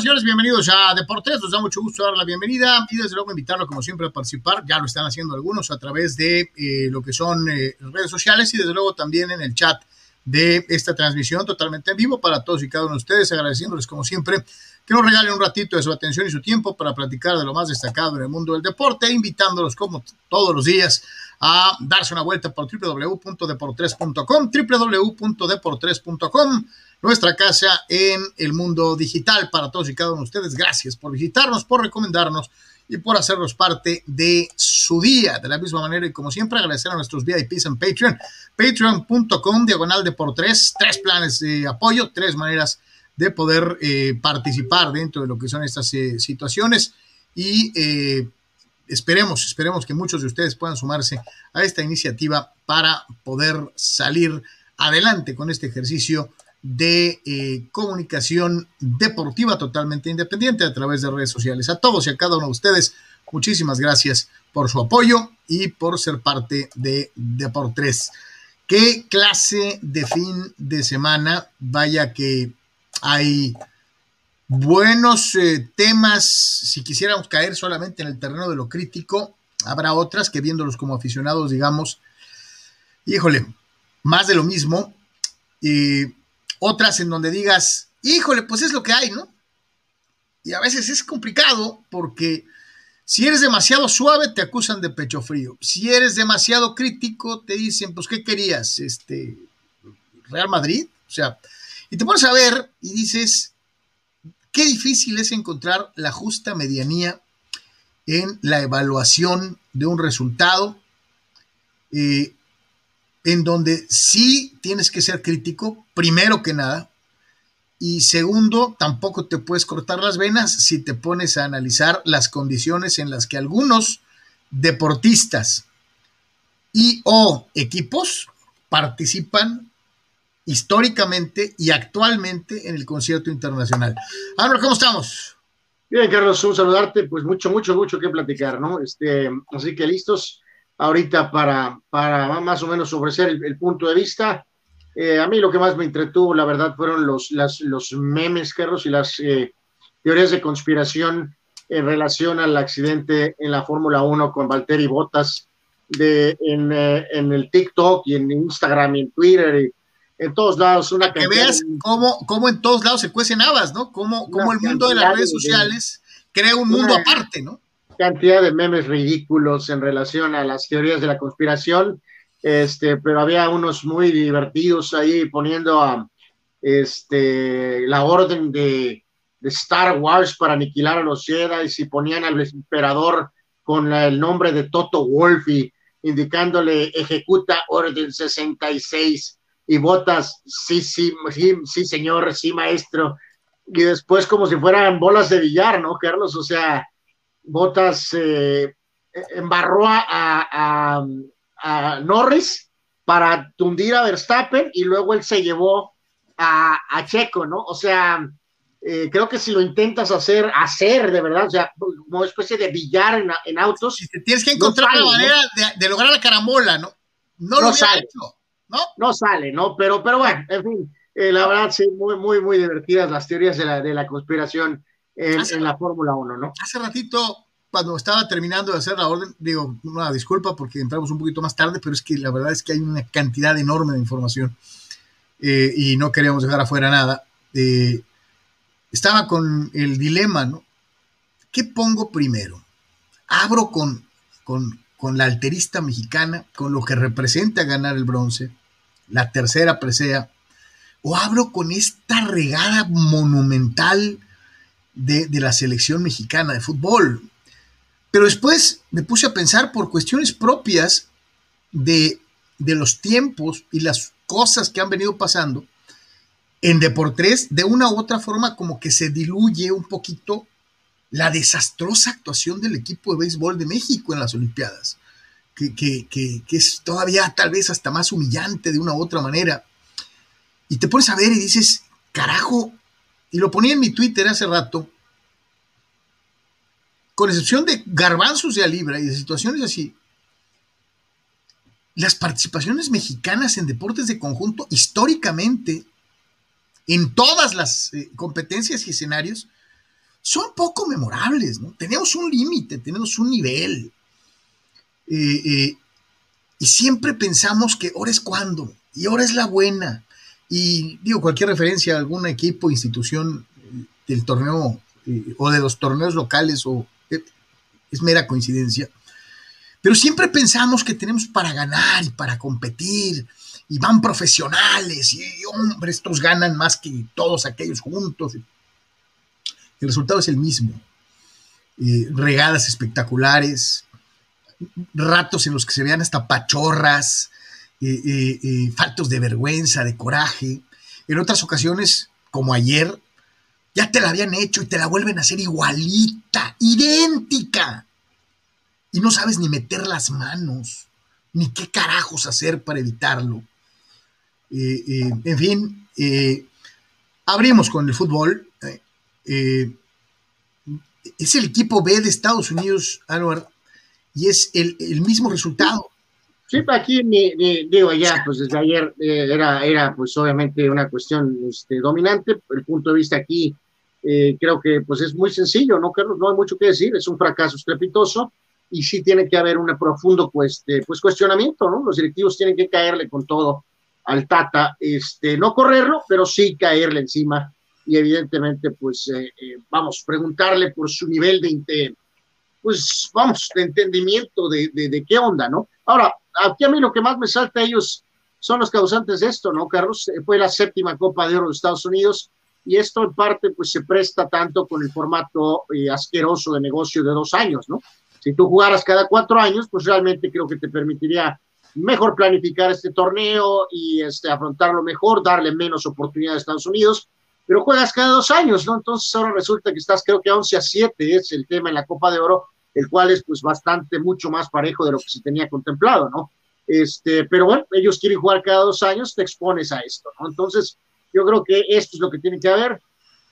señoras y señores, bienvenidos a Deportes. Nos da mucho gusto dar la bienvenida y desde luego invitarlo, como siempre, a participar. Ya lo están haciendo algunos a través de eh, lo que son eh, redes sociales y desde luego también en el chat de esta transmisión totalmente en vivo para todos y cada uno de ustedes, agradeciéndoles como siempre que nos regalen un ratito de su atención y su tiempo para platicar de lo más destacado en el mundo del deporte, invitándolos como todos los días a darse una vuelta por www.deportres.com, www.deportres.com nuestra casa en el mundo digital para todos y cada uno de ustedes. Gracias por visitarnos, por recomendarnos y por hacernos parte de su día. De la misma manera y como siempre, agradecer a nuestros VIPs en Patreon, patreon.com, diagonal de por tres, tres planes de apoyo, tres maneras de poder eh, participar dentro de lo que son estas eh, situaciones y eh, esperemos, esperemos que muchos de ustedes puedan sumarse a esta iniciativa para poder salir adelante con este ejercicio de eh, comunicación deportiva totalmente independiente a través de redes sociales. A todos y a cada uno de ustedes, muchísimas gracias por su apoyo y por ser parte de Deportes. ¿Qué clase de fin de semana? Vaya que hay buenos eh, temas. Si quisiéramos caer solamente en el terreno de lo crítico, habrá otras que viéndolos como aficionados, digamos, híjole, más de lo mismo. Y otras en donde digas, híjole, pues es lo que hay, ¿no? Y a veces es complicado porque si eres demasiado suave te acusan de pecho frío. Si eres demasiado crítico te dicen, pues ¿qué querías? Este Real Madrid, o sea, y te pones a ver y dices, qué difícil es encontrar la justa medianía en la evaluación de un resultado. Eh, en donde sí tienes que ser crítico, primero que nada, y segundo, tampoco te puedes cortar las venas si te pones a analizar las condiciones en las que algunos deportistas y o equipos participan históricamente y actualmente en el concierto internacional. Álvaro, ¿cómo estamos? Bien, Carlos, un saludarte, pues mucho, mucho, mucho que platicar, ¿no? Este, así que listos ahorita para, para más o menos ofrecer el, punto de vista. Eh, a mí lo que más me entretuvo, la verdad, fueron los, los memes, Carlos, y las eh, teorías de conspiración en relación al accidente en la Fórmula 1 con Valtteri Bottas de, en, eh, en, el TikTok y en Instagram y en Twitter y en todos lados. Una que veas cómo, cómo, en todos lados se cuecen habas, ¿no? Cómo, cómo el mundo de las redes sociales crea un mundo aparte, ¿no? Cantidad de memes ridículos en relación a las teorías de la conspiración, este, pero había unos muy divertidos ahí poniendo a este, la orden de, Star Wars para aniquilar a los Jedi y ponían al emperador con el nombre de Toto Wolff indicándole ejecuta orden 66 y botas, sí, sí, sí, sí, señor, sí, maestro. Y después como si fueran bolas de billar, ¿no, Carlos? O sea, Botas eh, embarró a, Norris para tundir a Verstappen y luego él se llevó a, Checo, ¿no? O sea, eh, creo que si lo intentas hacer, hacer de verdad, o sea, como especie de billar en, autos. tienes que encontrar una manera de, lograr la carambola, ¿no? No, lo sale. ¿no? No sale, ¿no? Pero, pero bueno, en fin, eh, la verdad, sí, muy, muy, muy divertidas las teorías de la, de la conspiración en, la Fórmula 1, ¿no? Hace ratito, cuando estaba terminando de hacer la orden, digo, una disculpa porque entramos un poquito más tarde, pero es que la verdad es que hay una cantidad enorme de información eh, y no queríamos dejar afuera nada. Eh, estaba con el dilema, ¿no? ¿Qué pongo primero? ¿Abro con, con, con la alterista mexicana, con lo que representa ganar el bronce, la tercera presea, o abro con esta regada monumental de, la selección mexicana de fútbol. Pero después me puse a pensar por cuestiones propias de, de los tiempos y las cosas que han venido pasando en Deportes, de una u otra forma como que se diluye un poquito la desastrosa actuación del equipo de béisbol de México en las Olimpiadas, que, que, que, es todavía tal vez hasta más humillante de una u otra manera. Y te pones a ver y dices, carajo, y lo ponía en mi Twitter hace rato, con excepción de garbanzos de a y de situaciones así, las participaciones mexicanas en deportes de conjunto históricamente en todas las eh, competencias y escenarios, son poco memorables, ¿no? Tenemos un límite, tenemos un nivel. Eh, eh, y siempre pensamos que ahora es cuando, y ahora es la buena. Y digo, cualquier referencia a algún equipo, institución del torneo o de los torneos locales, o es mera coincidencia. Pero siempre pensamos que tenemos para ganar y para competir y van profesionales y, hombre, estos ganan más que todos aquellos juntos. El resultado es el mismo. Eh, regadas espectaculares, ratos en los que se vean hasta pachorras, eh, faltos de vergüenza, de coraje. En otras ocasiones, como ayer, ya te la habían hecho y te la vuelven a hacer igualita, idéntica. Y no sabes ni meter las manos, ni qué carajos hacer para evitarlo. Eh, eh, en fin, eh, abrimos con el fútbol. es el equipo B de Estados Unidos, Anwar, y es el, mismo resultado. Sí, aquí digo ya, pues desde ayer era, era pues obviamente una cuestión este, dominante. El punto de vista aquí creo que pues es muy sencillo, ¿no, Carlos? No hay mucho que decir, es un fracaso estrepitoso y sí tiene que haber un profundo pues, pues cuestionamiento, ¿no? Los directivos tienen que caerle con todo al Tata, este, no correrlo, pero sí caerle encima y evidentemente, pues, eh, eh, vamos, preguntarle por su nivel de, pues, vamos, de entendimiento de, de, qué onda, ¿no? Ahora, aquí a mí lo que más me salta ellos son los causantes de esto, ¿no, Carlos? Eh, fue la séptima Copa de Oro de Estados Unidos y esto en parte, pues, se presta tanto con el formato asqueroso de negocio de dos años, ¿no? Si tú jugaras cada cuatro años, pues realmente creo que te permitiría mejor planificar este torneo y este, afrontarlo mejor, darle menos oportunidad a Estados Unidos, pero juegas cada dos años, ¿no? Entonces ahora resulta que estás creo que a 11 a 7 es el tema en la Copa de Oro, el cual es pues bastante, mucho más parejo de lo que se tenía contemplado, ¿no? Este, pero bueno, ellos quieren jugar cada dos años, te expones a esto, ¿no? Entonces yo creo que esto es lo que tiene que haber,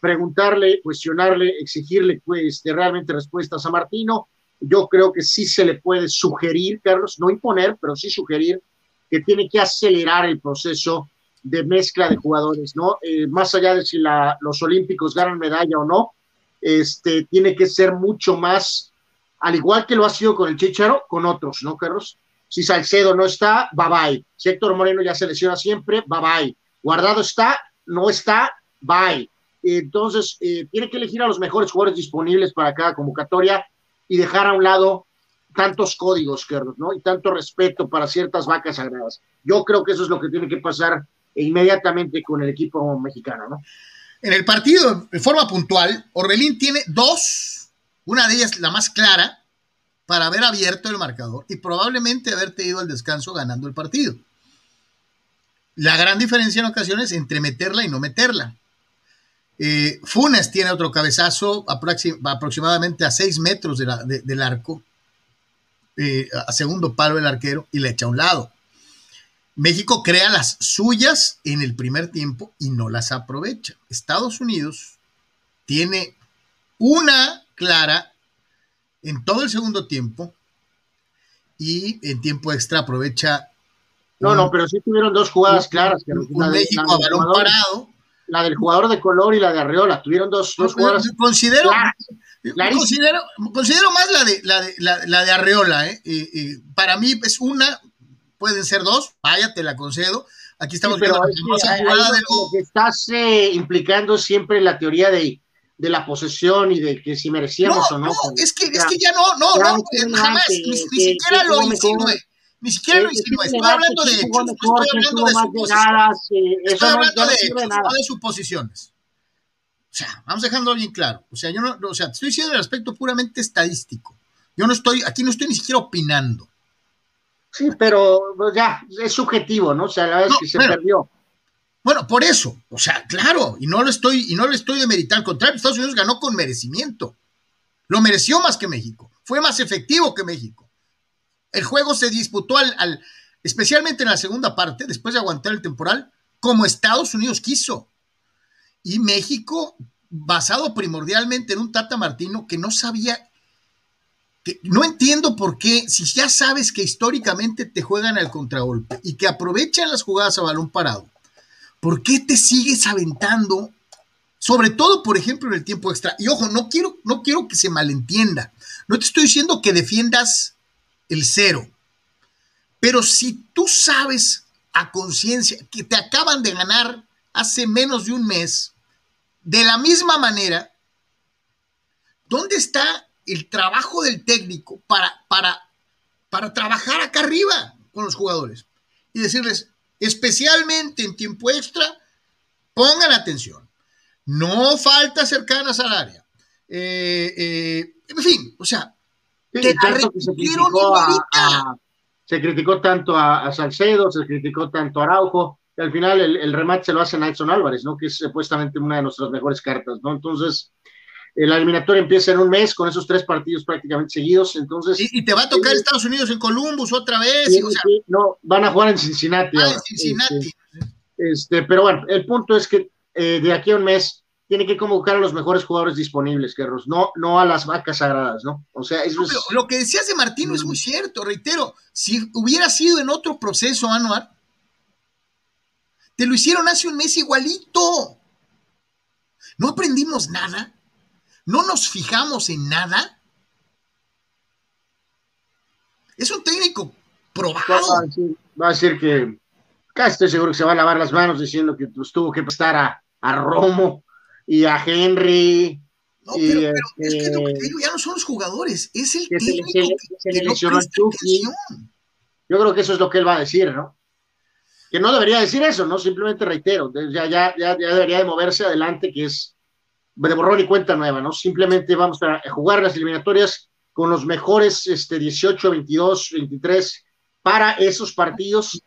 preguntarle, cuestionarle, exigirle pues, realmente respuestas a Martino, yo creo que sí se le puede sugerir, Carlos, no imponer, pero sí sugerir que tiene que acelerar el proceso de mezcla de jugadores, ¿no? Eh, más allá de si la, los olímpicos ganan medalla o no, este, tiene que ser mucho más, al igual que lo ha sido con el Chicharo, con otros, ¿no, Carlos? Si Salcedo no está, bye bye. Si Héctor Moreno ya se lesiona siempre, bye bye. Guardado está, no está, bye. Entonces, eh, tiene que elegir a los mejores jugadores disponibles para cada convocatoria y dejar a un lado tantos códigos, Carlos, ¿no? Y tanto respeto para ciertas vacas sagradas. Yo creo que eso es lo que tiene que pasar inmediatamente con el equipo mexicano, ¿no? En el partido, de forma puntual, Orbelín tiene dos, una de ellas la más clara, para haber abierto el marcador y probablemente haberte ido al descanso ganando el partido. La gran diferencia en ocasiones entre meterla y no meterla. Eh, Funes tiene otro cabezazo aproximadamente a 6 metros del arco, eh, a segundo palo del arquero, y le echa a un lado. México crea las suyas en el primer tiempo y no las aprovecha. Estados Unidos tiene una clara en todo el segundo tiempo y en tiempo extra aprovecha. No, no, pero sí tuvieron dos jugadas claras. Que un México a balón parado la del jugador de color y la de Arriola. Tuvieron dos, dos jugadas. Considero, considero, considero, más la de, la de, la, de Arreola. ¿eh? para mí es una, pueden ser dos, vaya, te la concedo. Aquí estamos viendo la jugada de lo que estás eh, implicando siempre la teoría de, de la posesión y de que si merecíamos o no. No, es que, es que ya no, no, no, jamás, ni, siquiera lo insinué. Ni siquiera lo insinué, estoy hablando de hechos, estoy hablando de suposiciones. Estoy hablando de hechos, no de suposiciones. O sea, vamos dejando bien claro. O sea, yo no, o sea, estoy diciendo el aspecto puramente estadístico. Yo no estoy, aquí no estoy ni siquiera opinando. Sí, pero pues, ya, es subjetivo, ¿no? O sea, la vez que se perdió. Bueno, por eso, o sea, claro, y no lo estoy, y no lo estoy al contrario, Estados Unidos ganó con merecimiento. Lo mereció más que México. Fue más efectivo que México. El juego se disputó al, especialmente en la segunda parte, después de aguantar el temporal, como Estados Unidos quiso. Y México, basado primordialmente en un Tata Martino que no sabía, que no entiendo por qué, si ya sabes que históricamente te juegan al contragolpe y que aprovechan las jugadas a balón parado ¿por qué te sigues aventando? Sobre todo, por ejemplo, en el tiempo extra. Y ojo, no quiero, no quiero que se malentienda. No te estoy diciendo que defiendas el cero. Pero si tú sabes a conciencia que te acaban de ganar hace menos de un mes, de la misma manera, ¿dónde está el trabajo del técnico para, para, para trabajar acá arriba con los jugadores? Y decirles, especialmente en tiempo extra, pongan atención. No falta cercanas al área. Eh, eh, en fin, o sea, se, criticó tanto a, Salcedo, se criticó tanto a Araujo, y al final el, remate se lo hace Nelson Álvarez, ¿no? Que es supuestamente una de nuestras mejores cartas, ¿no? Entonces, la eliminatoria empieza en un mes con esos tres partidos prácticamente seguidos, entonces... Y, te va a tocar Estados Unidos en Columbus otra vez. no, van a jugar en Cincinnati. Ah, en Cincinnati. Este, este, pero bueno, el punto es que eh, de aquí a un mes tiene que convocar a los mejores jugadores disponibles, Guerros, no, no a las vacas sagradas, ¿no? O sea, eso es... Lo que decías de Martino es muy cierto, reitero, si hubiera sido en otro proceso, Anuar, te lo hicieron hace un mes igualito. No aprendimos nada, no nos fijamos en nada. Es un técnico probado. Va a decir, que casi estoy seguro que se va a lavar las manos diciendo que pues, tuvo que prestar a, a Romo y a Henry. No, pero, es que lo que te digo, ya no son los jugadores, es el técnico que, que, no Yo creo que eso es lo que él va a decir, ¿no? Que no debería decir eso, ¿no? Simplemente reitero, ya, ya, ya, ya debería de moverse adelante, que es de borrón y cuenta nueva, ¿no? Simplemente vamos a jugar las eliminatorias con los mejores este, 18, 22, 23 para esos partidos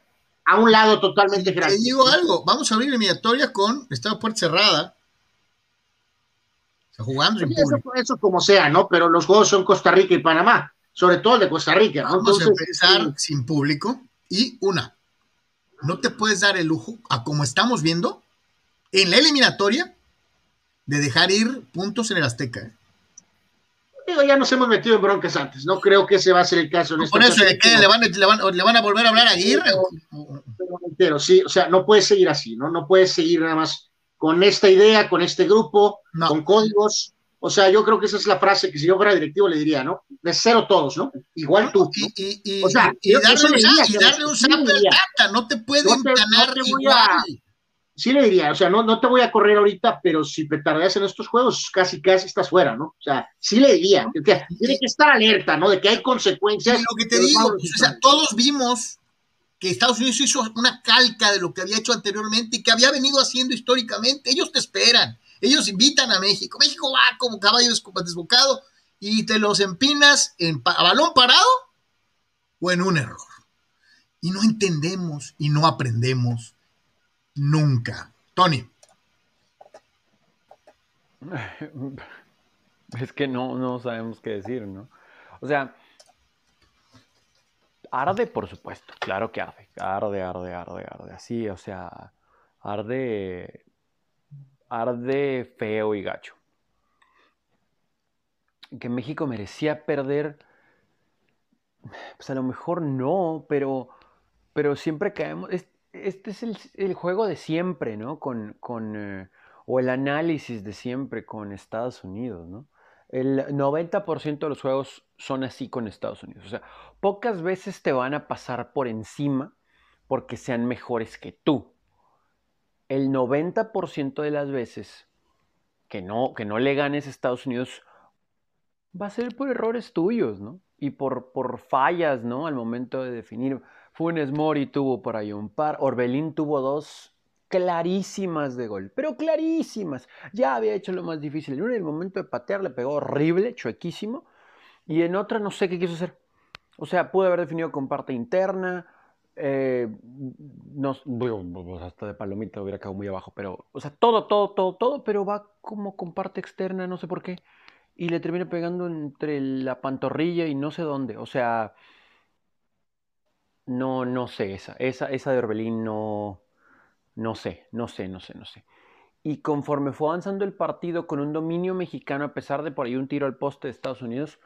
a un lado totalmente gratis. Te digo algo, vamos a abrir eliminatoria con esta puerta cerrada jugando Eso, como sea, ¿no? Pero los juegos son Costa Rica y Panamá, sobre todo el de Costa Rica, ¿no? Vamos a empezar sin público y una, no te puedes dar el lujo, a como estamos viendo, en la eliminatoria, de dejar ir puntos en el Azteca. ¿eh? Digo, ya nos hemos metido en broncas antes, no creo que ese va a ser el caso. En por eso, ¿le, van, le, van, a volver a hablar a Aguirre? Pero, sí, o sea, no puedes seguir así, ¿no? No puedes seguir nada más con esta idea, con este grupo, con códigos. O sea, yo creo que esa es la frase que si yo fuera directivo le diría, ¿no? De cero todos, ¿no? Igual tú. Y, o sea, y, darle, un, darle un no te pueden ganar igual. Sí le diría, o sea, no, no te voy a correr ahorita, pero si petardeas en estos juegos, casi casi estás fuera, ¿no? O sea, sí le diría, tiene que estar alerta, ¿no? De que hay consecuencias. Y lo que te digo, o sea, todos vimos que Estados Unidos hizo una calca de lo que había hecho anteriormente y que había venido haciendo históricamente. Ellos te esperan, ellos invitan a México. México va como caballo desbocado y te los empinas en, a balón parado o en un error. Y no entendemos y no aprendemos nunca. Tony. Es que no, no sabemos qué decir, ¿no? O sea, Arde, por supuesto, claro que arde. Arde, arde, arde, arde. Así, o sea, arde. Arde feo y gacho. Que México merecía perder. Pues a lo mejor no, pero. Pero siempre caemos. Este es el, juego de siempre, ¿no? Con. con eh, o el análisis de siempre con Estados Unidos, ¿no? El 90% de los juegos son así con Estados Unidos. O sea, pocas veces te van a pasar por encima porque sean mejores que tú. El 90% de las veces que no, que no le ganes a Estados Unidos va a ser por errores tuyos, ¿no? Y por, por fallas, ¿no? Al momento de definir. Funes Mori tuvo por ahí un par, Orbelín tuvo dos clarísimas de gol, pero clarísimas. Ya había hecho lo más difícil. En el momento de patear le pegó horrible, chuequísimo, y en otra no sé qué quiso hacer. O sea, pude haber definido con parte interna, eh, no, hasta de palomita hubiera quedado muy abajo, pero, o sea, todo, todo, todo, todo, pero va como con parte externa, no sé por qué, y le termina pegando entre la pantorrilla y no sé dónde, o sea, no, no sé, esa, esa, esa de Orbelín no, no sé, no sé, no sé, no sé. Y conforme fue avanzando el partido con un dominio mexicano, a pesar de por ahí un tiro al poste de Estados Unidos,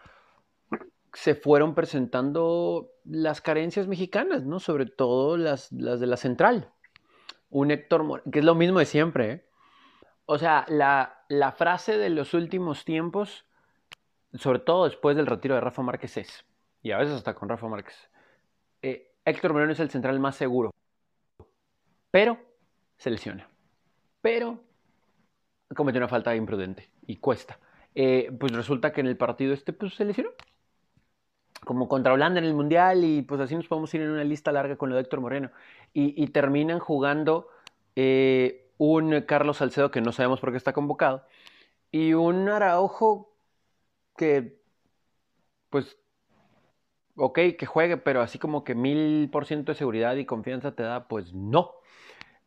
se fueron presentando las carencias mexicanas, ¿no? Sobre todo las, las de la central. un Héctor que es lo mismo de siempre. ¿eh? O sea, la, la, frase de los últimos tiempos, sobre todo después del retiro de Rafa Márquez es, y a veces hasta con Rafa Márquez, eh, Héctor Moreno es el central más seguro, pero se lesiona, pero cometió una falta imprudente y cuesta. Eh, pues resulta que en el partido este pues se lesionó como contra Holanda en el Mundial y pues así nos podemos ir en una lista larga con lo de Héctor Moreno. Y, terminan jugando eh, un Carlos Salcedo que no sabemos por qué está convocado y un Araujo que pues ok que juegue pero así como que mil por ciento de seguridad y confianza te da pues no.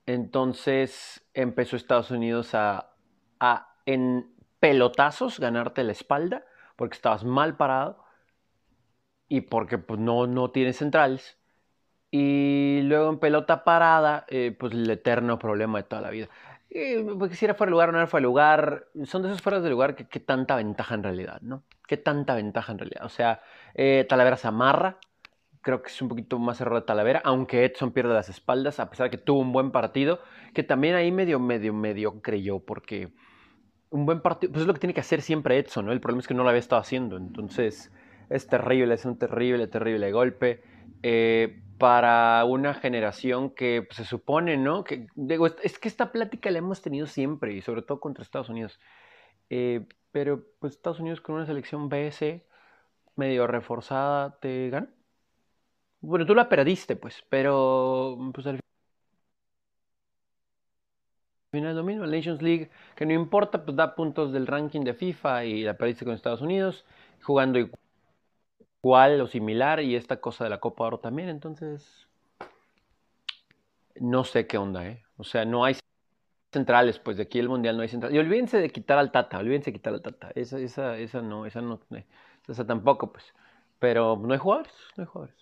Entonces empezó Estados Unidos a, en pelotazos ganarte la espalda porque estabas mal parado y porque pues, no, no tiene centrales. Y luego en pelota parada, eh, pues el eterno problema de toda la vida. Pues, quisiera fuera de lugar o no era fuera de lugar. Son de esos fueras de lugar que, tanta ventaja en realidad, ¿no? Qué tanta ventaja en realidad. O sea, eh, Talavera se amarra. Creo que es un poquito más error de Talavera, aunque Edson pierde las espaldas, a pesar de que tuvo un buen partido, que también ahí medio, medio, medio creyó, porque un buen partido, pues es lo que tiene que hacer siempre Edson, ¿no? El problema es que no lo había estado haciendo, entonces es terrible, es un terrible, terrible golpe eh, para una generación que pues, se supone, ¿no? Es que esta plática la hemos tenido siempre y sobre todo contra Estados Unidos. Eh, pero pues Estados Unidos con una selección BS medio reforzada te gana. Bueno, tú la perdiste, pues, pero pues al final es lo mismo. Nations League, que no importa, pues da puntos del ranking de FIFA y la perdiste con Estados Unidos, jugando igual igual o similar y esta cosa de la Copa Oro también, entonces no sé qué onda, ¿eh? O sea, no hay centrales, pues de aquí el Mundial no hay centrales. Y olvídense de quitar al Tata, olvídense de quitar al Tata. Esa, esa, esa no, esa no, esa tampoco, pues. Pero no hay jugadores, no hay jugadores.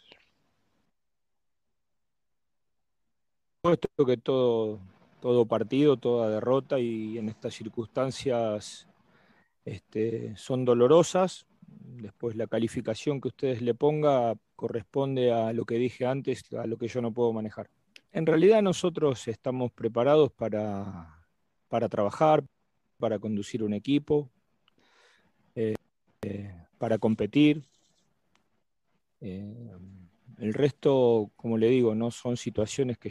Puesto que todo, todo partido, toda derrota y en estas circunstancias este, son dolorosas, Después la calificación que ustedes le ponga corresponde a lo que dije antes, a lo que yo no puedo manejar. En realidad nosotros estamos preparados para, trabajar, para conducir un equipo, eh, para competir. Eh, el resto, como le digo, no son situaciones que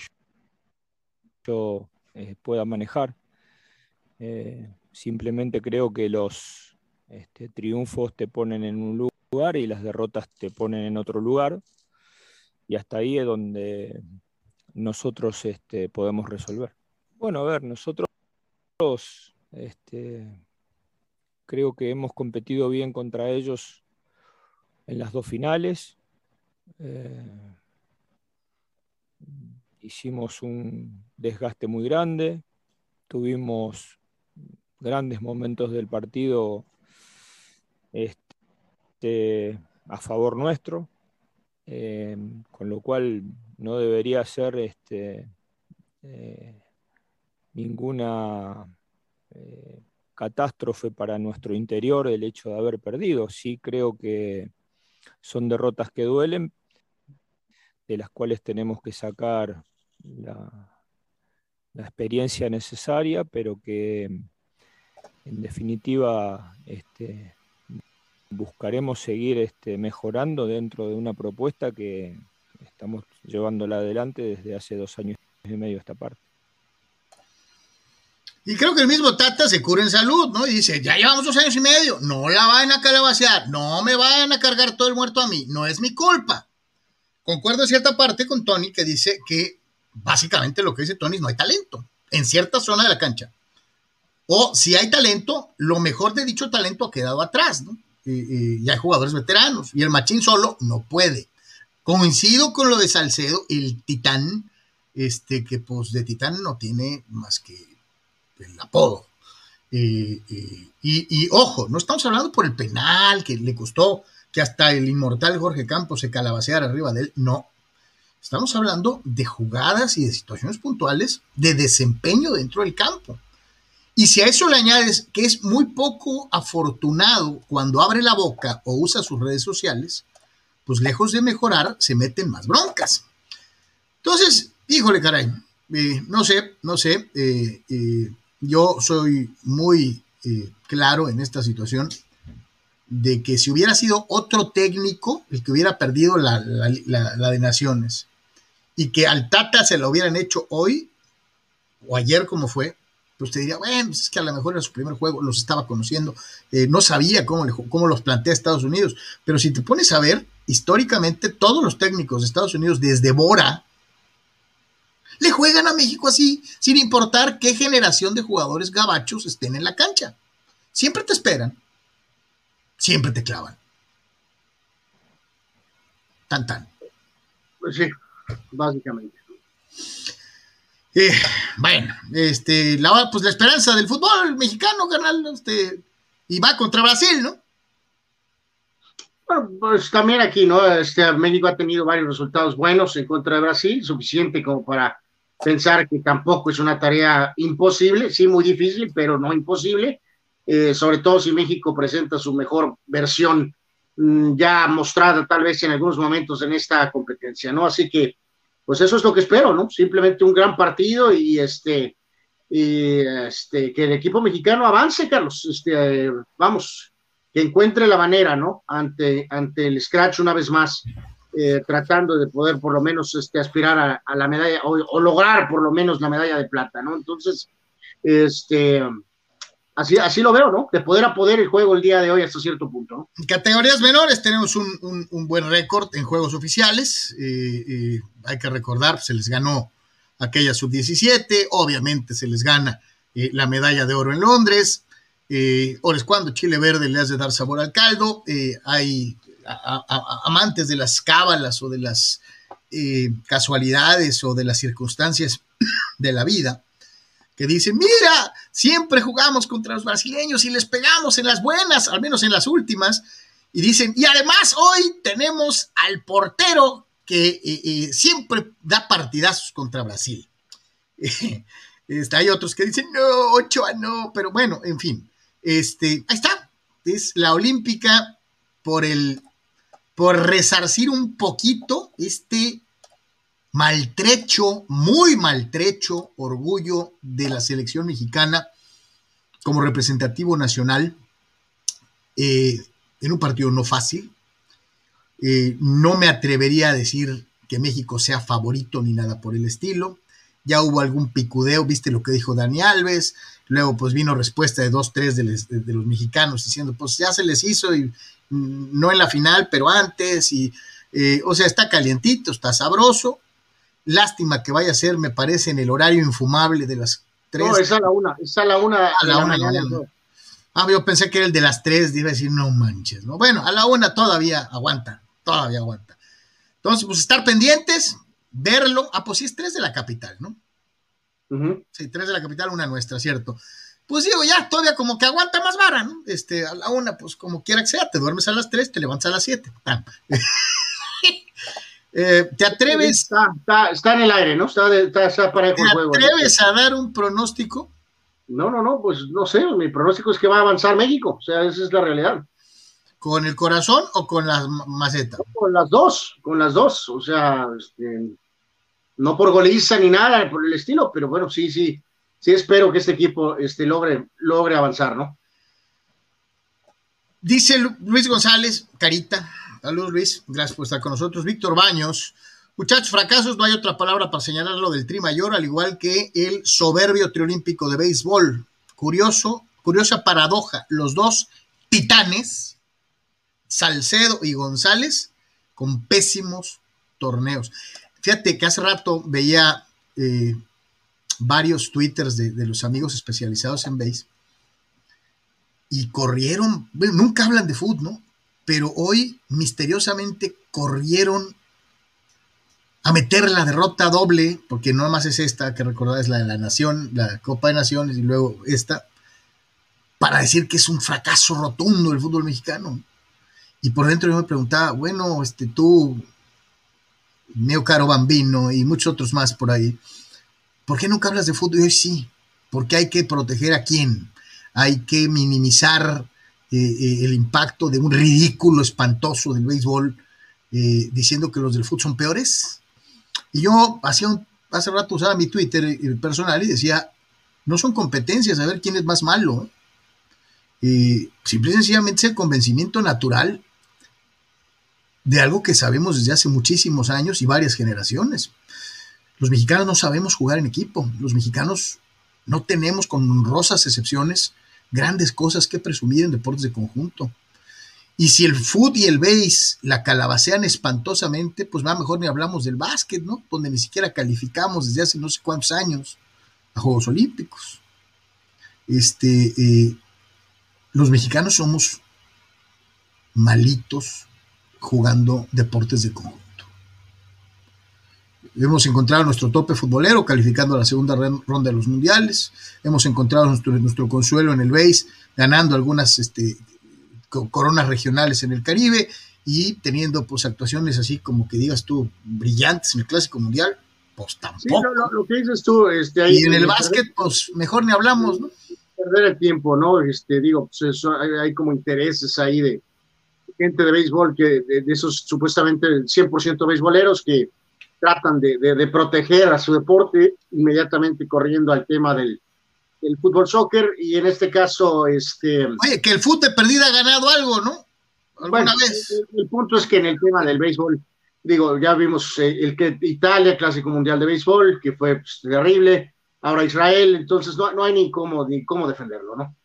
yo, eh, pueda manejar. simplemente creo que los, este, triunfos te ponen en un lugar y las derrotas te ponen en otro lugar. Y hasta ahí es donde nosotros este, podemos resolver. Bueno, a ver, nosotros este, creo que hemos competido bien contra ellos en las dos finales. Eh, hicimos un desgaste muy grande, tuvimos grandes momentos del partido este, a favor nuestro, eh, con lo cual no debería ser este, eh, ninguna eh, catástrofe para nuestro interior el hecho de haber perdido. Sí creo que son derrotas que duelen, de las cuales tenemos que sacar la, experiencia necesaria, pero que en definitiva este, buscaremos seguir este, mejorando dentro de una propuesta que estamos llevándola adelante desde hace dos años y medio esta parte. Y creo que el mismo Tata se cura en salud, ¿no? Y dice, ya llevamos dos años y medio, no la vayan a calabacear, no me vayan a cargar todo el muerto a mí, no es mi culpa. Concuerdo en cierta parte con Tony que dice que básicamente lo que dice Tony es no hay talento en cierta zona de la cancha. O si hay talento, lo mejor de dicho talento ha quedado atrás, ¿no? Y, hay jugadores veteranos y el Machín solo no puede. Coincido con lo de Salcedo, el Titán, este que pues de Titán no tiene más que el apodo. y, ojo, no estamos hablando por el penal que le costó que hasta el inmortal Jorge Campos se calabaceara arriba de él, no. Estamos hablando de jugadas y de situaciones puntuales de desempeño dentro del campo. Y si a eso le añades que es muy poco afortunado cuando abre la boca o usa sus redes sociales, pues lejos de mejorar, se meten más broncas. Entonces, híjole, caray, eh, no sé, no sé. Eh, eh, yo soy muy claro en esta situación de que si hubiera sido otro técnico el que hubiera perdido la, de Naciones y que al Tata se lo hubieran hecho hoy o ayer como fue, pues te diría, bueno, pues es que a lo mejor era su primer juego, los estaba conociendo, no sabía cómo, cómo los plantea Estados Unidos, pero si te pones a ver, históricamente todos los técnicos de Estados Unidos, desde Bora, le juegan a México así, sin importar qué generación de jugadores gabachos estén en la cancha. Siempre te esperan, siempre te clavan. Tan tan. Pues sí, básicamente. Eh, bueno, este, la, pues la esperanza del fútbol mexicano, carnal, este, y va contra Brasil, ¿no? pues también aquí, ¿no? Este, México ha tenido varios resultados buenos en contra de Brasil, suficiente como para pensar que tampoco es una tarea imposible, sí muy difícil, pero no imposible, eh, sobre todo si México presenta su mejor versión mm, ya mostrada tal vez en algunos momentos en esta competencia, ¿no? Así que, pues eso es lo que espero, ¿no? Simplemente un gran partido y este, y este que el equipo mexicano avance, Carlos, este, vamos, que encuentre la manera, ¿no? Ante, ante el scratch una vez más eh, tratando de poder por lo menos este, aspirar a, la medalla o, lograr por lo menos la medalla de plata, ¿no? Entonces, este, así, así lo veo, ¿no? De poder a poder el juego el día de hoy hasta cierto punto, ¿no? En categorías menores tenemos un, buen récord en juegos oficiales, eh, eh, hay que recordar, se les ganó aquella sub-17, obviamente se les gana la medalla de oro en Londres, eh, es cuando Chile Verde le hace dar sabor al caldo, hay amantes de las cábalas o de las eh, casualidades o de las circunstancias de la vida, que dicen, mira, siempre jugamos contra los brasileños y les pegamos en las buenas, al menos en las últimas, y dicen, y además hoy tenemos al portero que eh, eh, siempre da partidazos contra Brasil. Este, hay otros que dicen, no, Ochoa no, pero bueno, en fin, este, ahí está, es la olímpica por el por resarcir un poquito este maltrecho, muy maltrecho orgullo de la selección mexicana como representativo nacional eh, en un partido no fácil. Eh, no me atrevería a decir que México sea favorito ni nada por el estilo. Ya hubo algún picudeo, viste lo que dijo Dani Alves, luego pues vino respuesta de dos, tres de, los mexicanos diciendo pues ya se les hizo y no en la final, pero antes, y, eh, o sea, está calientito, está sabroso. Lástima que vaya a ser, me parece, en el horario infumable de las tres. No, es a la una, es a la una. A la, una, Ah, yo pensé que era el de las tres, iba a decir, no manches, ¿no? Bueno, a la una todavía aguanta, todavía aguanta. Entonces, pues estar pendientes, verlo. Ah, pues sí, es tres de la capital, ¿no? Sí, tres de la capital, una nuestra, ¿cierto? pues digo, ya todavía como que aguanta más vara, ¿no? Este, a la una, pues como quiera que sea, te duermes a las tres, te levantas a las siete. Eh, ¿Te atreves? Está, en el aire, ¿no? Está, para el juego. ¿Te atreves a dar un pronóstico? No, no, no, pues no sé, mi pronóstico es que va a avanzar México, o sea, esa es la realidad. ¿Con el corazón o con las macetas? Con las dos, con las dos, o sea, este, no por goliza ni nada por el estilo, pero bueno, sí, sí, sí espero que este equipo este, logre, logre avanzar, ¿no? Dice Luis González, Carita. Saludos, Luis. Gracias por estar con nosotros. Víctor Baños. Muchachos, fracasos, no hay otra palabra para señalarlo del tri mayor, al igual que el soberbio triolímpico de béisbol. Curioso, curiosa paradoja. Los dos titanes, Salcedo y González, con pésimos torneos. Fíjate que hace rato veía eh, varios twitters de, los amigos especializados en base y corrieron, bueno, nunca hablan de fútbol, ¿no? Pero hoy misteriosamente corrieron a meter la derrota doble, porque no más es esta, que recordar es la de la Nación, la Copa de Naciones y luego esta, para decir que es un fracaso rotundo el fútbol mexicano. Y por dentro yo me preguntaba, bueno, este, tú, Neo Caro Bambino y muchos otros más por ahí, ¿Por qué nunca hablas de fútbol? Y hoy sí, porque hay que proteger a quién, hay que minimizar eh, eh, el impacto de un ridículo espantoso del béisbol eh, diciendo que los del fútbol son peores. Y yo hacía hace rato usaba mi Twitter personal y decía, no son competencias a ver quién es más malo. Simple y sencillamente es el convencimiento natural de algo que sabemos desde hace muchísimos años y varias generaciones. Los mexicanos no sabemos jugar en equipo. Los mexicanos no tenemos, con honrosas excepciones, grandes cosas que presumir en deportes de conjunto. Y si el fútbol y el base la calabacean espantosamente, pues va mejor ni hablamos del básquet, ¿no? Donde ni siquiera calificamos desde hace no sé cuántos años a Juegos Olímpicos. Este, eh, los mexicanos somos malitos jugando deportes de conjunto. Hemos encontrado nuestro tope futbolero calificando a la segunda ronda de los mundiales. Hemos encontrado nuestro, nuestro consuelo en el base, ganando algunas este, coronas regionales en el Caribe y teniendo pues actuaciones así como que digas tú brillantes en el Clásico Mundial, pues tampoco. lo, que dices tú, este, ahí, y en el básquet, pues mejor ni hablamos, ¿no? Perder el tiempo, ¿no? Este, digo, pues eso, hay, como intereses ahí de gente de béisbol, que de, esos supuestamente 100% beisboleros que tratan de, de, proteger a su deporte inmediatamente corriendo al tema del, del fútbol soccer y en este caso este oye que el fútbol de perdida ha ganado algo no alguna vez. el, punto es que en el tema del béisbol digo ya vimos eh, el que Italia clásico mundial de béisbol que fue pues, terrible ahora Israel entonces no, no hay ni cómo ni cómo defenderlo no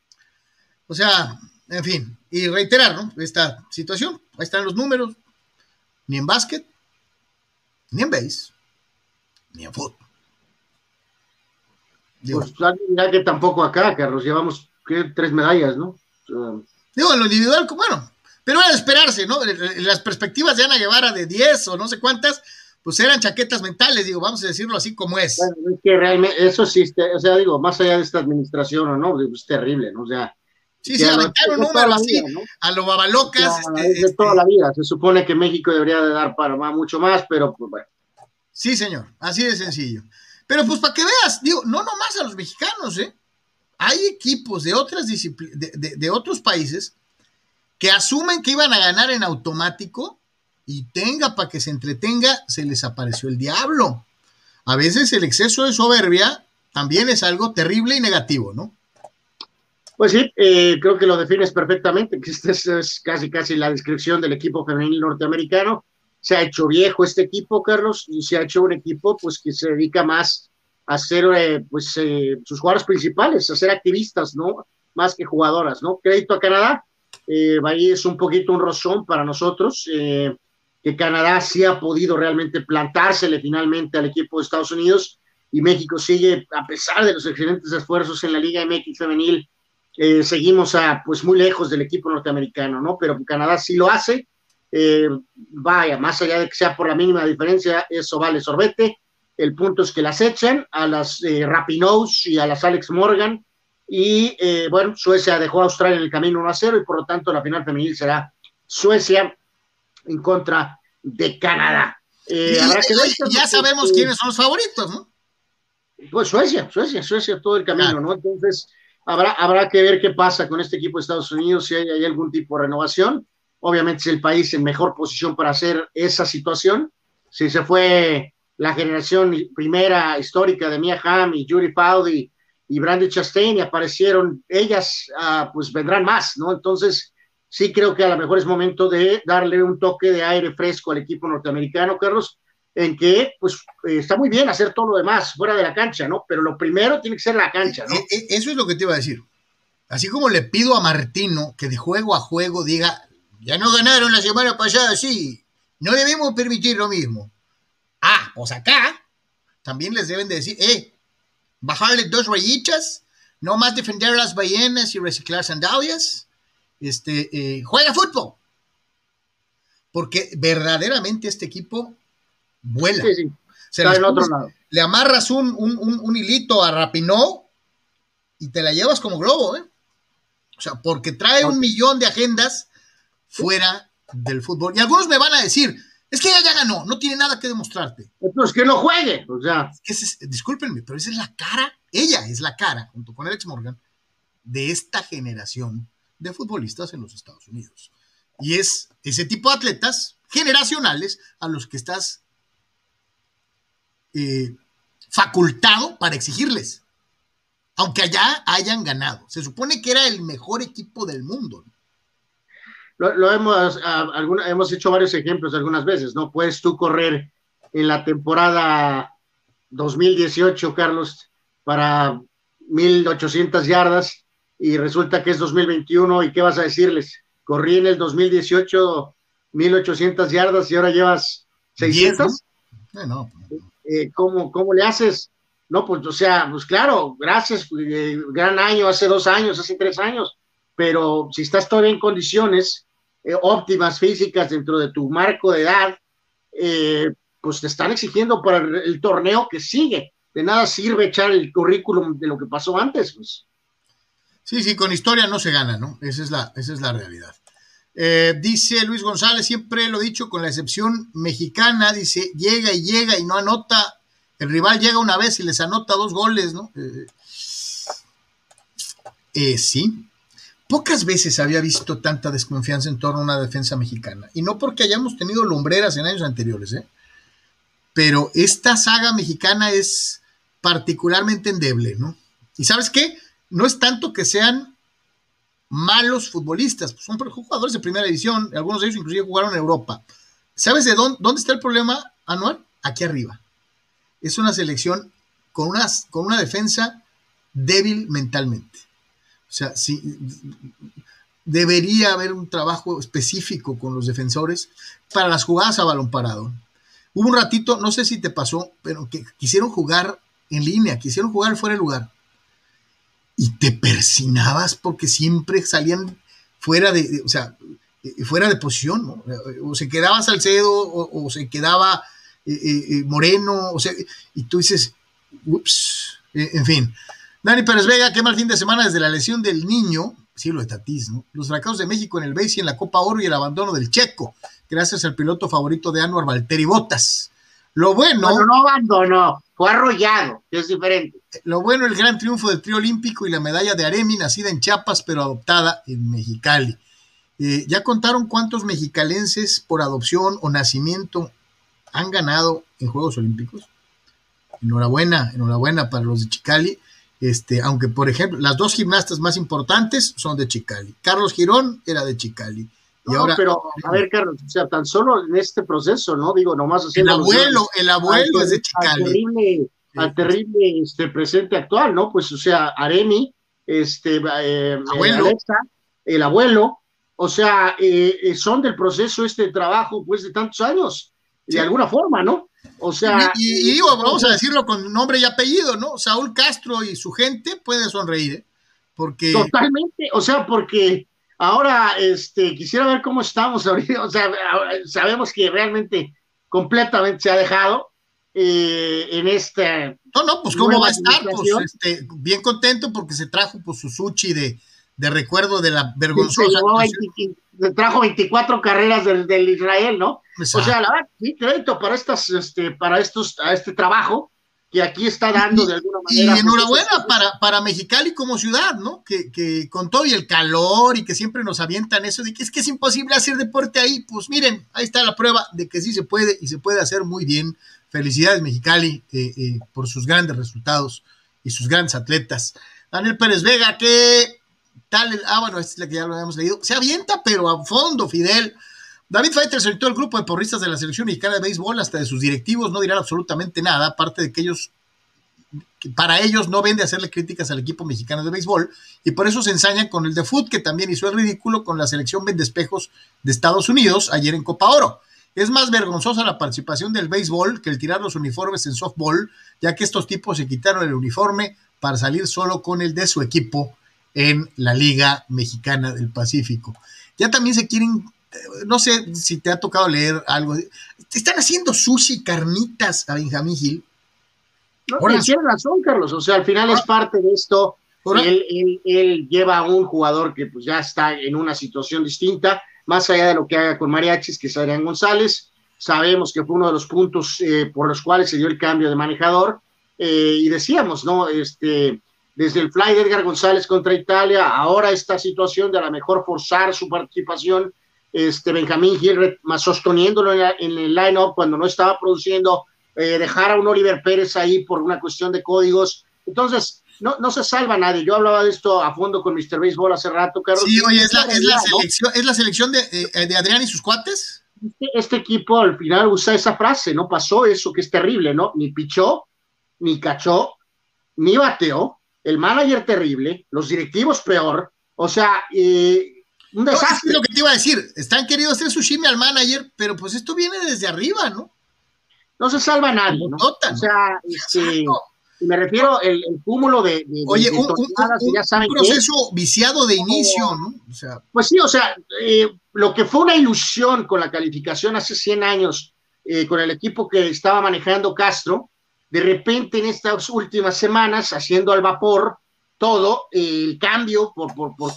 o sea en fin y reiterar no esta situación ahí están los números ni en básquet ni en base, ni en fútbol. pues ya que tampoco acá, Carlos, llevamos tres medallas, ¿no? digo, en lo individual, bueno, pero era de esperarse, ¿no? Las perspectivas de Ana Guevara de 10 o no sé cuántas, pues eran chaquetas mentales, digo, vamos a decirlo así como es. Bueno, es que realmente, eso sí, este, o sea, digo, más allá de esta administración o no, es terrible, ¿no? O sea, Sí, sí, aventaron un número así, a lo babalocas. este, de toda la vida. Se supone que México debería de dar para más, mucho más, pero pues bueno. Sí, señor, así de sencillo. Pero pues para que veas, digo, no nomás a los mexicanos, ¿eh? Hay equipos de otras de, de, otros países que asumen que iban a ganar en automático y tenga para que se entretenga, se les apareció el diablo. A veces el exceso de soberbia también es algo terrible y negativo, ¿no? Pues sí, eh, creo que lo defines perfectamente, que esta es, casi casi la descripción del equipo femenil norteamericano. Se ha hecho viejo este equipo, Carlos, y se ha hecho un equipo pues que se dedica más a ser eh, pues eh, sus jugadores principales, a ser activistas, ¿no? Más que jugadoras, ¿no? Crédito a Canadá, ahí es un poquito un rozón para nosotros, que Canadá sí ha podido realmente plantársele finalmente al equipo de Estados Unidos y México sigue, a pesar de los excelentes esfuerzos en la Liga MX femenil, eh, seguimos a, pues muy lejos del equipo norteamericano, ¿no? Pero Canadá sí lo hace. Eh, vaya, más allá de que sea por la mínima diferencia, eso vale sorbete. El punto es que las echan a las eh, Rapinoes y a las Alex Morgan. Y bueno, Suecia dejó a Australia en el camino 1 a 0 y por lo tanto la final femenil será Suecia en contra de Canadá. ya sabemos quiénes son los favoritos, ¿no? Pues Suecia, Suecia, Suecia todo el camino, ¿no? Entonces, Habrá, habrá que ver qué pasa con este equipo de Estados Unidos, si hay, algún tipo de renovación. Obviamente es el país en mejor posición para hacer esa situación. Si se fue la generación primera histórica de Mia Hamm y Judy Fowdy y Brandy Chastain y aparecieron ellas, ah, pues vendrán más, ¿no? Entonces, sí creo que a lo mejor es momento de darle un toque de aire fresco al equipo norteamericano, Carlos, en que pues eh, está muy bien hacer todo lo demás fuera de la cancha, ¿no? Pero lo primero tiene que ser la cancha, ¿no? E, e, eso es lo que te iba a decir. Así como le pido a Martino que de juego a juego diga, ya no ganaron la semana pasada, sí, no debemos permitir lo mismo. Ah, pues acá también les deben de decir, eh, bajarle dos rayitas, no más defender las ballenas y reciclar sandalias, este, eh, juega fútbol. Porque verdaderamente este equipo vuela. Sí, sí. Está en otro lado. Le amarras un, un, hilito a Rapinó y te la llevas como globo, ¿eh? O sea, porque trae un millón de agendas fuera del fútbol. Y algunos me van a decir, es que ella ya ganó, no tiene nada que demostrarte. Pues que no juegue, o sea. discúlpenme, pero esa es la cara, ella es la cara, junto con Alex Morgan, de esta generación de futbolistas en los Estados Unidos. Y es ese tipo de atletas generacionales a los que estás eh, facultado para exigirles, aunque allá hayan ganado. Se supone que era el mejor equipo del mundo. Lo, hemos, hemos hecho varios ejemplos algunas veces, ¿no? Puedes tú correr en la temporada 2018, Carlos, para 1800 yardas y resulta que es 2021 y ¿qué vas a decirles? Corrí en el 2018 1800 yardas y ahora llevas 600. Eh, no, eh, ¿cómo, ¿Cómo le haces? No, pues, o sea, pues claro, gracias, eh, gran año, hace dos años, hace tres años, pero si estás todavía en condiciones óptimas físicas dentro de tu marco de edad, pues te están exigiendo para el, torneo que sigue. De nada sirve echar el currículum de lo que pasó antes, pues. Sí, sí, con historia no se gana, ¿no? Esa es la, esa es la realidad. Eh, dice Luis González, siempre lo dicho, con la excepción mexicana, dice, llega y llega y no anota. El rival llega una vez y les anota dos goles, ¿no? Eh, eh, sí. Pocas veces había visto tanta desconfianza en torno a una defensa mexicana. Y no porque hayamos tenido lumbreras en años anteriores, ¿eh? pero esta saga mexicana es particularmente endeble, ¿no? Y sabes qué? No es tanto que sean malos futbolistas, pues son jugadores de primera división, algunos de ellos inclusive jugaron en Europa. ¿Sabes de dónde, dónde está el problema, Anual? Aquí arriba. Es una selección con, con una defensa débil mentalmente. O sea, sí, debería haber un trabajo específico con los defensores para las jugadas a balón parado. Hubo un ratito, no sé si te pasó, pero que quisieron jugar en línea, quisieron jugar fuera de lugar. Y te persinabas porque siempre salían fuera de, o sea, eh, fuera de posición. O se quedaba Salcedo o, se quedaba eh, eh, Moreno, o sea, y tú dices, ups, en fin. Dani Pérez Vega, qué mal fin de semana desde la lesión del niño, siglo de Tatís, ¿no? Los fracasos de México en el BASE y en la Copa Oro y el abandono del Checo gracias al piloto favorito de Anuar, Valtteri Bottas. Lo bueno. Bueno, no abandonó, fue arrollado, que es diferente. Lo bueno, el gran triunfo del trío olímpico y la medalla de Aremi, nacida en Chiapas, pero adoptada en Mexicali. Eh, ¿Ya contaron cuántos mexicalenses por adopción o nacimiento han ganado en Juegos Olímpicos? Enhorabuena, enhorabuena para los de Chicali. Este, aunque, por ejemplo, las dos gimnastas más importantes son de Chicali. Carlos Girón era de Chicali. No, pero a ver, Carlos, o sea, tan solo en este proceso, ¿no? Digo, nomás El abuelo, el abuelo es de Chicali. Al terrible, al terrible este, presente actual, ¿no? Pues, o sea, Aremi, este, eh, abuelo. el abuelo, o sea, eh, eh, son del proceso este trabajo, pues, de tantos años, de alguna forma, ¿no? O sea. Y, digo, vamos a decirlo con nombre y apellido, ¿no? Saúl Castro y su gente pueden sonreír, ¿eh? Porque. Totalmente, o sea, porque Ahora, este, quisiera ver cómo estamos ahorita, o sea, sabemos que realmente completamente se ha dejado eh, en este... No, no, pues cómo va a estar, pues este, bien contento porque se trajo pues su sushi de, de recuerdo de la vergonzosa. Se, trajo 24 carreras del, del Israel, ¿no? O sea, la verdad, sí, crédito para estas, este, para estos, a este trabajo, que aquí está dando de alguna manera. Y enhorabuena para, para Mexicali como ciudad, ¿no? Que, que, con todo y el calor y que siempre nos avientan eso de que es que es imposible hacer deporte ahí. Pues miren, ahí está la prueba de que sí se puede y se puede hacer muy bien. Felicidades Mexicali eh, eh, por sus grandes resultados y sus grandes atletas. Daniel Pérez Vega, ¿qué tal? ah, bueno, esta es la que ya lo habíamos leído. Se avienta, pero a fondo, Fidel. David Faiter solicitó el grupo de porristas de la selección mexicana de béisbol, hasta de sus directivos no dirán absolutamente nada, aparte de que ellos, para ellos no ven de hacerle críticas al equipo mexicano de béisbol, y por eso se ensañan con el de fútbol, que también hizo el ridículo con la selección Vendespejos de Estados Unidos ayer en Copa Oro. Es más vergonzosa la participación del béisbol que el tirar los uniformes en softball, ya que estos tipos se quitaron el uniforme para salir solo con el de su equipo en la Liga Mexicana del Pacífico. Ya también se quieren no sé si te ha tocado leer algo. Te están haciendo sushi carnitas a Benjamín Gil. No, razón, Carlos. O sea, al final es ah. parte de esto. Él, lleva a un jugador que pues ya está en una situación distinta, más allá de lo que haga con Mariachis, que es Adrián González. Sabemos que fue uno de los puntos eh, por los cuales se dio el cambio de manejador. Eh, y decíamos, ¿no? Este, desde el fly de Edgar González contra Italia, ahora esta situación de a lo mejor forzar su participación este Benjamín Gil más sosteniéndolo en, el line-up cuando no estaba produciendo eh, dejar a un Oliver Pérez ahí por una cuestión de códigos. Entonces, no, no se salva nadie. Yo hablaba de esto a fondo con Mr. Baseball hace rato, Carlos. Sí, oye, es la, es la selección, ¿es la selección de, eh, de Adrián y sus cuates. Este, este, equipo al final usa esa frase, ¿no? Pasó eso que es terrible, ¿no? Ni pichó, ni cachó, ni bateó, el manager terrible, los directivos peor, o sea, eh, un desastre. es lo que te iba a decir, están queriendo hacer sushimi al manager, pero pues esto viene desde arriba, ¿no? No se salva nadie, ¿no? o sea, este, me refiero el, el cúmulo de, de Oye, un, proceso viciado de inicio, ¿no? O sea, pues sí, o sea, eh, lo que fue una ilusión con la calificación hace 100 años eh, con el equipo que estaba manejando Castro, de repente en estas últimas semanas, haciendo al vapor todo, eh, el cambio, por, por,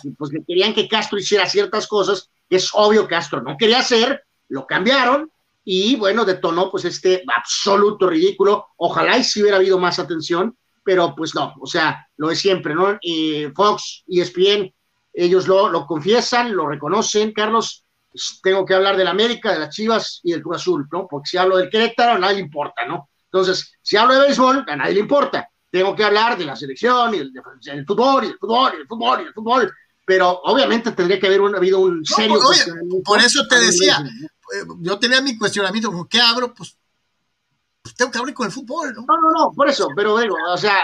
querían que Castro hiciera ciertas cosas, que es obvio Castro no quería hacer, lo cambiaron, y bueno, detonó pues este absoluto ridículo. Ojalá y si hubiera habido más atención, pero pues no, o sea, lo de siempre, ¿no? Y Fox, ESPN, ellos lo, lo confiesan, lo reconocen, Carlos. Pues, tengo que hablar del América, de las Chivas y del Cruz Azul, ¿no? Porque si hablo del Querétaro, a nadie le importa, ¿no? Entonces, si hablo de béisbol, a nadie le importa. Tengo que hablar de la selección y el, fútbol y el fútbol y el fútbol y el fútbol pero obviamente tendría que haber habido un serio. por eso te decía, eh, yo tenía mi cuestionamiento, ¿qué abro? Pues, pues, tengo que abrir con el fútbol, ¿no? No, no, no, por eso, pero digo, o sea,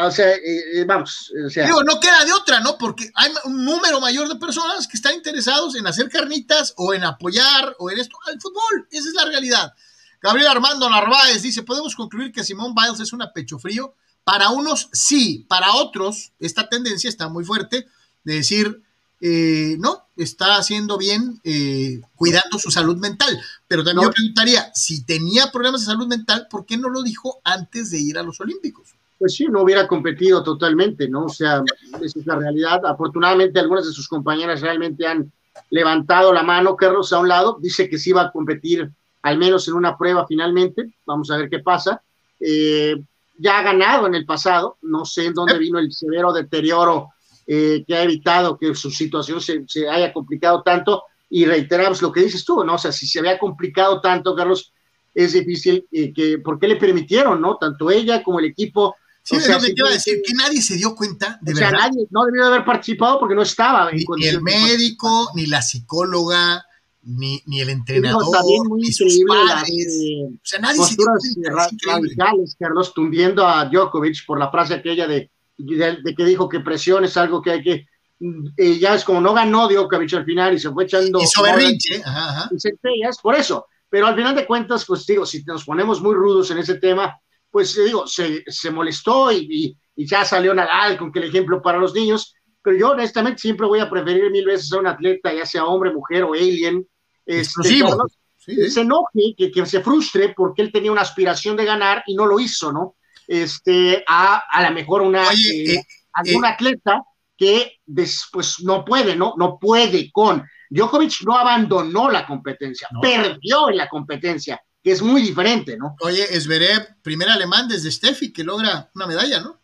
o sea eh, eh, vamos. O sea. Digo, no queda de otra, ¿no? Porque hay un número mayor de personas que están interesados en hacer carnitas o en apoyar o en esto al fútbol. Esa es la realidad. Gabriel Armando Narváez dice, podemos concluir que Simón Biles es una pecho frío. Para unos sí, para otros esta tendencia está muy fuerte de decir, eh, no, está haciendo bien eh, cuidando su salud mental. Pero también yo preguntaría, si tenía problemas de salud mental, ¿por qué no lo dijo antes de ir a los Olímpicos? Pues sí, no hubiera competido totalmente, ¿no? O sea, esa es la realidad. Afortunadamente, algunas de sus compañeras realmente han levantado la mano. Carlos a un lado dice que sí va a competir al menos en una prueba finalmente. Vamos a ver qué pasa. Eh, ya ha ganado en el pasado. No sé en dónde vino el severo deterioro eh, que ha evitado que su situación se, haya complicado tanto. Y reiteramos lo que dices tú, ¿no? O sea, si se había complicado tanto, Carlos, es difícil eh, que, ¿por qué le permitieron, ¿no? Tanto ella como el equipo. Sí, o sea, te iba a decir que nadie se dio cuenta, de o sea, nadie no debió haber participado porque no estaba. Ni, el médico, ni la psicóloga, ni, ni el entrenador, ni sus padres. o sea, nadie se radicales, Carlos, tundiendo a Djokovic por la frase aquella de de, que dijo que presión es algo que hay que eh, ya es como no ganó Djokovic al final y se fue echando y por eso. Pero al final de cuentas pues digo si nos ponemos muy rudos en ese tema pues digo se, se molestó y, y, ya salió Nadal con que el ejemplo para los niños. Pero yo honestamente siempre voy a preferir mil veces a un atleta ya sea hombre mujer o alien este, se enoje que, que se frustre porque él tenía una aspiración de ganar y no lo hizo no este, a a lo mejor una, eh, eh, algún eh, atleta que después no puede, ¿no? No puede con. Djokovic no abandonó la competencia, perdió en la competencia, que es muy diferente, ¿no? Oye, Esverev, primer alemán desde Steffi, que logra una medalla, ¿no?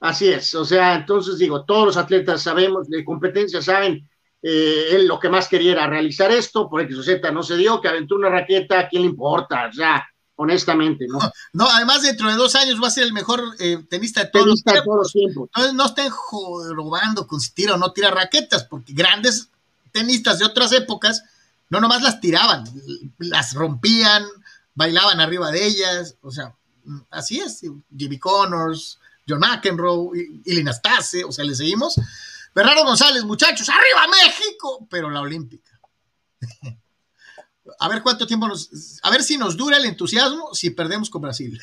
Así es, o sea, entonces digo, todos los atletas sabemos de competencia, saben, él lo que más quería era realizar esto, por X o Z no se dio, que aventó una raqueta, ¿a quién le importa? O sea, honestamente, ¿no? No, además dentro de dos años va a ser el mejor eh, tenista de todos los tiempos. Entonces no estén robando con si tira o no tira raquetas, porque grandes tenistas de otras épocas no nomás las tiraban, las rompían, bailaban arriba de ellas, o sea, así es, Jimmy Connors, John McEnroe, Ilin Astase, o sea, le seguimos. Bernardo González, muchachos, arriba México, pero la olímpica. a ver cuánto tiempo nos, a ver si nos dura el entusiasmo si perdemos con Brasil.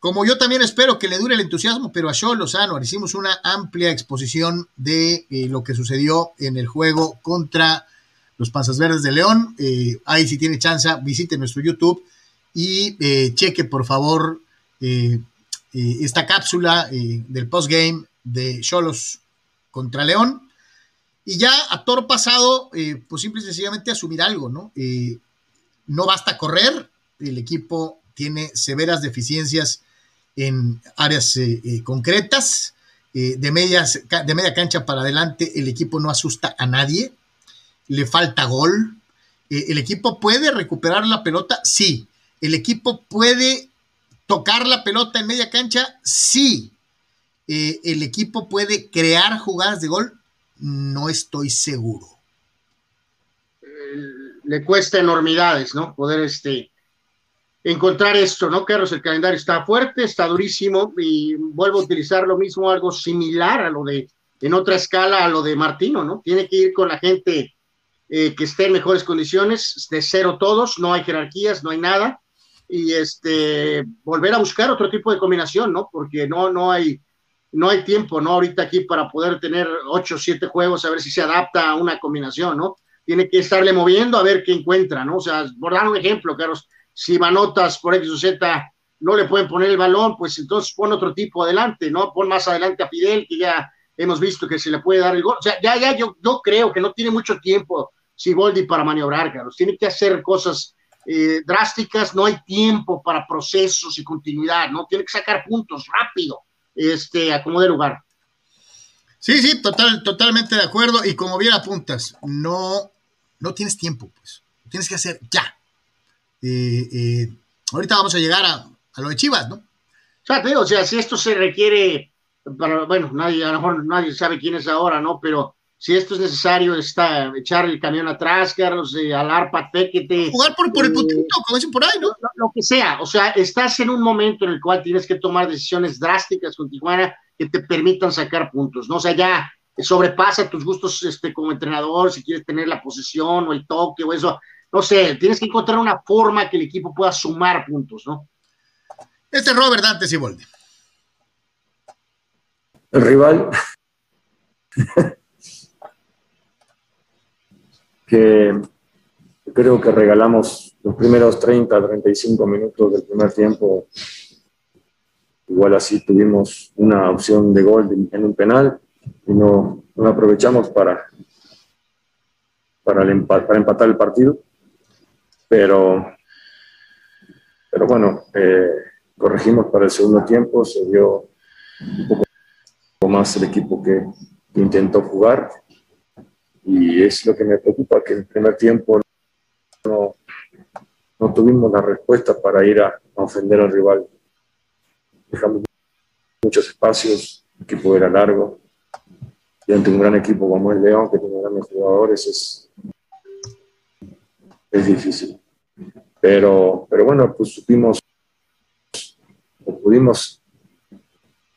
Como yo también espero que le dure el entusiasmo, pero a Show Lozano hicimos una amplia exposición de eh, lo que sucedió en el juego contra los Panzas Verdes de León. Eh, ahí si tiene chance, visite nuestro YouTube y eh, cheque por favor esta cápsula del postgame de Cholos contra León. Y ya a toro pasado, eh, pues simple y sencillamente asumir algo, ¿no? Eh, no basta correr, el equipo tiene severas deficiencias en áreas eh, concretas, de, medias, de media cancha para adelante el equipo no asusta a nadie, le falta gol, el equipo puede recuperar la pelota, sí, ¿El equipo puede tocar la pelota en media cancha? Sí. Eh, ¿El equipo puede crear jugadas de gol? No estoy seguro. le cuesta enormidades, ¿no? Poder este, encontrar esto, ¿no, Carlos? El calendario está fuerte, está durísimo y vuelvo a utilizar lo mismo, algo similar a lo de, en otra escala, a lo de Martino, ¿no? Tiene que ir con la gente eh, que esté en mejores condiciones, de cero todos, no hay jerarquías, no hay nada, y este, volver a buscar otro tipo de combinación, ¿no? Porque no, no hay, no hay tiempo, ¿no? Ahorita aquí para poder tener ocho o siete juegos, a ver si se adapta a una combinación, ¿no? Tiene que estarle moviendo a ver qué encuentra, ¿no? O sea, por dar un ejemplo, Carlos, si Manotas por X o Z no le pueden poner el balón, pues entonces pon otro tipo adelante, ¿no? Pon más adelante a Fidel, que ya hemos visto que se le puede dar el gol. O sea, ya, ya, yo, yo creo que no tiene mucho tiempo Siboldi para maniobrar, Carlos. Tiene que hacer cosas eh, drásticas, no hay tiempo para procesos y continuidad, ¿no? Tiene que sacar puntos rápido, este, a como de lugar. Sí, sí, total, totalmente de acuerdo. Y como bien apuntas, no, no tienes tiempo, pues. Tienes que hacer ya. Eh, eh, ahorita vamos a llegar a, lo de Chivas, ¿no? O sea, te digo, o sea, si esto se requiere, para, bueno, nadie, a lo mejor nadie sabe quién es ahora, ¿no? Pero si esto es necesario, está echar el camión atrás, Carlos, eh, alar te Jugar por, por el eh, putito, como dicen por ahí, ¿no? Lo, que sea, o sea, estás en un momento en el cual tienes que tomar decisiones drásticas con Tijuana que te permitan sacar puntos, ¿no? O sea, ya sobrepasa tus gustos este, como entrenador, si quieres tener la posesión o el toque o eso, no sé, tienes que encontrar una forma que el equipo pueda sumar puntos, ¿no? Este es Robert Dante Siboldi. El rival que creo que regalamos los primeros 30, 35 minutos del primer tiempo. Igual así tuvimos una opción de gol en un penal y no, no aprovechamos para, para, para empatar el partido. Pero, pero bueno, eh, corregimos para el segundo tiempo, se dio un poco más el equipo que intentó jugar y es lo que me preocupa, que en el primer tiempo no, no tuvimos la respuesta para ir a, ofender al rival. Dejamos muchos espacios, el equipo era largo, y ante un gran equipo como el León, que tiene grandes jugadores, es, es difícil. Pero, pero bueno, pues supimos pudimos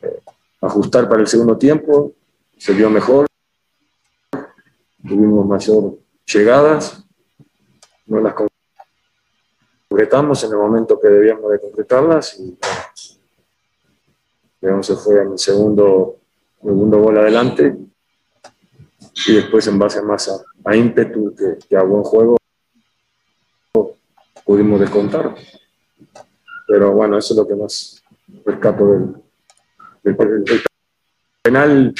eh, ajustar para el segundo tiempo, se vio mejor, tuvimos mayor llegadas, no las concretamos en el momento que debíamos de concretarlas y León se fue en el segundo, segundo gol adelante. Y después en base más a, ímpetu que, a buen juego pudimos descontar. Pero bueno, eso es lo que más rescato del, del penal.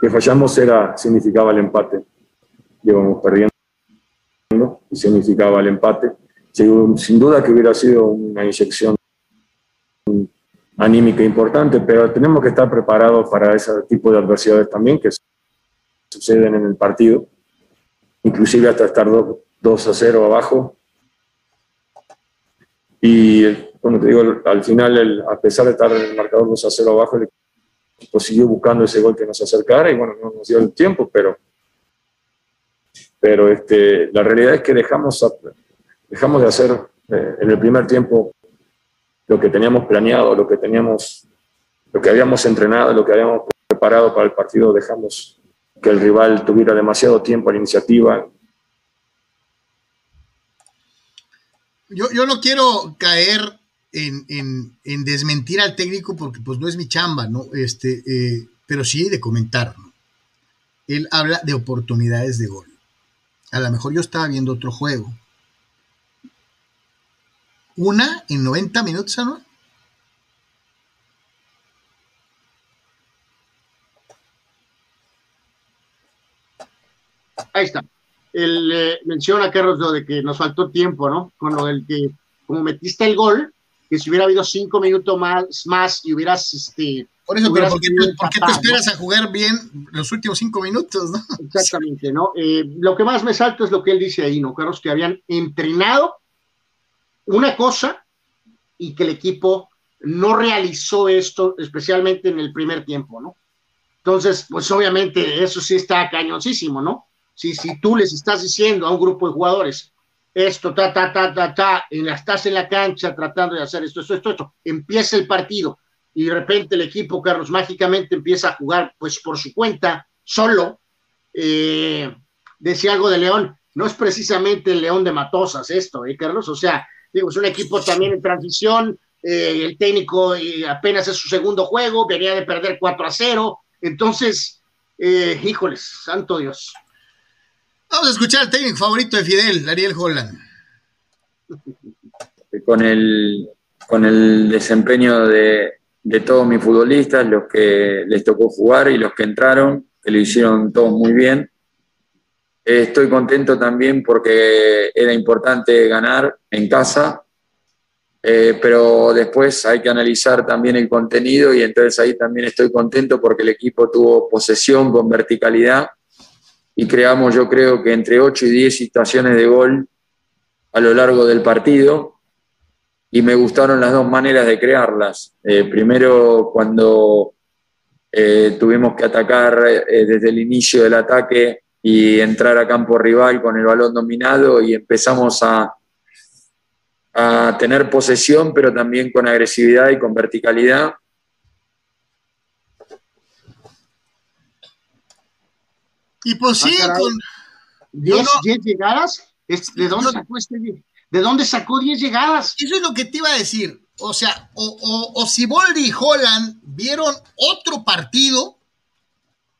Que fallamos era, significaba el empate íbamos perdiendo y significaba el empate. Sin duda que hubiera sido una inyección anímica importante, pero tenemos que estar preparados para ese tipo de adversidades también que suceden en el partido, inclusive hasta estar 2 a 0 abajo. Y, como te digo, al final, a pesar de estar en el marcador 2 a 0 abajo, el equipo siguió buscando ese gol que nos acercara y bueno, no nos dio el tiempo, pero pero este, la realidad es que dejamos, dejamos de hacer eh, en el primer tiempo lo que teníamos planeado, lo que teníamos, lo que habíamos entrenado, lo que habíamos preparado para el partido, dejamos que el rival tuviera demasiado tiempo a la iniciativa. Yo, yo no quiero caer en, en, en, desmentir al técnico porque pues no es mi chamba, ¿no? Este, eh, pero sí de comentar. Él habla de oportunidades de gol. A lo mejor yo estaba viendo otro juego. Una en 90 minutos, ¿no? Ahí está. Él eh, menciona, Carlos, lo de que nos faltó tiempo, ¿no? Con lo del que, como metiste el gol, que si hubiera habido cinco minutos más, más y hubieras este, por eso, pero ¿por qué, te esperas a jugar bien los últimos cinco minutos? ¿no? Exactamente, ¿no? Eh, lo que más me salta es lo que él dice ahí, ¿no, Carlos? Que habían entrenado una cosa y que el equipo no realizó esto, especialmente en el primer tiempo, ¿no? Entonces, pues obviamente eso sí está cañoncísimo, ¿no? Si, si tú les estás diciendo a un grupo de jugadores, esto, ta, ta, ta, ta, ta, y estás en la cancha tratando de hacer esto, esto, esto, esto, empieza el partido y de repente el equipo, Carlos, mágicamente empieza a jugar, pues por su cuenta, solo, eh, decía algo de León, no es precisamente el León de Matosas esto, ¿eh, Carlos? O sea, digo, es un equipo también en transición, eh, el técnico apenas es su segundo juego, venía de perder 4 a 0, entonces, eh, híjoles, santo Dios. Vamos a escuchar al técnico favorito de Fidel, Ariel Holland. Con el, con el desempeño de, de todos mis futbolistas, los que les tocó jugar y los que entraron, que lo hicieron todos muy bien. Estoy contento también porque era importante ganar en casa, eh, pero después hay que analizar también el contenido y entonces ahí también estoy contento porque el equipo tuvo posesión con verticalidad y creamos yo creo que entre 8 y 10 situaciones de gol a lo largo del partido y me gustaron las dos maneras de crearlas. Eh, primero cuando eh, tuvimos que atacar desde el inicio del ataque y entrar a campo rival con el balón dominado y empezamos a a tener posesión, pero también con agresividad y con verticalidad. Y pues sí, ah, con 10 llegadas. ¿De dónde sacó este ¿De dónde sacó 10 llegadas? Eso es lo que te iba a decir. O sea, o, o, o Siboldi y Holland vieron otro partido,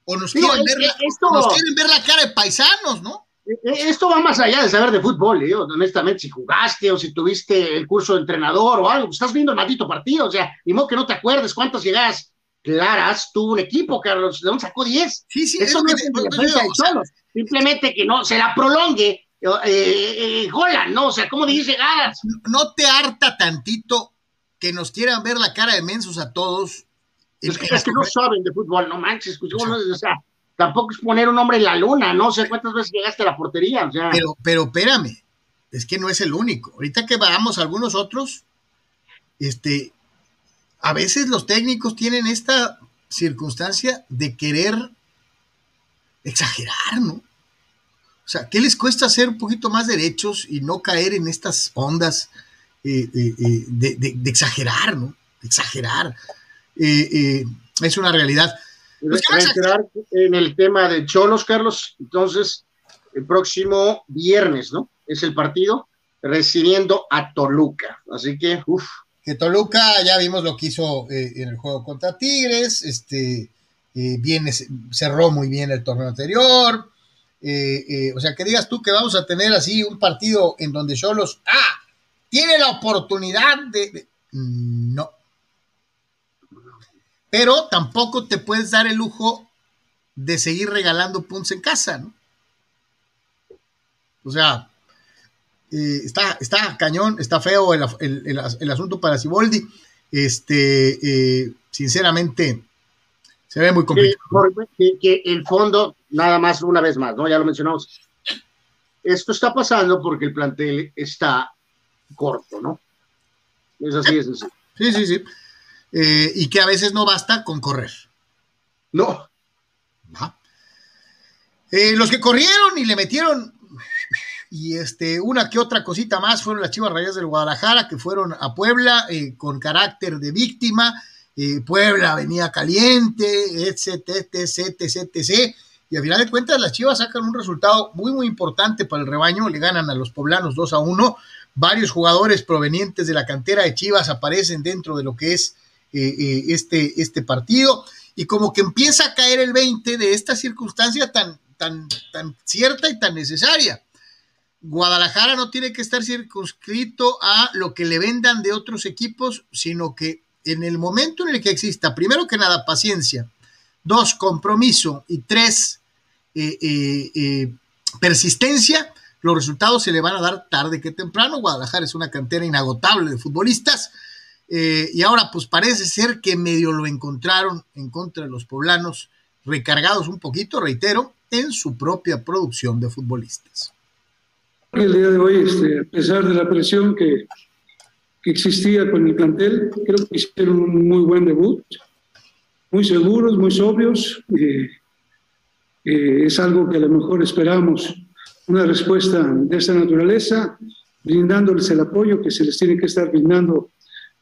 o nos, quieren, ver la, nos quieren ver la cara de paisanos, ¿no? Eh, eh, esto va más allá de saber de fútbol, ¿eh? honestamente, si jugaste o si tuviste el curso de entrenador o algo, estás viendo el maldito partido, o sea, ni modo que no te acuerdes cuántas llegadas claras tuvo un equipo, Carlos, ¿de dónde sacó 10? Sí, sí, eso no es defensa de Cholos, simplemente que no se la prolongue eh, eh, ¿no? O sea, ¿cómo dice llegadas? ¿No te harta tantito que nos quieran ver la cara de mensos a todos? Es que, es que no saben de fútbol, no manches, pues, o sea, tampoco es poner un hombre en la luna, no sé cuántas veces llegaste a la portería. O sea. Pero, pero espérame, es que no es el único. Ahorita que vamos a algunos otros, este, a veces los técnicos tienen esta circunstancia de querer exagerar, ¿no? O sea, ¿qué les cuesta hacer un poquito más derechos y no caer en estas ondas eh, eh, eh, de, exagerar, ¿no? exagerar. es una realidad. Pues entrar en el tema de Cholos, Carlos. Entonces, el próximo viernes, ¿no? Es el partido recibiendo a Toluca. Así que, uff. Que Toluca, ya vimos lo que hizo en el juego contra Tigres, este, viene, cerró muy bien el torneo anterior. Eh, o sea, que digas tú que vamos a tener así un partido en donde Cholos, ah, tiene la oportunidad de no, pero tampoco te puedes dar el lujo de seguir regalando puntos en casa, ¿no? O sea, eh, está, está cañón, está feo el, asunto para Siboldi. Este, eh, sinceramente, se ve muy complicado. Que, el fondo, nada más, una vez más, ¿no? Ya lo mencionamos. Esto está pasando porque el plantel está corto, ¿no? Es así, es así. Sí, sí, sí. Eh, y que a veces no basta con correr. No. Eh, los que corrieron y le metieron y este, una que otra cosita más fueron las Chivas Rayas del Guadalajara que fueron a Puebla eh, con carácter de víctima. Puebla venía caliente, etc, etc, etc, etc. Y a final de cuentas las Chivas sacan un resultado muy, muy importante para el rebaño. Le ganan a los poblanos 2 a 1. Varios jugadores provenientes de la cantera de Chivas aparecen dentro de lo que es eh, eh, este, este partido y como que empieza a caer el 20 de esta circunstancia tan, tan, tan cierta y tan necesaria. Guadalajara no tiene que estar circunscrito a lo que le vendan de otros equipos, sino que en el momento en el que exista, primero que nada, paciencia, dos, compromiso y tres, persistencia, los resultados se le van a dar tarde que temprano. Guadalajara es una cantera inagotable de futbolistas eh, y ahora pues parece ser que medio lo encontraron en contra de los poblanos, recargados un poquito, reitero, en su propia producción de futbolistas. El día de hoy, este, a pesar de la presión que, que existía con el plantel. Creo que hicieron un muy buen debut, muy seguros, muy sobrios. Eh, es algo que a lo mejor esperamos una respuesta de esta naturaleza, brindándoles el apoyo que se les tiene que estar brindando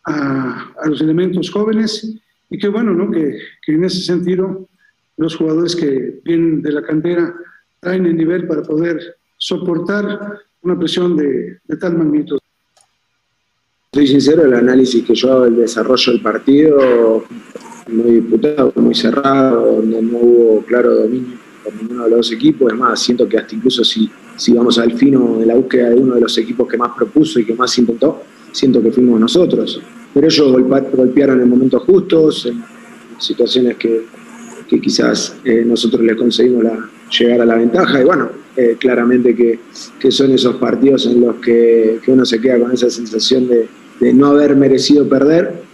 a, los elementos jóvenes y que bueno, ¿no? que, que en ese sentido los jugadores que vienen de la cantera traen el nivel para poder soportar una presión de, de tal magnitud. Soy sincero, el análisis que yo hago del desarrollo del partido, muy disputado, muy cerrado, donde no hubo claro dominio por ninguno de los dos equipos. Es más, siento que hasta incluso si, si vamos al fino de la búsqueda de uno de los equipos que más propuso y que más intentó, siento que fuimos nosotros. Pero ellos golpearon en momentos justos, en situaciones que, que quizás eh, nosotros les conseguimos la, llegar a la ventaja. Y bueno, eh, claramente que, que, son esos partidos en los que, uno se queda con esa sensación de no haber merecido perder.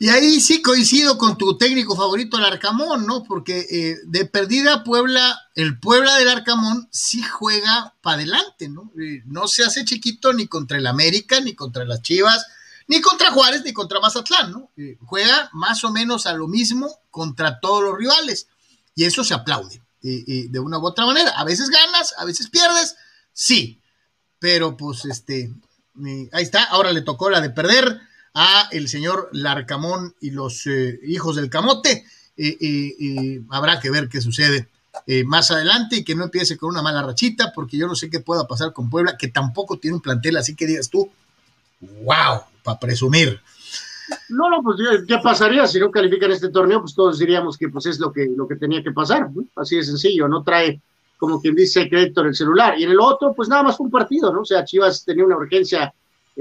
Y ahí sí coincido con tu técnico favorito, el Arcamón, ¿no? Porque eh, de perdida Puebla, el Puebla del Arcamón sí juega para adelante, ¿no? Eh, no se hace chiquito ni contra el América, ni contra las Chivas, ni contra Juárez, ni contra Mazatlán, ¿no? Eh, juega más o menos a lo mismo contra todos los rivales. Y eso se aplaude, de una u otra manera. A veces ganas, a veces pierdes, sí. Pero pues este, ahí está, ahora le tocó la de perder a el señor Larcamón y los eh, hijos del camote. Eh, eh, habrá que ver qué sucede más adelante y que no empiece con una mala rachita, porque yo no sé qué pueda pasar con Puebla, que tampoco tiene un plantel, así que digas tú, wow, para presumir. No, no, pues ¿qué pasaría si no califican este torneo? Pues todos diríamos que pues es lo que, lo que tenía que pasar, ¿no? así de sencillo, no trae como quien dice crédito en el celular. Y en el otro, pues nada más un partido, ¿no? O sea, Chivas tenía una urgencia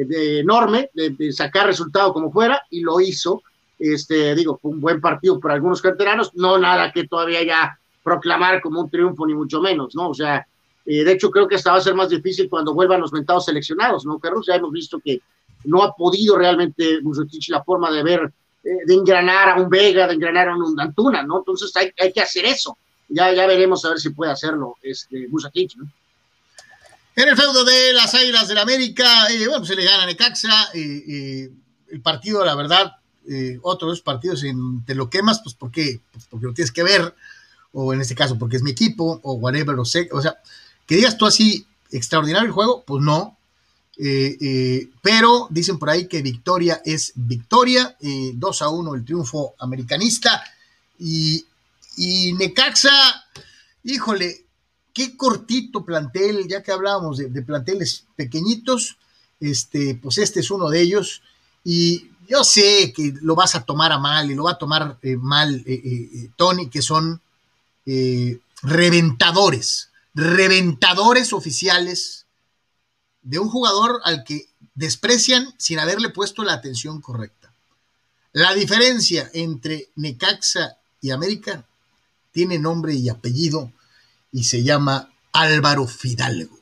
de, enorme de, de, sacar resultado como fuera y lo hizo. Este, digo, fue un buen partido para algunos canteranos, no nada que todavía ya proclamar como un triunfo, ni mucho menos, ¿no? O sea, eh, de hecho, creo que esta va a ser más difícil cuando vuelvan los mentados seleccionados, ¿no, Carlos? Ya hemos visto que no ha podido realmente Bucetich la forma de ver, eh, de engranar a un Vega, de engranar a un Antuna, ¿no? Entonces hay, hay que hacer eso. Ya, ya veremos a ver si puede hacerlo este, Bucetich, ¿no? En el feudo de las Águilas del la América, eh, bueno, se le gana a Necaxa. Eh, eh, el partido, la verdad, eh, otros partidos en, te lo quemas, pues porque, pues porque lo tienes que ver, o en este caso porque es mi equipo, o whatever, o, sé, o sea, que digas tú así, extraordinario el juego, pues no. pero dicen por ahí que victoria es victoria, 2 a 1 el triunfo americanista. Y Necaxa, híjole, qué cortito plantel, ya que hablábamos de, de, planteles pequeñitos, este, pues este es uno de ellos. Y yo sé que lo vas a tomar a mal y lo va a tomar eh, mal eh, eh, Tony, que son reventadores, reventadores oficiales de un jugador al que desprecian sin haberle puesto la atención correcta. La diferencia entre Necaxa y América tiene nombre y apellido y se llama Álvaro Fidalgo.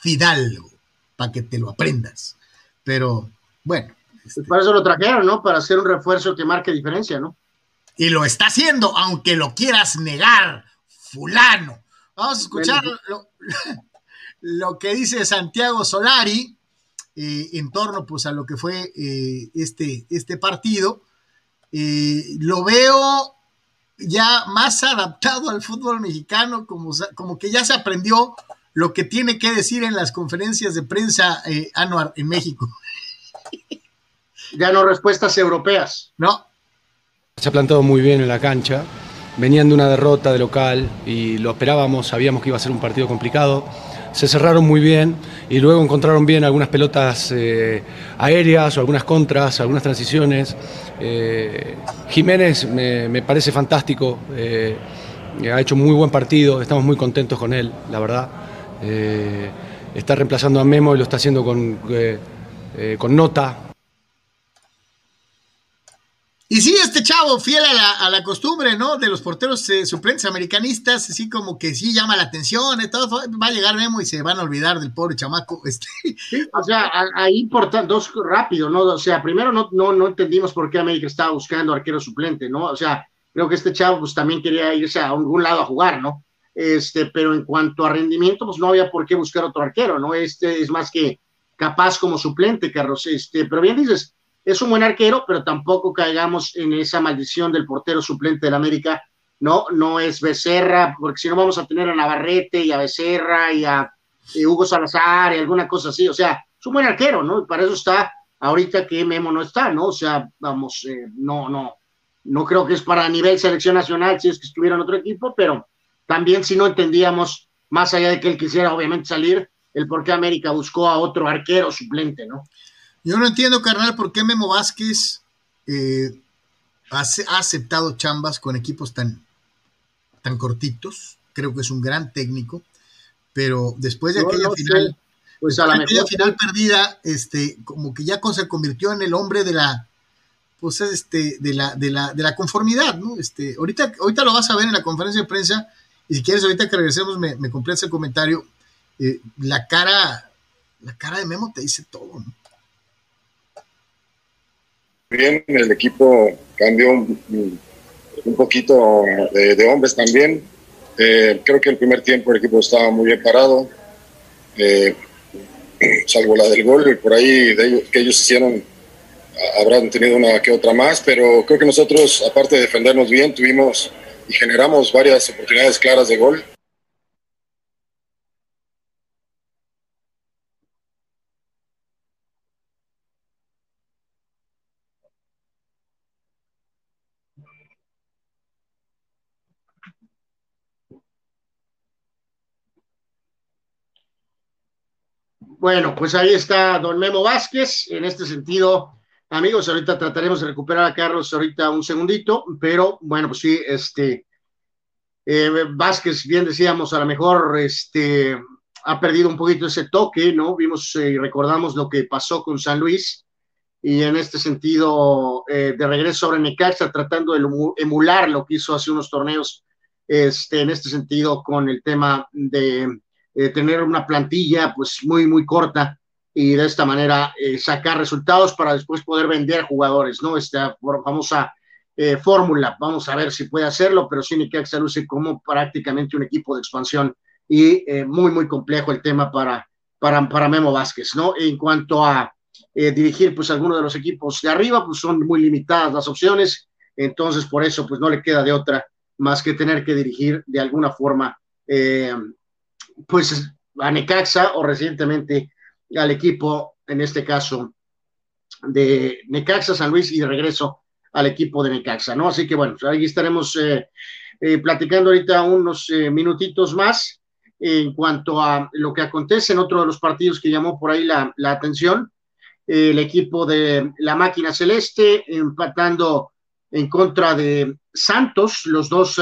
Fidalgo, para que te lo aprendas. Pero bueno. Este, para eso lo trajeron, ¿no? Para hacer un refuerzo que marque diferencia, ¿no? Y lo está haciendo, aunque lo quieras negar, fulano. Vamos a escuchar bueno. lo, lo, que dice Santiago Solari eh, en torno pues, a lo que fue eh, este, este partido. Eh, lo veo ya más adaptado al fútbol mexicano, como, como que ya se aprendió lo que tiene que decir en las conferencias de prensa eh, Anuar en México. Ya no respuestas europeas. No. Se ha plantado muy bien en la cancha. Venían de una derrota de local y lo esperábamos, sabíamos que iba a ser un partido complicado. Se cerraron muy bien y luego encontraron bien algunas pelotas eh, aéreas o algunas contras, algunas transiciones. Eh, Jiménez me, parece fantástico, eh, ha hecho muy buen partido, estamos muy contentos con él, la verdad. Está reemplazando a Memo y lo está haciendo con, con nota, y sí, este chavo, fiel a la, a la costumbre, ¿no? De los porteros eh, suplentes americanistas, así como que sí llama la atención, y todo, va a llegar Memo y se van a olvidar del pobre chamaco. Este. Sí, o sea, ahí por dos rápido, ¿no? O sea, primero no, no, no entendimos por qué América estaba buscando arquero suplente, ¿no? O sea, creo que este chavo pues también quería irse a algún lado a jugar, ¿no? Este, pero en cuanto a rendimiento, pues no había por qué buscar otro arquero, ¿no? Este es más que capaz como suplente, Carlos. Este, pero bien dices, es un buen arquero, pero tampoco caigamos en esa maldición del portero suplente del América. No, no es Becerra, porque si no vamos a tener a Navarrete y a Becerra y a Hugo Salazar y alguna cosa así. O sea, es un buen arquero, ¿no? Y para eso está ahorita que Memo no está, ¿no? O sea, vamos, eh, no, no, no creo que es para nivel selección nacional si es que estuviera en otro equipo, pero también si no entendíamos, más allá de que él quisiera obviamente salir, el por qué América buscó a otro arquero suplente, ¿no? Yo no entiendo, carnal, por qué Memo Vázquez eh, ha, aceptado chambas con equipos tan, tan cortitos. Creo que es un gran técnico, pero después de aquella final, pues a la mejor final perdida, este, como que ya se convirtió en el hombre de la, pues este, de la, de la, de la conformidad, ¿no? Este, ahorita, ahorita lo vas a ver en la conferencia de prensa, y si quieres ahorita que regresemos me, me completas el comentario, eh, la cara, la cara de Memo te dice todo, ¿no? Bien, el equipo cambió un, poquito de, hombres también. Eh, creo que el primer tiempo el equipo estaba muy bien parado, eh, salvo la del gol, y por ahí de ellos, que ellos hicieron habrán tenido una que otra más, pero creo que nosotros, aparte de defendernos bien, tuvimos y generamos varias oportunidades claras de gol. Bueno, pues ahí está don Memo Vázquez. En este sentido, Amigos, ahorita trataremos de recuperar a Carlos ahorita un segundito, pero bueno, pues sí, este, eh, Vázquez, bien decíamos, a lo mejor este, ha perdido un poquito ese toque, ¿no? Vimos eh, y recordamos lo que pasó con San Luis y en este sentido, eh, de regreso en Necaxa, tratando de emular lo que hizo hace unos torneos, este, en este sentido, con el tema de tener una plantilla pues muy, muy corta y de esta manera eh, sacar resultados para después poder vender jugadores, ¿no? Esta famosa eh, fórmula, vamos a ver si puede hacerlo, pero sí se luce como prácticamente un equipo de expansión y eh, muy, muy complejo el tema para, para, para Memo Vázquez, ¿no? En cuanto a dirigir, pues algunos de los equipos de arriba, pues son muy limitadas las opciones, entonces por eso, pues no le queda de otra más que tener que dirigir de alguna forma, pues a Necaxa o recientemente al equipo, en este caso, de Necaxa San Luis y de regreso al equipo de Necaxa, ¿no? Así que bueno, ahí estaremos eh, eh, platicando ahorita unos eh, minutitos más en cuanto a lo que acontece en otro de los partidos que llamó por ahí la, la atención, el equipo de la máquina celeste empatando en contra de Santos, los dos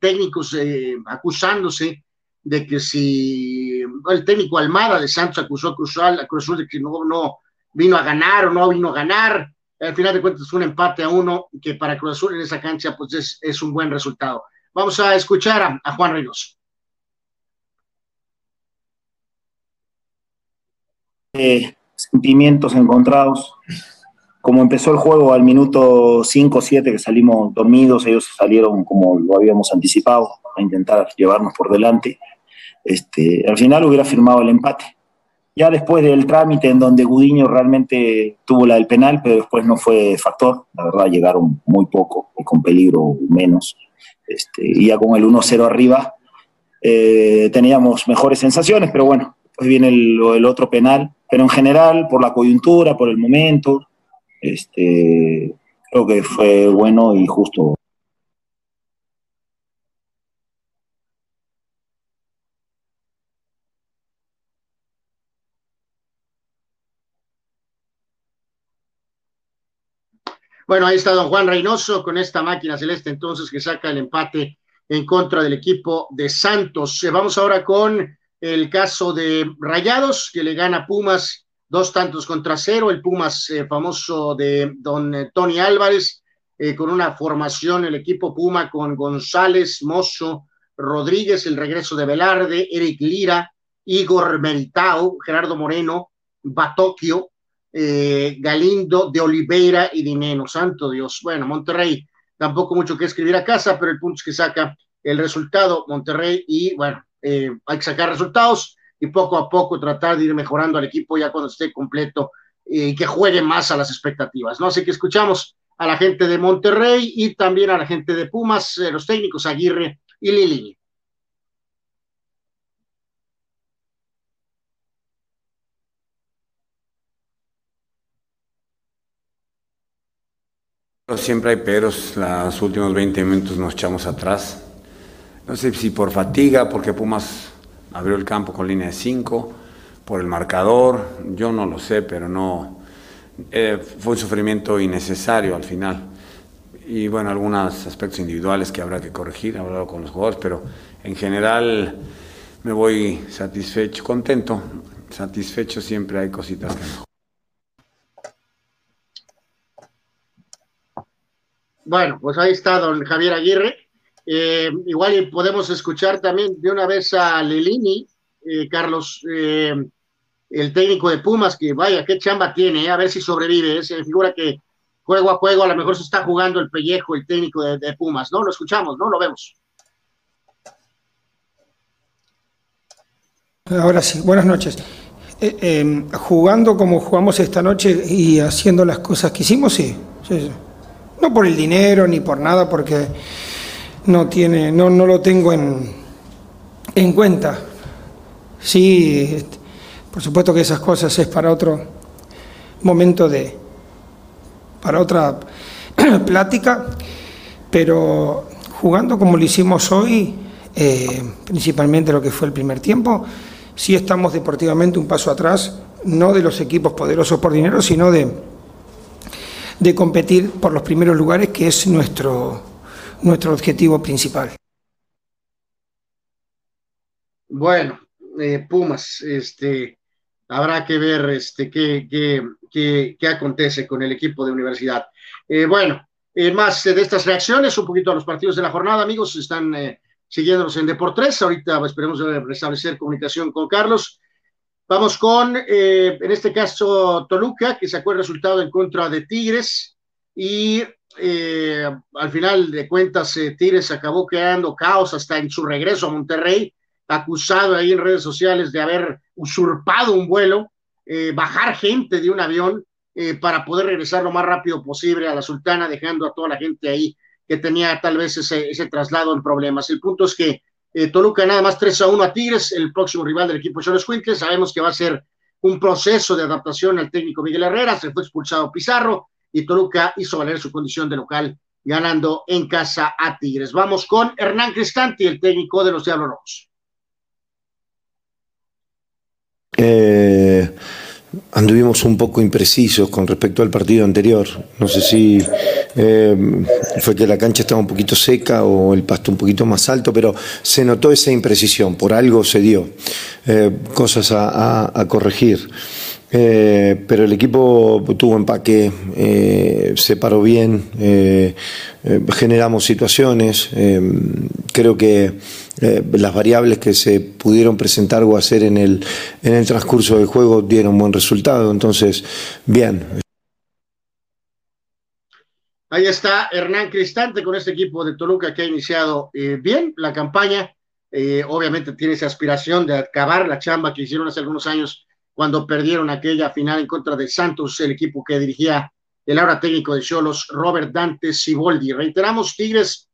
técnicos acusándose de que si el técnico Almada de Santos acusó a Cruz, Azul, de que no, no vino a ganar o no vino a ganar, al final de cuentas un empate a uno que para Cruz Azul en esa cancha pues es, es un buen resultado. Vamos a escuchar a, Juan Reynoso. Eh, sentimientos encontrados. Como empezó el juego al minuto 5 o 7 que salimos dormidos, ellos salieron como lo habíamos anticipado, a intentar llevarnos por delante este, al final hubiera firmado el empate. Ya después del trámite en donde Gudiño realmente tuvo la del penal, pero después no fue factor, la verdad llegaron muy poco y con peligro menos. Este, y ya con el 1-0 arriba eh, teníamos mejores sensaciones, pero bueno, pues viene el, el, otro penal. Pero en general, por la coyuntura, por el momento, este, creo que fue bueno y justo Bueno, ahí está don Juan Reynoso con esta máquina celeste entonces que saca el empate en contra del equipo de Santos. Eh, vamos ahora con el caso de Rayados, que le gana Pumas dos tantos contra cero, el Pumas eh, famoso de don eh, Tony Álvarez, con una formación, el equipo Puma con González, Mozo, Rodríguez, el regreso de Velarde, Eric Lira, Igor Meritao, Gerardo Moreno, Batocchio, eh, Galindo, de Oliveira y Dineno. Santo Dios. Bueno, Monterrey, tampoco mucho que escribir a casa, pero el punto es que saca el resultado Monterrey y bueno, eh, hay que sacar resultados. Y poco a poco tratar de ir mejorando al equipo ya cuando esté completo y que juegue más a las expectativas, ¿no? Así que escuchamos a la gente de Monterrey y también a la gente de Pumas, eh, los técnicos Aguirre y Lili. Siempre hay peros, los últimos 20 minutos nos echamos atrás. No sé si por fatiga, porque Pumas abrió el campo con línea de 5, por el marcador, yo no lo sé, pero no. Eh, fue un sufrimiento innecesario al final. Y bueno, algunos aspectos individuales que habrá que corregir, hablado con los jugadores, pero en general me voy satisfecho, contento, satisfecho, siempre hay cositas que no. Bueno, pues ahí está don Javier Aguirre. Eh, igual podemos escuchar también de una vez a Lelini, eh, Carlos, eh, el técnico de Pumas, que vaya, qué chamba tiene, a ver si sobrevive. Se figura que juego a juego a lo mejor se está jugando el pellejo el técnico de, Pumas, ¿no? Lo escuchamos, ¿no? Lo vemos. Ahora sí, buenas noches. jugando como jugamos esta noche y haciendo las cosas que hicimos, sí. No por el dinero ni por nada, porque no, tiene, no, no lo tengo en, en cuenta. Sí, este, por supuesto que esas cosas es para otro momento de, para otra plática, pero jugando como lo hicimos hoy, eh, principalmente lo que fue el primer tiempo, sí estamos deportivamente un paso atrás, no de los equipos poderosos por dinero, sino de, de competir por los primeros lugares, que es nuestro, nuestro objetivo principal. Bueno, eh, Pumas, este, habrá que ver este, qué, qué, qué, acontece con el equipo de universidad. Eh, bueno, eh, más de estas reacciones, un poquito a los partidos de la jornada, amigos, están siguiéndonos en Deportes. Ahorita esperemos restablecer comunicación con Carlos. Vamos con, en este caso, Toluca, que sacó el resultado en contra de Tigres y eh, al final de cuentas eh, Tigres acabó creando caos hasta en su regreso a Monterrey, acusado ahí en redes sociales de haber usurpado un vuelo, eh, bajar gente de un avión para poder regresar lo más rápido posible a la Sultana, dejando a toda la gente ahí que tenía tal vez ese, ese traslado en problemas. El punto es que Toluca nada más 3 a 1 a Tigres, el próximo rival del equipo Cholos Quintles, sabemos que va a ser un proceso de adaptación al técnico Miguel Herrera, se fue expulsado Pizarro, y Toluca hizo valer su condición de local ganando en casa a Tigres. Vamos con Hernán Cristanti, el técnico de los Diablos Rojos. Eh, anduvimos un poco imprecisos con respecto al partido anterior. No sé si eh, fue que la cancha estaba un poquito seca o el pasto un poquito más alto, pero se notó esa imprecisión, por algo se dio. Eh, cosas a corregir. Eh, pero el equipo tuvo empaque, eh, se paró bien, eh, generamos situaciones. creo que las variables que se pudieron presentar o hacer en el, en el transcurso del juego dieron buen resultado. Entonces, bien. Ahí está Hernán Cristante con este equipo de Toluca que ha iniciado bien la campaña. obviamente tiene esa aspiración de acabar la chamba que hicieron hace algunos años cuando perdieron aquella final en contra de Santos, el equipo que dirigía el ahora técnico de Cholos, Robert Dante Siboldi. Reiteramos, Tigres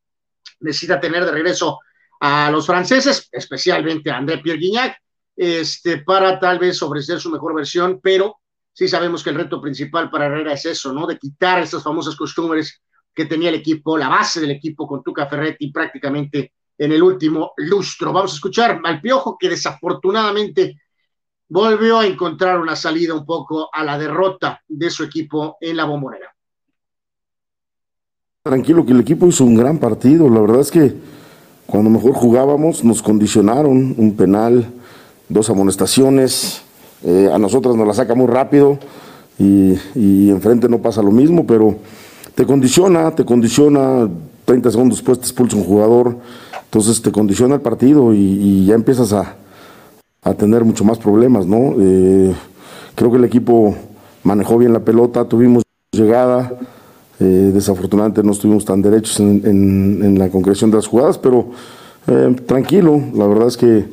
necesita tener de regreso a los franceses, especialmente a André Pierre Guignac, este, para tal vez ofrecer su mejor versión, pero sí sabemos que el reto principal para Herrera es eso, ¿no? De quitar estas famosas costumbres que tenía el equipo, la base del equipo con Tuca Ferretti prácticamente en el último lustro. Vamos a escuchar al Piojo, que desafortunadamente volvió a encontrar una salida un poco a la derrota de su equipo en la bombonera. Tranquilo que el equipo hizo un gran partido, la verdad es que cuando mejor jugábamos nos condicionaron un penal, dos amonestaciones, eh, a nosotros nos la saca muy rápido y, y, enfrente no pasa lo mismo, pero te condiciona, te condiciona, 30 segundos después te expulsa un jugador, entonces te condiciona el partido y ya empiezas a, a tener mucho más problemas, ¿no? Eh, creo que el equipo manejó bien la pelota, tuvimos llegada, eh, desafortunadamente no estuvimos tan derechos en, la concreción de las jugadas, pero eh, tranquilo, la verdad es que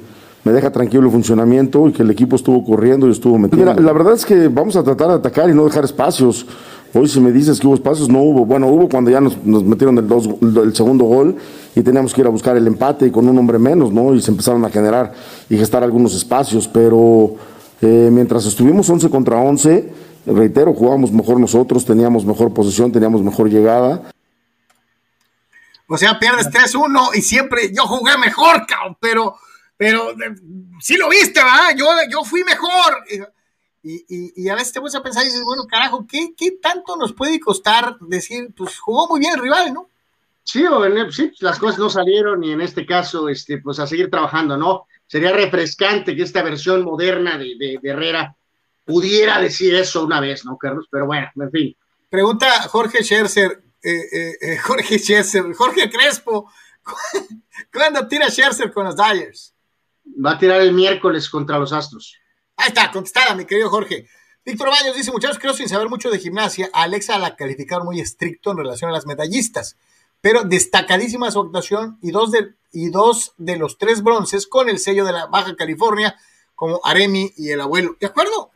me deja tranquilo el funcionamiento y que el equipo estuvo corriendo y estuvo metiendo. Mira, la verdad es que vamos a tratar de atacar y no dejar espacios. Hoy si me dices que hubo espacios, no hubo. Bueno, hubo cuando ya nos, metieron el, segundo gol y teníamos que ir a buscar el empate y con un hombre menos, ¿no? Y se empezaron a generar y gestar algunos espacios, pero eh, mientras estuvimos 11 contra 11, reitero, jugábamos mejor nosotros, teníamos mejor posición, teníamos mejor llegada. O sea, pierdes 3-1 y siempre yo jugué mejor, pero pero eh, sí lo viste, ¿verdad? Yo, yo fui mejor. Y, a veces te vas a pensar y dices, bueno, carajo, ¿qué, ¿qué tanto nos puede costar decir, pues jugó muy bien el rival, ¿no? Sí, sí, las cosas no salieron y en este caso, este, pues a seguir trabajando, ¿no? Sería refrescante que esta versión moderna de, de, Herrera pudiera decir eso una vez, ¿no, Carlos? Pero bueno, en fin. Pregunta Jorge Scherzer, eh, eh, Jorge Scherzer, Jorge Crespo, ¿cuándo tira Scherzer con los Dyers? Va a tirar el miércoles contra los Astros. Ahí está, contestada, mi querido Jorge. Víctor Baños dice, muchachos, creo sin saber mucho de gimnasia, a Alexa la calificaron muy estricto en relación a las medallistas, pero destacadísima su actuación y dos de, y dos de los tres bronces con el sello de la Baja California, como Aremi y el abuelo. ¿De acuerdo?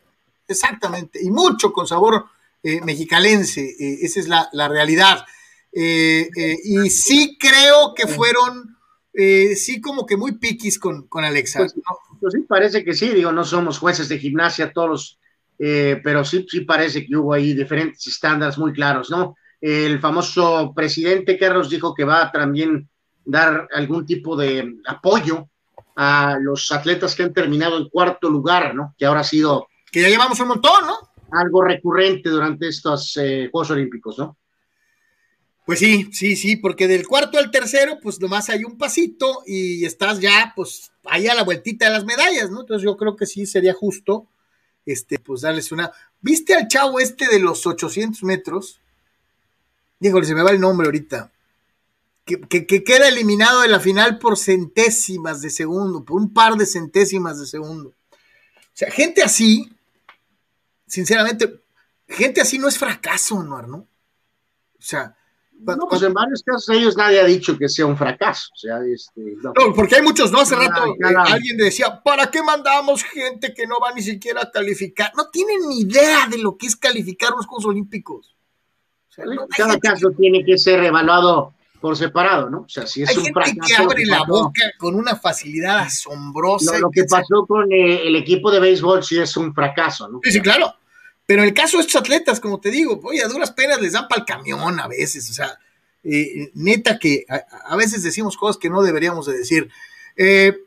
Exactamente. Y mucho con sabor eh, mexicalense. Eh, esa es la, realidad. Eh, y sí creo que fueron eh, sí como que muy piquis con, con Alexa. Pues, pues, sí, parece que sí, digo, no somos jueces de gimnasia todos, eh, pero sí, sí parece que hubo ahí diferentes estándares muy claros, ¿no? El famoso presidente Carlos dijo que va a también dar algún tipo de apoyo a los atletas que han terminado en cuarto lugar, ¿no? Que ahora ha sido... Que ya llevamos un montón, ¿no? Algo recurrente durante estos eh, Juegos Olímpicos, ¿no? Pues sí, sí, sí, porque del cuarto al tercero, pues nomás hay un pasito y estás ya, pues, ahí a la vueltita de las medallas, ¿no? Entonces yo creo que sí sería justo, este, pues darles una... ¿Viste al chavo este de los 800 metros? Díjole, se me va el nombre ahorita. Que, que, queda eliminado de la final por centésimas de segundo, por un par de centésimas de segundo. O sea, gente así, sinceramente, gente así no es fracaso, ¿no? ¿no? O sea, no, pues en varios casos ellos nadie ha dicho que sea un fracaso. O sea, este, no. porque hay muchos, ¿no? Hace rato eh, alguien decía, ¿para qué mandamos gente que no va ni siquiera a calificar? No tienen ni idea de lo que es calificar los Juegos Olímpicos. cada caso tiene que ser evaluado por separado, ¿no? O sea, si es hay un gente que abre la boca con una facilidad asombrosa. lo que pasó con eh, el equipo de béisbol sí es un fracaso, ¿no? Sí, sí, claro. Pero el caso de estos atletas, como te digo, oye, a duras penas les dan para el camión a veces, o sea, eh, neta que a, veces decimos cosas que no deberíamos de decir. Eh,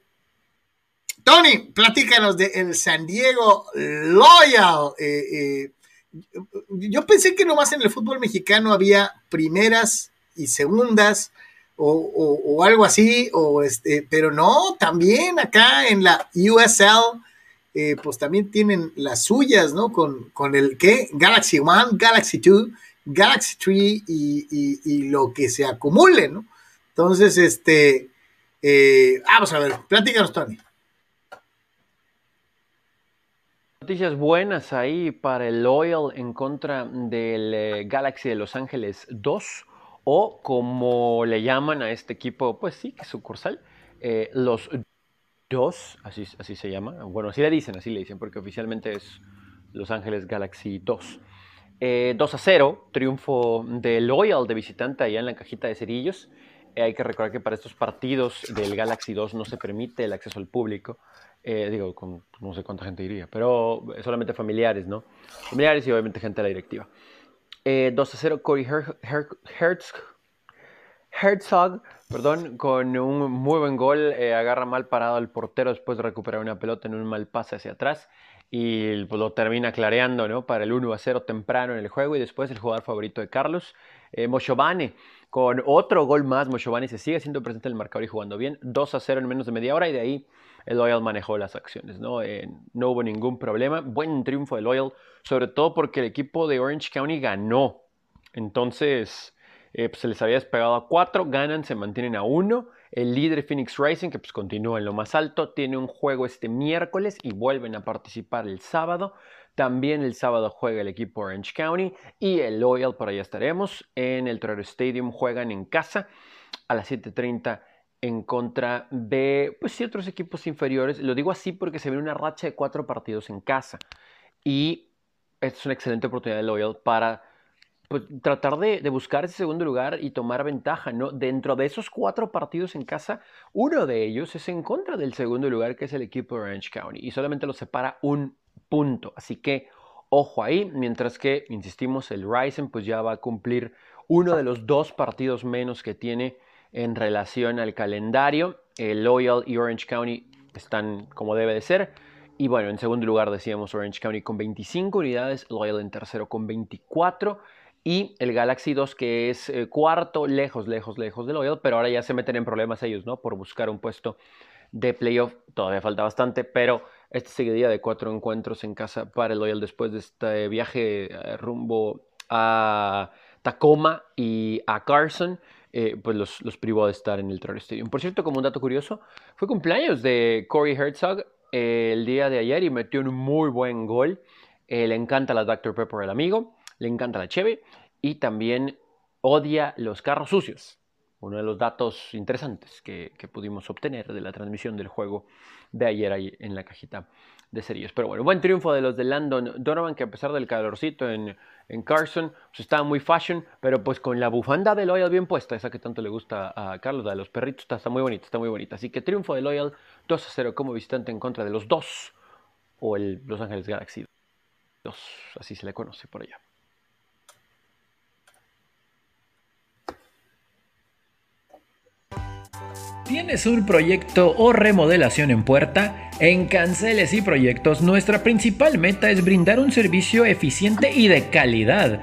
Tony, platícanos de el San Diego Loyal. Eh, yo pensé que nomás en el fútbol mexicano había primeras y segundas o, algo así, o este, pero no, también acá en la USL eh, pues también tienen las suyas, ¿no? Con, con el ¿qué? Galaxy One, Galaxy 2, Galaxy 3 y, lo que se acumule, ¿no? Entonces, este, eh, vamos a ver, platícanos, Tony. Noticias buenas ahí para el Loyal en contra del eh, Galaxy de Los Ángeles 2 o como le llaman a este equipo, pues sí, que es sucursal, los 2, así, se llama. Bueno, así le dicen, así le dicen, porque oficialmente es Los Ángeles Galaxy 2. 2 eh, a 0, triunfo de Loyal de visitante allá en la cajita de cerillos. Eh, hay que recordar que para estos partidos del Galaxy 2 no se permite el acceso al público. Eh, digo, con no sé cuánta gente iría, pero solamente familiares, ¿no? Familiares y obviamente gente de la directiva. 2 a 0, Corey Herzog perdón, con un muy buen gol, eh, agarra mal parado al portero después de recuperar una pelota en un mal pase hacia atrás y pues, lo termina clareando ¿no? para el 1 a 0 temprano en el juego y después el jugador favorito de Carlos, eh, con otro gol más, Moshovani se sigue siendo presente en el marcador y jugando bien, 2 a 0 en menos de media hora y de ahí el Loyal manejó las acciones, ¿no? Eh, no hubo ningún problema, buen triunfo de Loyal, sobre todo porque el equipo de Orange County ganó, entonces eh, pues, se les había despegado a 4, ganan, se mantienen a 1. El líder Phoenix Racing, que pues continúa en lo más alto, tiene un juego este miércoles y vuelven a participar el sábado. También el sábado juega el equipo Orange County y el Loyal, por allá estaremos. En el Toronto Stadium juegan en casa a las 7.30 en contra de pues, equipos inferiores. Lo digo así porque se ve una racha de cuatro partidos en casa. Y esta es una excelente oportunidad de Loyal para pues, tratar de, buscar ese segundo lugar y tomar ventaja. ¿no? Dentro de esos cuatro partidos en casa, uno de ellos es en contra del segundo lugar, que es el equipo de Orange County. Y solamente lo separa un punto. Así que ojo ahí. Mientras que, insistimos, el Ryzen pues ya va a cumplir uno de los dos partidos menos que tiene en relación al calendario. El Loyal y Orange County están como debe de ser. Y bueno, en segundo lugar decíamos Orange County con 25 unidades, Loyal en tercero con 24 y el Galaxy 2 que es eh, cuarto, lejos, lejos, lejos de Loyal, pero ahora ya se meten en problemas ellos, ¿no? Por buscar un puesto de playoff, todavía falta bastante, pero este seguidilla de cuatro encuentros en casa para el Loyal después de este viaje eh, rumbo a Tacoma y a Carson. Eh, pues los, los, privó de estar en el Terror Stadium. Por cierto, como un dato curioso, fue cumpleaños de Corey Herzog el día de ayer y metió un muy buen gol. Le encanta la Dr. Pepper el amigo, le encanta la Cheve y también odia los carros sucios. Uno de los datos interesantes que, pudimos obtener de la transmisión del juego de ayer ahí en la cajita de cerillos. Pero bueno, buen triunfo de los de Landon Donovan, que a pesar del calorcito en, en Carson, pues estaba muy fashion, pero pues con la bufanda de Loyal bien puesta, esa que tanto le gusta a Carlos, la de los perritos, está, muy bonita, está muy bonita. Así que triunfo de Loyal 2 a 0 como visitante en contra de los dos, o el Los Ángeles Galaxy 2, así se le conoce por allá. ¿Tienes un proyecto o remodelación en puerta? En Canceles y Proyectos nuestra principal meta es brindar un servicio eficiente y de calidad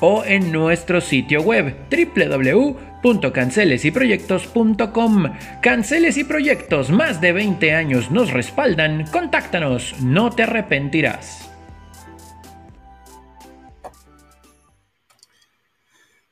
o en nuestro sitio web www.cancelesyproyectos.com. Canceles y Proyectos, más de 20 años nos respaldan. Contáctanos, no te arrepentirás.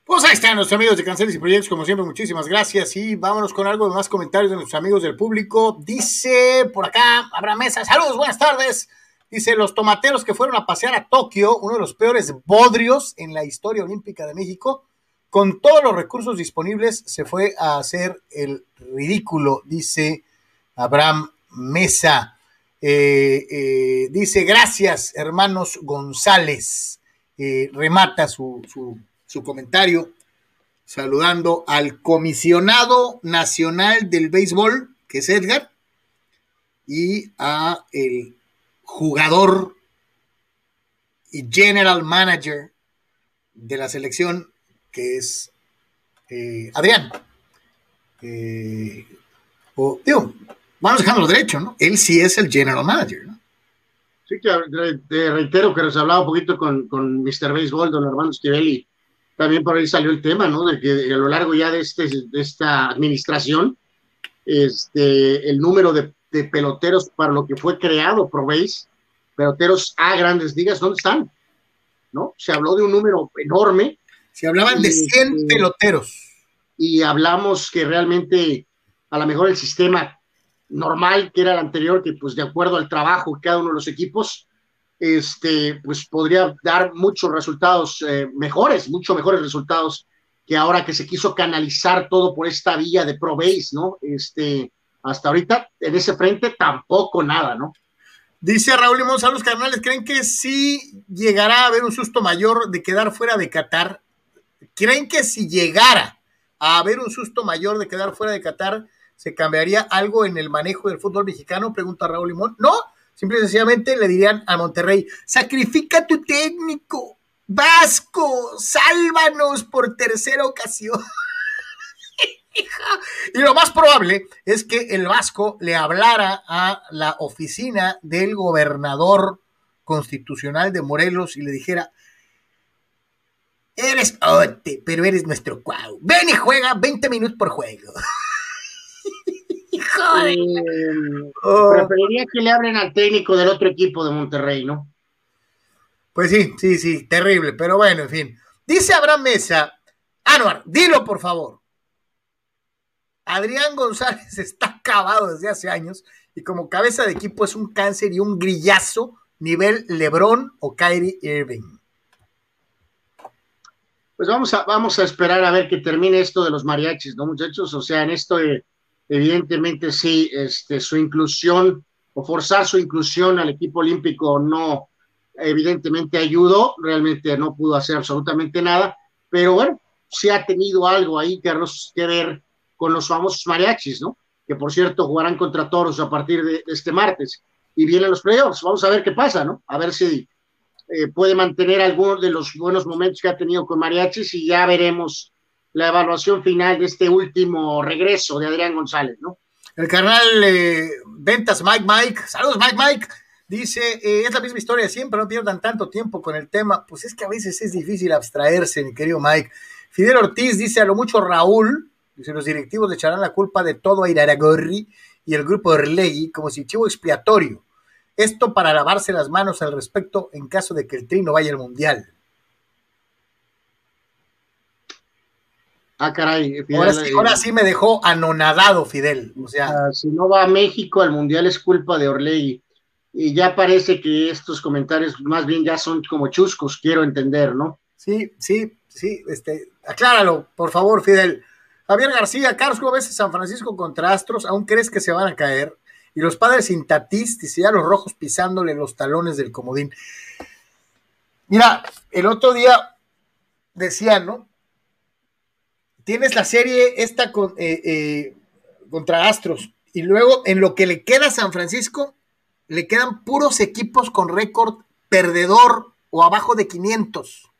Pues ahí están nuestros amigos de Canceles y Proyectos, como siempre, muchísimas gracias. Y vámonos con algo de más comentarios de nuestros amigos del público. Dice por acá, Abraham Mesa, saludos, buenas tardes. Dice, los tomateros que fueron a pasear a Tokio, uno de los peores bodrios en la historia olímpica de México, con todos los recursos disponibles, se fue a hacer el ridículo, dice Abraham Mesa. Eh, eh, dice, gracias, hermanos González. Eh, remata su, su comentario saludando al comisionado nacional del béisbol, que es Edgar, y a el jugador y general manager de la selección, que es eh, Adrián. Eh, o, digo, vamos dejándolo derecho, ¿no? Él sí es el general manager. Sí, que te reitero que nos hablaba un poquito con, con Mr. Baseball, don Armando Stivelli. También por ahí salió el tema, ¿no? De que a lo largo ya de, este, de esta administración, este, el número de de peloteros para lo que fue creado Base, peloteros a grandes ligas, ¿dónde están? ¿No? Se habló de un número enorme. Se hablaban de 100 este, peloteros. Y hablamos que realmente a lo mejor el sistema normal que era el anterior, que pues de acuerdo al trabajo de cada uno de los equipos, este, pues podría dar muchos resultados eh, mejores, mucho mejores resultados que ahora que se quiso canalizar todo por esta vía de Pro Base, ¿no? Este, hasta ahorita en ese frente tampoco nada, ¿no? Dice Raúl Limón, los carnales, ¿creen que sí llegará a haber un susto mayor de quedar fuera de Qatar? ¿Creen que si llegara a haber un susto mayor de quedar fuera de Qatar, se cambiaría algo en el manejo del fútbol mexicano? Pregunta Raúl Limón. No, simple y sencillamente le dirían a Monterrey, sacrifica tu técnico, Vasco, sálvanos por tercera ocasión. Y lo más probable es que el Vasco le hablara a la oficina del gobernador constitucional de Morelos y le dijera, eres ote, pero eres nuestro cuau. Ven y juega 20 minutos por juego. Eh, preferiría que le abren al técnico del otro equipo de Monterrey, ¿no? Pues sí, sí, sí, terrible, pero bueno, en fin. Dice Abraham Mesa, Anuar, dilo por favor. Adrián González está acabado desde hace años y como cabeza de equipo es un cáncer y un grillazo nivel LeBron o Kyrie Irving. Pues vamos a, vamos a esperar a ver que termine esto de los mariachis, ¿no, muchachos? O sea, en esto, eh, evidentemente, sí, este, su inclusión o forzar su inclusión al equipo olímpico no, evidentemente ayudó, realmente no pudo hacer absolutamente nada, pero bueno, sí ha tenido algo ahí, Carlos, que ver con los famosos mariachis, ¿no? Que por cierto jugarán contra Toros a partir de, este martes y vienen los playoffs. Vamos a ver qué pasa, ¿no? A ver si eh, puede mantener algunos de los buenos momentos que ha tenido con mariachis y ya veremos la evaluación final de este último regreso de Adrián González, ¿no? El canal eh, Ventas Mike Mike, saludos Mike Mike, dice, eh, es la misma historia siempre, no pierdan tanto tiempo con el tema, pues es que a veces es difícil abstraerse, mi querido Mike. Fidel Ortiz dice a lo mucho Raúl, dice los directivos le echarán la culpa de todo a Iraragorri y el grupo Orlegui como si chivo expiatorio. Esto para lavarse las manos al respecto en caso de que el Tri no vaya al Mundial. Ah, caray. ahora, sí, me dejó anonadado, Fidel. O sea, ah, si no va a México al Mundial es culpa de Orley. Y ya parece que estos comentarios más bien ya son como chuscos, quiero entender, ¿no? Sí, sí, sí. Este, acláralo, por favor, Fidel. Javier García, Carlos, ¿cómo ves San Francisco contra Astros? ¿Aún crees que se van a caer? Y los padres sin Tatís, y ya los rojos pisándole los talones del comodín. Mira, el otro día decían, ¿no? tienes la serie esta con, eh, eh, contra Astros y luego en lo que le queda a San Francisco, le quedan puros equipos con récord perdedor o abajo de 500.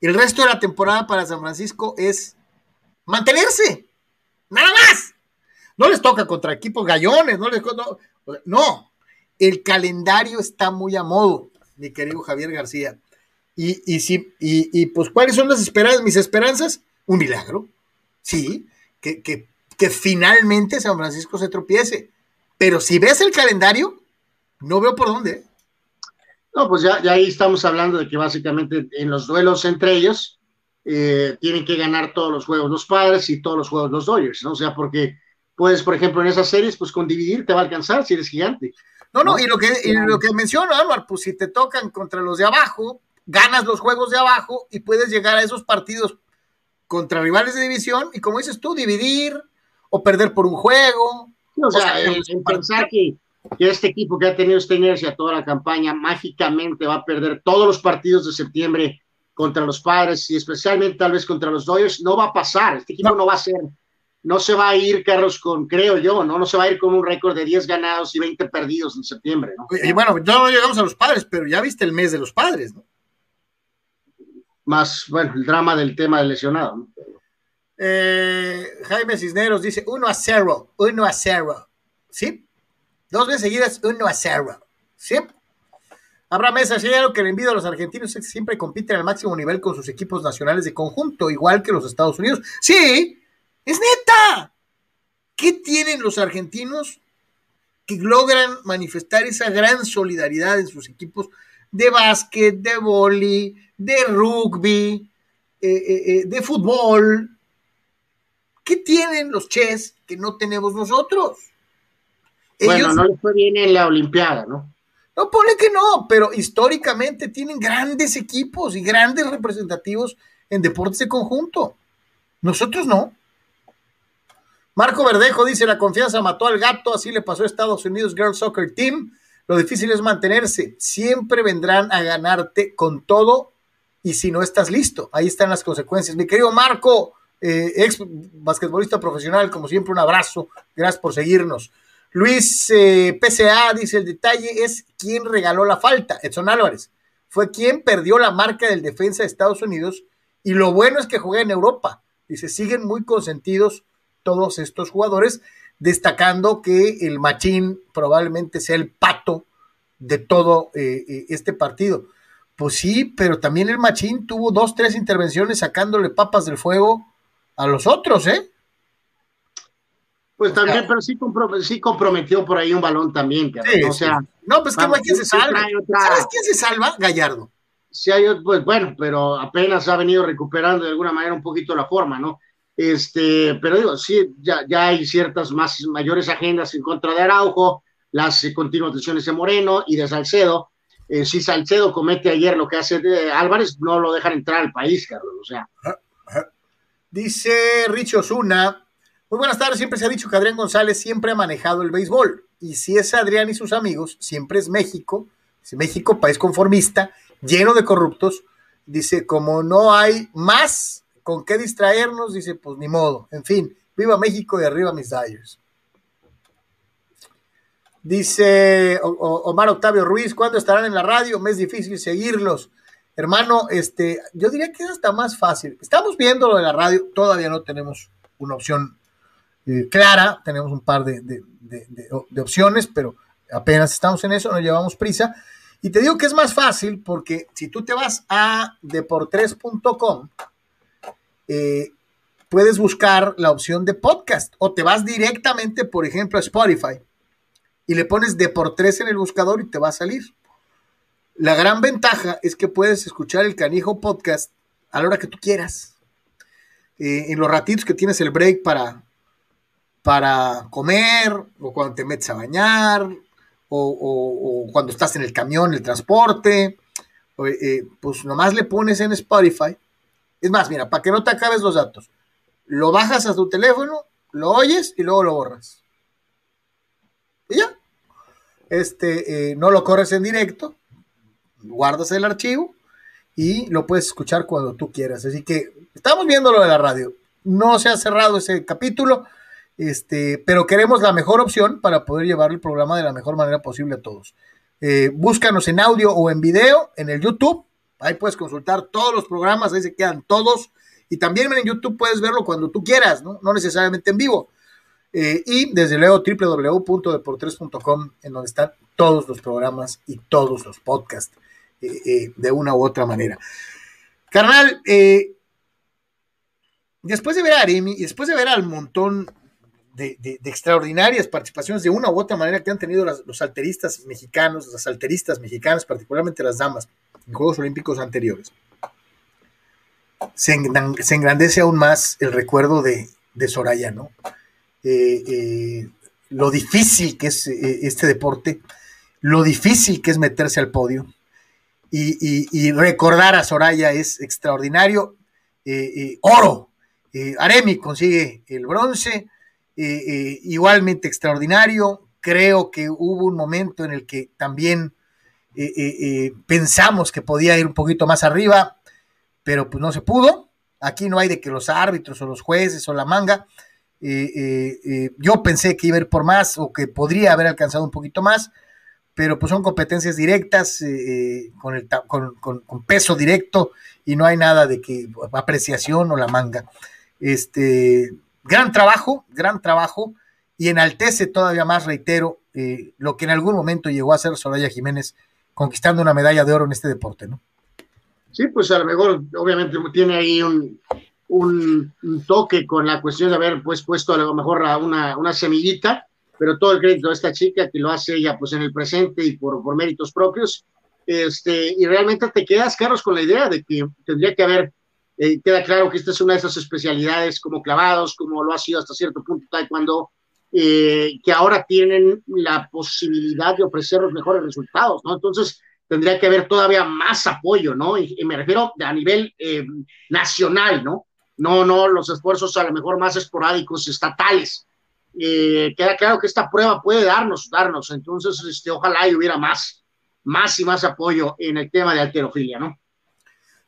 El resto de la temporada para San Francisco es mantenerse, nada más. No les toca contra equipos gallones, no les no, no. El calendario está muy a modo, mi querido Javier García. Y, y, sí, y, pues, ¿cuáles son las esperanzas? Mis esperanzas, un milagro, sí, que, que, que finalmente San Francisco se tropiece. Pero si ves el calendario, no veo por dónde. No, pues ya, ya ahí estamos hablando de que básicamente en los duelos entre ellos eh, tienen que ganar todos los juegos los padres y todos los juegos los Dodgers, ¿no? O sea, porque puedes, por ejemplo, en esas series, pues con dividir te va a alcanzar si eres gigante. No, no, y lo que, y lo que menciono, Álvaro, pues si te tocan contra los de abajo, ganas los juegos de abajo y puedes llegar a esos partidos contra rivales de división y como dices tú, dividir o perder por un juego. O sea, pensar que, este equipo que ha tenido esta inercia toda la campaña mágicamente va a perder todos los partidos de septiembre contra los padres y especialmente tal vez contra los Dodgers, no va a pasar. Este equipo no, va a ser, no se va a ir, Carlos, con, creo yo, ¿no? No se va a ir con un récord de 10 ganados y 20 perdidos en septiembre, ¿no? Y bueno, ya no llegamos a los padres, pero ya viste el mes de los padres, ¿no? más, bueno, el drama del tema del lesionado. Eh, Jaime Cisneros dice 1 a 0, 1 a 0. ¿Sí? Dos veces seguidas, 1 a 0. ¿Sí? Habrá Mesa, algo que le envidio a los argentinos es que siempre compiten al máximo nivel con sus equipos nacionales de conjunto, igual que los Estados Unidos. Sí, es neta. ¿Qué tienen los argentinos que logran manifestar esa gran solidaridad en sus equipos de básquet, de vóley, de rugby, eh, eh, eh, de fútbol. ¿Qué tienen los chess que no tenemos nosotros? Bueno, no les fue bien en la Olimpiada, ¿no? No, pone que no, pero históricamente tienen grandes equipos y grandes representativos en deportes de conjunto. Nosotros no. Marco Verdejo dice, la confianza mató al gato, así le pasó a Estados Unidos Girls Soccer Team. Lo difícil es mantenerse. Siempre vendrán a ganarte con todo y si no estás listo. Ahí están las consecuencias. Mi querido Marco, eh, ex basquetbolista profesional, como siempre, un abrazo. Gracias por seguirnos. Luis eh, PCA dice: el detalle es quién regaló la falta. Edson Álvarez fue quien perdió la marca del defensa de Estados Unidos. Y lo bueno es que juega en Europa. Dice: siguen muy consentidos todos estos jugadores destacando que el Machín probablemente sea el pato de todo eh, eh, este partido. Pues sí, pero también el Machín tuvo dos, tres intervenciones sacándole papas del fuego a los otros, ¿eh? Pues también, pero sí, sí, comprometió por ahí un balón también, O sea, no, pues que quien se salva. ¿Sabes quién se salva? Gallardo. Sí, hay, pues bueno, pero apenas ha venido recuperando de alguna manera un poquito la forma, ¿no? Este, pero digo, sí, ya, ya hay ciertas más mayores agendas en contra de Araujo, las eh, continuaciones de Moreno y de Salcedo. Eh, si Salcedo comete ayer lo que hace de Álvarez, no lo dejan entrar al país, Carlos. O sea. Dice Rich Osuna. Muy buenas tardes. Siempre se ha dicho que Adrián González siempre ha manejado el béisbol. Y si es Adrián y sus amigos, siempre es México. México, país conformista, lleno de corruptos. Dice, como no hay más con qué distraernos, dice, pues ni modo. En fin, viva México y arriba mis Dyers. Dice Omar Octavio Ruiz, ¿cuándo estarán en la radio? Me es difícil seguirlos. Hermano, este, yo diría que es hasta más fácil. Estamos viendo lo de la radio, todavía no tenemos una opción eh, clara, tenemos un par de, opciones, pero apenas estamos en eso, no llevamos prisa. Y te digo que es más fácil porque si tú te vas a deportres.com, eh, puedes buscar la opción de podcast o te vas directamente, por ejemplo, a Spotify y le pones de por tres en el buscador y te va a salir. La gran ventaja es que puedes escuchar el canijo podcast a la hora que tú quieras. Eh, en los ratitos que tienes el break para, para comer, o cuando te metes a bañar, o, cuando estás en el camión, el transporte, eh, pues nomás le pones en Spotify. Es más, mira, para que no te acabes los datos, lo bajas a tu teléfono, lo oyes y luego lo borras. Y ya este, eh, no lo corres en directo, guardas el archivo y lo puedes escuchar cuando tú quieras. Así que estamos viendo lo de la radio. No se ha cerrado ese capítulo, este, pero queremos la mejor opción para poder llevar el programa de la mejor manera posible a todos. Eh, búscanos en audio o en video en el YouTube. Ahí puedes consultar todos los programas, ahí se quedan todos. Y también en YouTube puedes verlo cuando tú quieras, no, necesariamente en vivo. Eh, y desde luego www.deportres.com, en donde están todos los programas y todos los podcasts eh, de una u otra manera. Carnal, después de ver a Aremi y después de ver al montón de, extraordinarias participaciones de una u otra manera que han tenido los alteristas mexicanos, las alteristas mexicanas, particularmente las damas, en Juegos Olímpicos anteriores, se, engrandece aún más el recuerdo de, de Soraya, ¿no? Eh, eh, lo difícil que es eh, este deporte, lo difícil que es meterse al podio. Y, recordar a Soraya es extraordinario. oro. Aremi consigue el bronce. Igualmente extraordinario. Creo que hubo un momento en el que también pensamos que podía ir un poquito más arriba, pero pues no se pudo. Aquí no hay de que los árbitros o los jueces o la manga eh, eh, eh, yo pensé que iba a ir por más o que podría haber alcanzado un poquito más, pero pues son competencias directas con, el, con, peso directo y no hay nada de que apreciación o la manga. Este, gran trabajo, gran trabajo y enaltece todavía más, reitero, lo que en algún momento llegó a ser Soraya Jiménez conquistando una medalla de oro en este deporte, ¿no? Sí, pues a lo mejor obviamente tiene ahí un, toque con la cuestión de haber pues puesto a lo mejor a una, semillita, pero todo el crédito de esta chica que lo hace ella pues en el presente y por, por méritos propios. Este, y realmente te quedas, Carlos, con la idea de que tendría que haber, eh, queda claro que esta es una de esas especialidades como clavados, como lo ha sido hasta cierto punto taekwondo, eh, que ahora tienen la posibilidad de ofrecer los mejores resultados, ¿no? Entonces, tendría que haber todavía más apoyo, ¿no? Y, me refiero a nivel eh, nacional, ¿no? no, no los esfuerzos a lo mejor más esporádicos estatales. Eh, queda claro que esta prueba puede darnos, darnos, entonces este, ojalá y hubiera más, más y más apoyo en el tema de alterofilia, ¿no?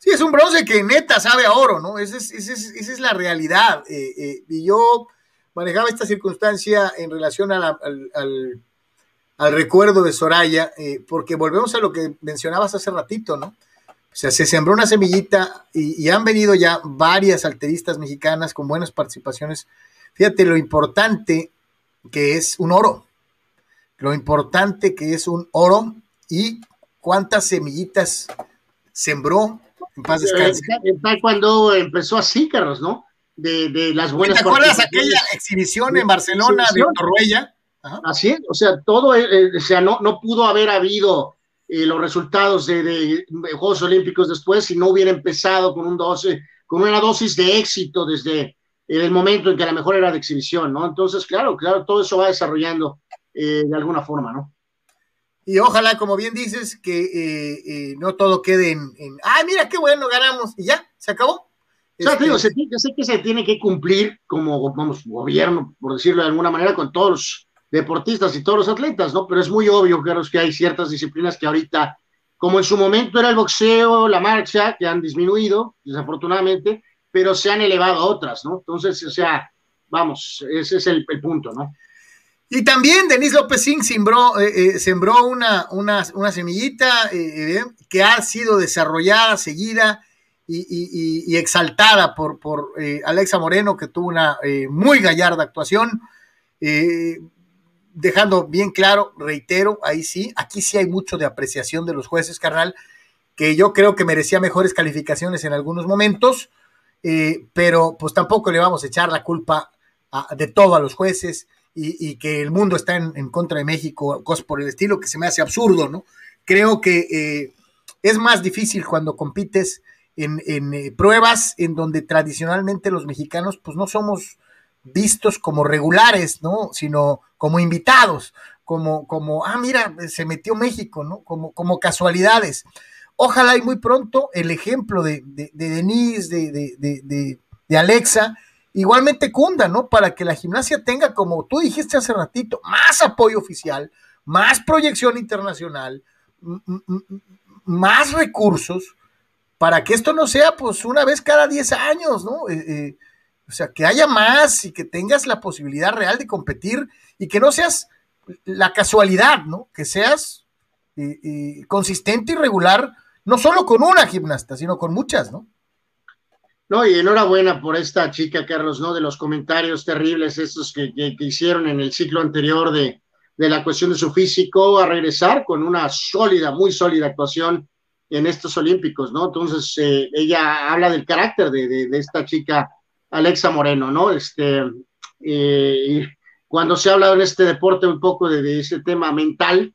Sí, es un bronce que neta sabe a oro, ¿no? Esa es, la realidad. Eh, eh, y yo manejaba esta circunstancia en relación al, al, recuerdo de Soraya, porque volvemos a lo que mencionabas hace ratito, ¿no? O sea, se sembró una semillita y, han venido ya varias alteristas mexicanas con buenas participaciones. Fíjate lo importante que es un oro, lo importante que es un oro y cuántas semillitas sembró. En paz descanse. Cuando empezó así, Carlos, ¿no? de, de las buenas. ¿Te acuerdas aquella exhibición en Barcelona de Torruella? Así es, o sea, todo, eh, eh, o sea, no, no pudo haber habido eh, los resultados de, de, Juegos Olímpicos después si no hubiera empezado con un 12, con una dosis de éxito desde el momento en que a lo mejor era de exhibición, ¿no? Entonces, claro, claro, todo eso va desarrollando de alguna forma, ¿no? Y ojalá, como bien dices, que no todo quede en, en, ay, mira qué bueno, ganamos, y ya, se acabó. O sea, digo, este sé que se tiene que cumplir como, vamos, gobierno, por decirlo de alguna manera, con todos los deportistas y todos los atletas, ¿no? Pero es muy obvio, Carlos, que hay ciertas disciplinas que ahorita, como en su momento era el boxeo, la marcha, que han disminuido, desafortunadamente, pero se han elevado a otras, ¿no? Entonces, o sea, vamos, ese es el, punto, ¿no? Y también Denise López Singh sembró, eh, eh, sembró una, semillita eh, que ha sido desarrollada, seguida y, exaltada por, Alexa Moreno, que tuvo una muy gallarda actuación. Dejando bien claro, reitero, ahí sí, aquí sí hay mucho de apreciación de los jueces, carnal, que yo creo que merecía mejores calificaciones en algunos momentos, pero pues tampoco le vamos a echar la culpa de todo a los jueces y, que el mundo está en, contra de México, cosas por el estilo, que se me hace absurdo, ¿no? Creo que eh, es más difícil cuando compites en, en eh, pruebas en donde tradicionalmente los mexicanos pues no somos vistos como regulares, ¿no? Sino como invitados, como, como, ah, mira, se metió México, ¿no? Como, como casualidades. Ojalá y muy pronto el ejemplo de, de, de Denise, de, de, Alexa, igualmente cunda, ¿no? Para que la gimnasia tenga, como tú dijiste hace ratito, más apoyo oficial, más proyección internacional, más recursos, para que esto no sea, pues, una vez cada 10 años, ¿no? Eh, eh, o sea, que haya más y que tengas la posibilidad real de competir y que no seas la casualidad, ¿no? Que seas eh, consistente y regular, no solo con una gimnasta, sino con muchas, ¿no? No, y enhorabuena por esta chica, Carlos, ¿no? De los comentarios terribles estos que, hicieron en el ciclo anterior de, la cuestión de su físico, a regresar con una sólida, muy sólida actuación en estos Olímpicos, ¿no? Entonces, eh, ella habla del carácter de, de esta chica Alexa Moreno, ¿no? Este, eh, cuando se ha hablado en este deporte un poco de, ese tema mental,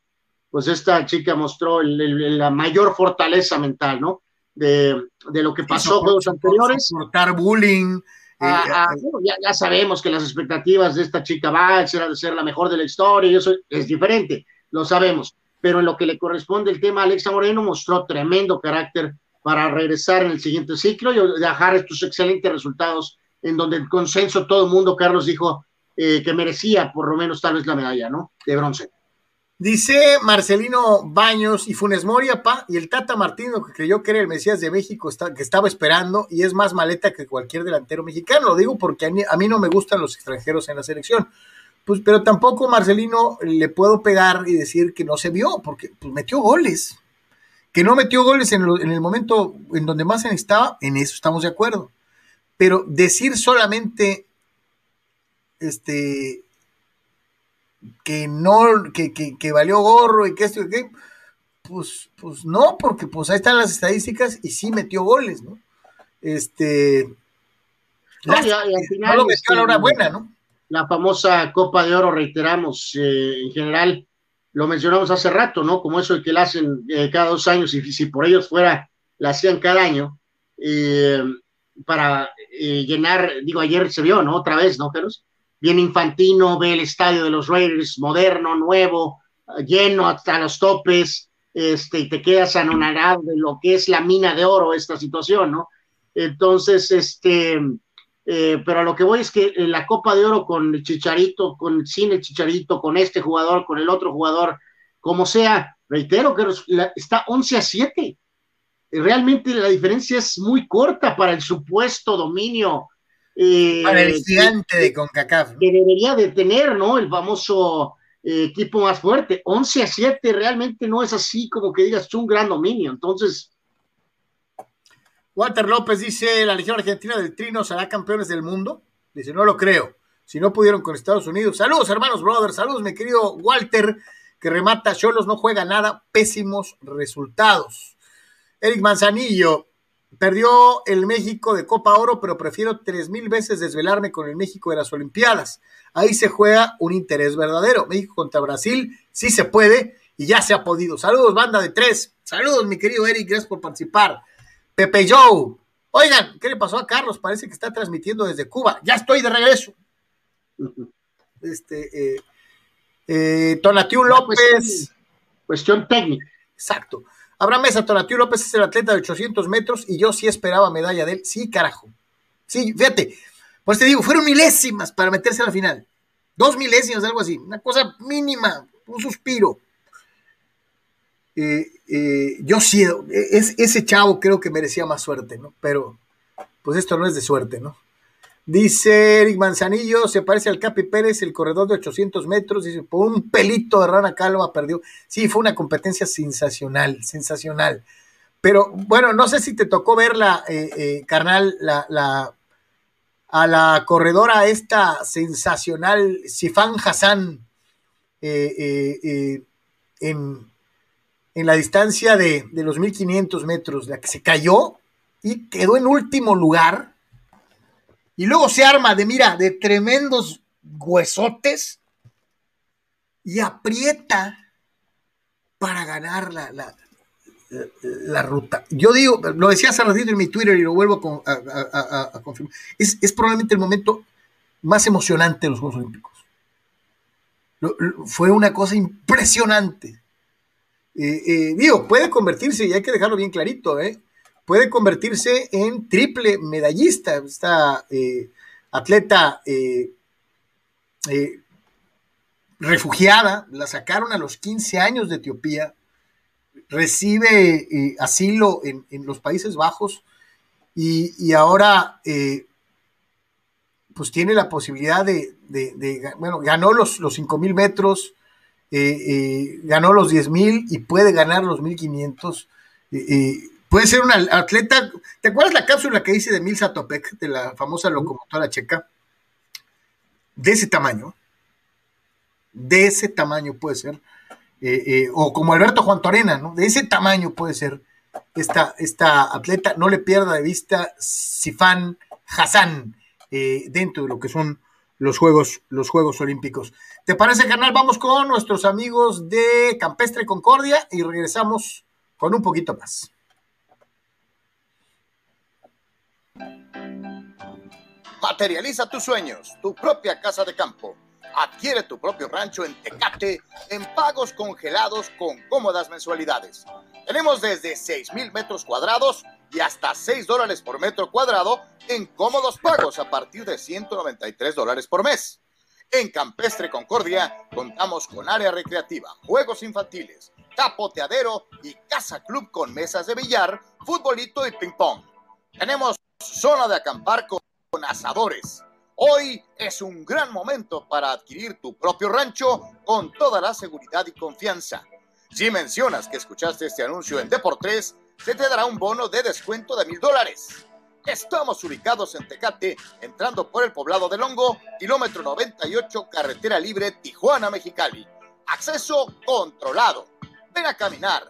pues esta chica mostró la mayor fortaleza mental, ¿no? De, lo que pasó en los anteriores. Soportar bullying. Ah, eh, ah, eh, ya, sabemos que las expectativas de esta chica va a ser, ser la mejor de la historia, y eso es diferente, lo sabemos. Pero en lo que le corresponde el tema, Alexa Moreno mostró tremendo carácter para regresar en el siguiente ciclo y dejar estos excelentes resultados en donde el consenso todo el mundo, Carlos dijo eh, que merecía por lo menos tal vez la medalla, ¿no? De bronce. Dice Marcelino Baños y Funes Mori, pa, y el Tata Martino, que creyó que era el Mesías de México, está, que estaba esperando, y es más maleta que cualquier delantero mexicano. Lo digo porque a mí, a mí no me gustan los extranjeros en la selección. Pues, pero tampoco Marcelino le puedo pegar y decir que no se vio, porque pues, metió goles. Que no metió goles en, en el momento en donde más se necesitaba, en eso estamos de acuerdo pero decir solamente este que no, que, que, valió gorro y que esto y que, pues, pues no, porque pues ahí están las estadísticas y sí metió goles, ¿no? Este. No, y, al final, lo metió a la hora este, buena, ¿no? La famosa Copa de Oro, reiteramos, eh, en general, lo mencionamos hace rato, ¿no? Como eso de que la hacen eh, cada dos años y si por ellos fuera, la hacían cada año. Eh, para eh, llenar, digo, ayer se vio, ¿no? Otra vez, ¿no, Carlos? Bien infantino, ve el estadio de los Raiders, moderno, nuevo, lleno hasta los topes, este, y te quedas anonadado de lo que es la mina de oro esta situación, ¿no? Entonces, este, eh, pero a lo que voy es que en la Copa de Oro con el Chicharito, con el Chicharito, con este jugador, con el otro jugador, como sea, reitero que está 11 a 7 realmente la diferencia es muy corta para el supuesto dominio. Eh, para el gigante de CONCACAF. Que debería de tener, ¿no? El famoso eh, equipo más fuerte. 11 a 7 realmente no es así como que digas un gran dominio. Entonces. Walter López dice: La Legión Argentina del Trino será campeones del mundo. Dice: No lo creo. Si no pudieron con Estados Unidos. Saludos, hermanos, brothers. Saludos, mi querido Walter, que remata. Cholos no juega nada. Pésimos resultados. Eric Manzanillo, perdió el México de Copa Oro, pero prefiero tres mil veces desvelarme con el México de las Olimpiadas. Ahí se juega un interés verdadero. México contra Brasil, sí se puede y ya se ha podido. Saludos, banda de tres. Saludos, mi querido Eric, gracias por participar. Pepe Joe. Oigan, ¿qué le pasó a Carlos? Parece que está transmitiendo desde Cuba. Ya estoy de regreso. Este, eh, eh, Tonatiu López. Cuestión técnica. Exacto. Abraham Mesa, Tonatiu López es el atleta de 800 metros y yo sí esperaba medalla de él. Sí, carajo. Sí, fíjate. Pues te digo, fueron milésimas para meterse a la final. Dos milésimas, algo así. Una cosa mínima, un suspiro. Eh, eh, yo sí, es, ese chavo creo que merecía más suerte, ¿no? Pero, pues esto no es de suerte, ¿no? Dice Eric Manzanillo, se parece al Capi Pérez, el corredor de 800 metros, dice, por un pelito de rana calva perdió. Sí, fue una competencia sensacional, sensacional. Pero bueno, no sé si te tocó verla, eh, eh, carnal, la, la, a la corredora esta sensacional, Sifan Hassan, eh, en, en, la distancia de, de los 1500 metros, la que se cayó y quedó en último lugar y luego se arma de, mira, de tremendos huesotes y aprieta para ganar la, la, ruta. Yo digo, lo decía hace ratito en mi Twitter y lo vuelvo a, confirmar, es, probablemente el momento más emocionante de los Juegos Olímpicos. fue una cosa impresionante. Eh, eh, digo, puede convertirse, y hay que dejarlo bien clarito, ¿eh? Puede convertirse en triple medallista. Esta eh, atleta eh, eh, refugiada, la sacaron a los 15 años de Etiopía, recibe asilo en, los Países Bajos y, ahora pues tiene la posibilidad de, bueno, ganó los, los 5.000 metros, ganó los 10.000 y puede ganar los 1.500. Puede ser un atleta. ¿Te acuerdas la cápsula que hice de Milsa Topek, de la famosa locomotora checa? De ese tamaño. De ese tamaño puede ser. Eh, eh, o como Alberto Juan Torena, ¿no? De ese tamaño puede ser esta, esta atleta. No le pierda de vista Sifan Hassan eh, dentro de lo que son los Juegos, los Juegos Olímpicos. ¿Te parece, carnal? Vamos con nuestros amigos de Campestre Concordia y regresamos con un poquito más. Materializa tus sueños, tu propia casa de campo. Adquiere tu propio rancho en Tecate en pagos congelados con cómodas mensualidades. Tenemos desde 6 mil metros cuadrados y hasta 6 dólares por metro cuadrado en cómodos pagos a partir de 193 dólares por mes. En Campestre Concordia contamos con área recreativa, juegos infantiles, tapoteadero y casa club con mesas de billar, futbolito y ping pong. Tenemos zona de acampar con asadores. Hoy es un gran momento para adquirir tu propio rancho con toda la seguridad y confianza. Si mencionas que escuchaste este anuncio en Deportes, se te dará un bono de descuento de mil dólares. Estamos ubicados en Tecate, entrando por el poblado de Longo, kilómetro 98, carretera libre Tijuana-Mexicali. Acceso controlado. Ven a caminar,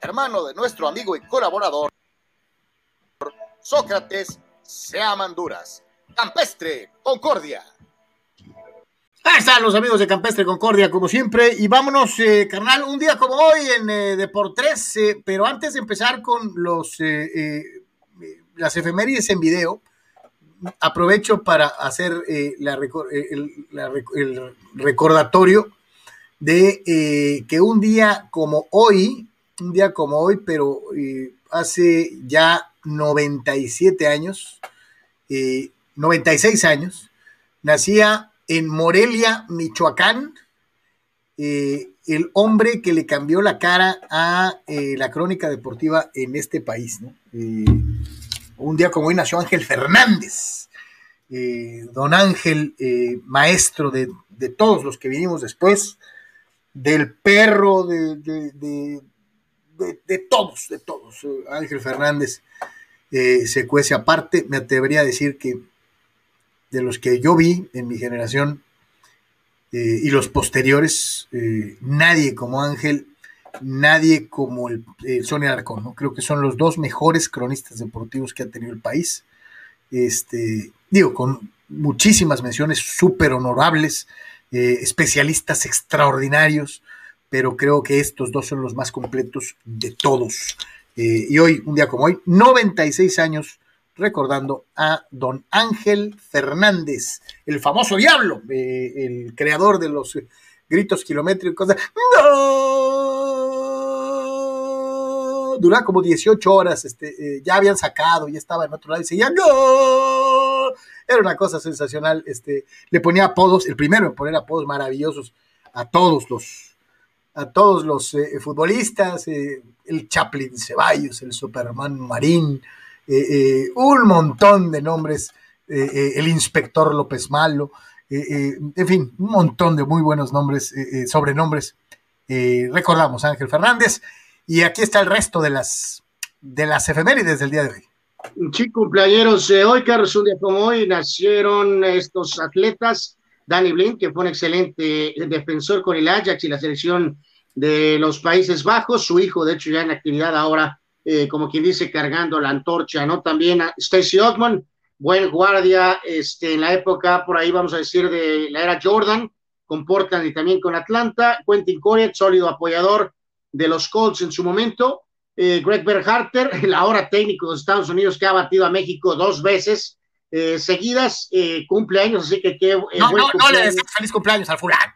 hermano de nuestro amigo y colaborador Sócrates sea Manduras. Campestre Concordia. Ahí están los amigos de Campestre Concordia, como siempre. Y vámonos, eh, carnal, un día como hoy en eh, Deportes, eh, pero antes de empezar con los las efemérides en video, aprovecho para hacer la, el recordatorio de que un día como hoy, un día como hoy, pero eh, hace ya 97 años, 96 eh, años, nacía en Morelia, Michoacán, eh, el hombre que le cambió la cara a la crónica deportiva en este país. Un día como hoy nació Ángel Fernández. Eh, don Ángel, eh, maestro de, todos los que vinimos después, del perro, de todos, de todos. Ángel Fernández se cuece aparte. Me atrevería a decir que de los que yo vi en mi generación y los posteriores, nadie como Ángel nadie como el eh, Sonia Arcón, ¿no? Creo que son los dos mejores cronistas deportivos que ha tenido el país. Este, digo, con muchísimas menciones súper honorables, eh, especialistas extraordinarios, pero creo que estos dos son los más completos de todos. Eh, y hoy, un día como hoy, 96 años, recordando a don Ángel Fernández, el famoso diablo, el creador de los gritos kilométricos. ¡No! Duraba como 18 horas, este, eh, ya habían sacado, ya estaba en otro lado y seguía ¡No! Era una cosa sensacional. Este, le ponía apodos, el primero en poner apodos maravillosos a todos los, a todos los eh, futbolistas, eh, el Chaplin Ceballos, el Superman Marín, un montón de nombres, el inspector López Malo, eh, eh, en fin, un montón de muy buenos nombres, eh, sobrenombres. recordamos a Ángel Fernández y aquí está el resto de las, de las efemérides del día de hoy. Sí, cumpleaños hoy, Carlos, un como hoy, nacieron estos atletas. Danny Blind, que fue un excelente defensor con el Ajax y la selección de los Países Bajos. Su hijo, de hecho, ya en actividad ahora, como quien dice, cargando la antorcha, ¿no? También a Stacy Ockman, buen guardia este, en la época, por ahí vamos a decir, de la era Jordan, con Portland y también con Atlanta, Quentin Corey, sólido apoyador de los Colts en su momento, eh, Greg Berharter, el ahora técnico de Estados Unidos que ha batido a México dos veces eh, seguidas, eh, cumpleaños, así que qué no, no, no le feliz cumpleaños al fulano.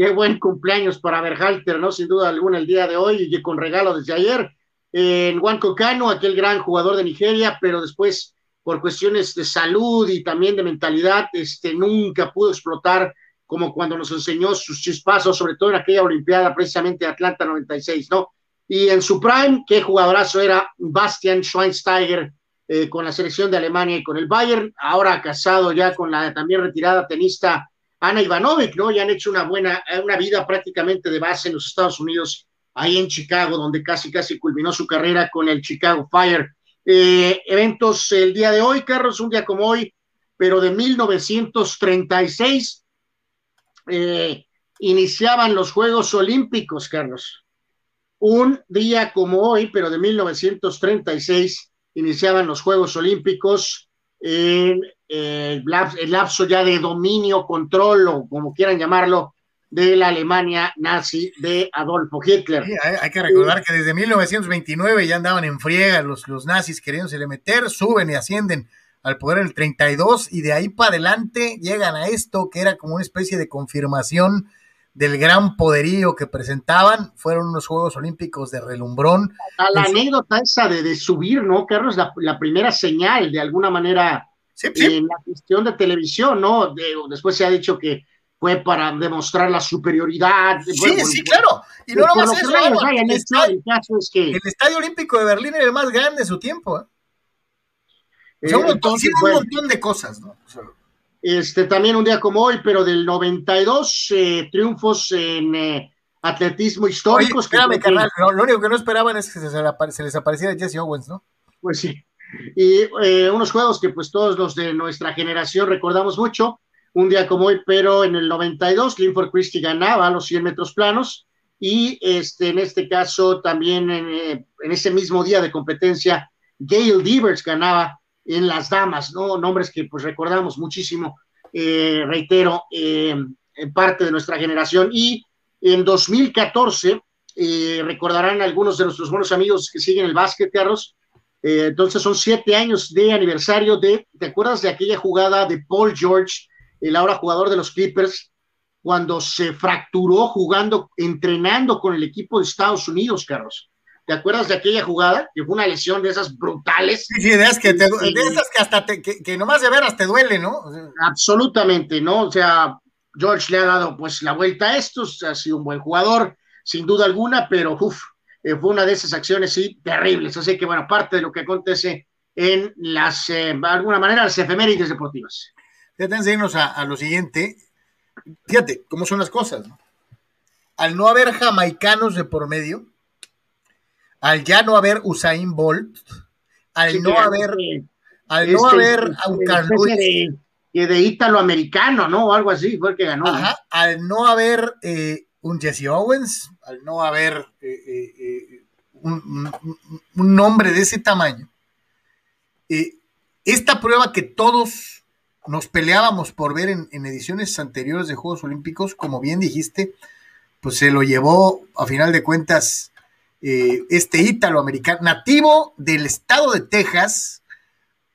Qué buen cumpleaños para Berhalter, ¿no? Sin duda alguna el día de hoy y con regalo desde ayer. en Juan Cocano, aquel gran jugador de Nigeria, pero después por cuestiones de salud y también de mentalidad, este, nunca pudo explotar como cuando nos enseñó sus chispazos, sobre todo en aquella Olimpiada precisamente de Atlanta 96, ¿no? Y en su prime, qué jugadorazo era Bastian Schweinsteiger eh, con la selección de Alemania y con el Bayern, ahora casado ya con la también retirada tenista Ana Ivanovic, ¿no? Ya han hecho una buena, una vida prácticamente de base en los Estados Unidos, ahí en Chicago, donde casi, casi culminó su carrera con el Chicago Fire. Eh, eventos el día de hoy, Carlos, un día como hoy, pero de 1936, eh, iniciaban los Juegos Olímpicos, Carlos. Un día como hoy, pero de 1936, iniciaban los Juegos Olímpicos en eh, el lapso ya de dominio, control o como quieran llamarlo, de la Alemania nazi de Adolfo Hitler. hay, que recordar que desde 1929 ya andaban en friega los, los nazis queriéndose meter, suben y ascienden al poder en el 32 y de ahí para adelante llegan a esto que era como una especie de confirmación del gran poderío que presentaban, fueron unos Juegos Olímpicos de relumbrón. A la anécdota esa de, subir, ¿no, Carlos? La, la, primera señal, de alguna manera, en la cuestión de televisión, ¿no? después se ha dicho que fue para demostrar la superioridad. Sí, sí, claro. Y no nomás eso, el, estadio, el, estadio, Olímpico de Berlín era el más grande de su tiempo. ¿eh? eh un, montón, de cosas, ¿no? este, también un día como hoy, pero del 92, eh, triunfos en eh, atletismo históricos. espérame, carnal, lo, único que no esperaban es que se, se les apareciera Jesse Owens, ¿no? Pues sí. Y unos juegos que pues todos los de nuestra generación recordamos mucho un día como hoy, pero en el 92 Linford Christie ganaba los 100 metros planos y este, en este caso también eh, en, ese mismo día de competencia Gail Devers ganaba en las damas, ¿no? Nombres que pues recordamos muchísimo, eh, reitero, eh, en parte de nuestra generación. Y en 2014, recordarán algunos de nuestros buenos amigos que siguen el básquet, Carlos, entonces son siete años de aniversario de, ¿te acuerdas de aquella jugada de Paul George el ahora jugador de los Clippers, cuando se fracturó jugando, entrenando con el equipo de Estados Unidos, Carlos. ¿Te acuerdas de aquella jugada? Que fue una lesión de esas brutales. Sí, sí, de esas que, que hasta te, que, nomás de veras te duele, ¿no? absolutamente, ¿no? O sea, George le ha dado pues la vuelta a esto, ha sido un buen jugador, sin duda alguna, pero uf, eh, fue una de esas acciones, sí, terribles. Así que, bueno, parte de lo que acontece en las, eh, de alguna manera, las efemérides deportivas. Fíjate, irnos a, a, lo siguiente. Fíjate cómo son las cosas. ¿no? Al no haber jamaicanos de por medio, al ya no haber Usain Bolt, al Sí, no haber, este- al no este, haber este, a un Lewis, de, de, ítalo-americano, ¿no? O algo así, fue el que ganó. ¿no? Ajá, al no haber eh, un Jesse Owens, al no haber eh, eh, eh, un, nombre de ese tamaño, esta prueba que todos nos peleábamos por ver en, en ediciones anteriores de Juegos Olímpicos, como bien dijiste, pues se lo llevó a final de cuentas este ítalo-americano, nativo del estado de Texas,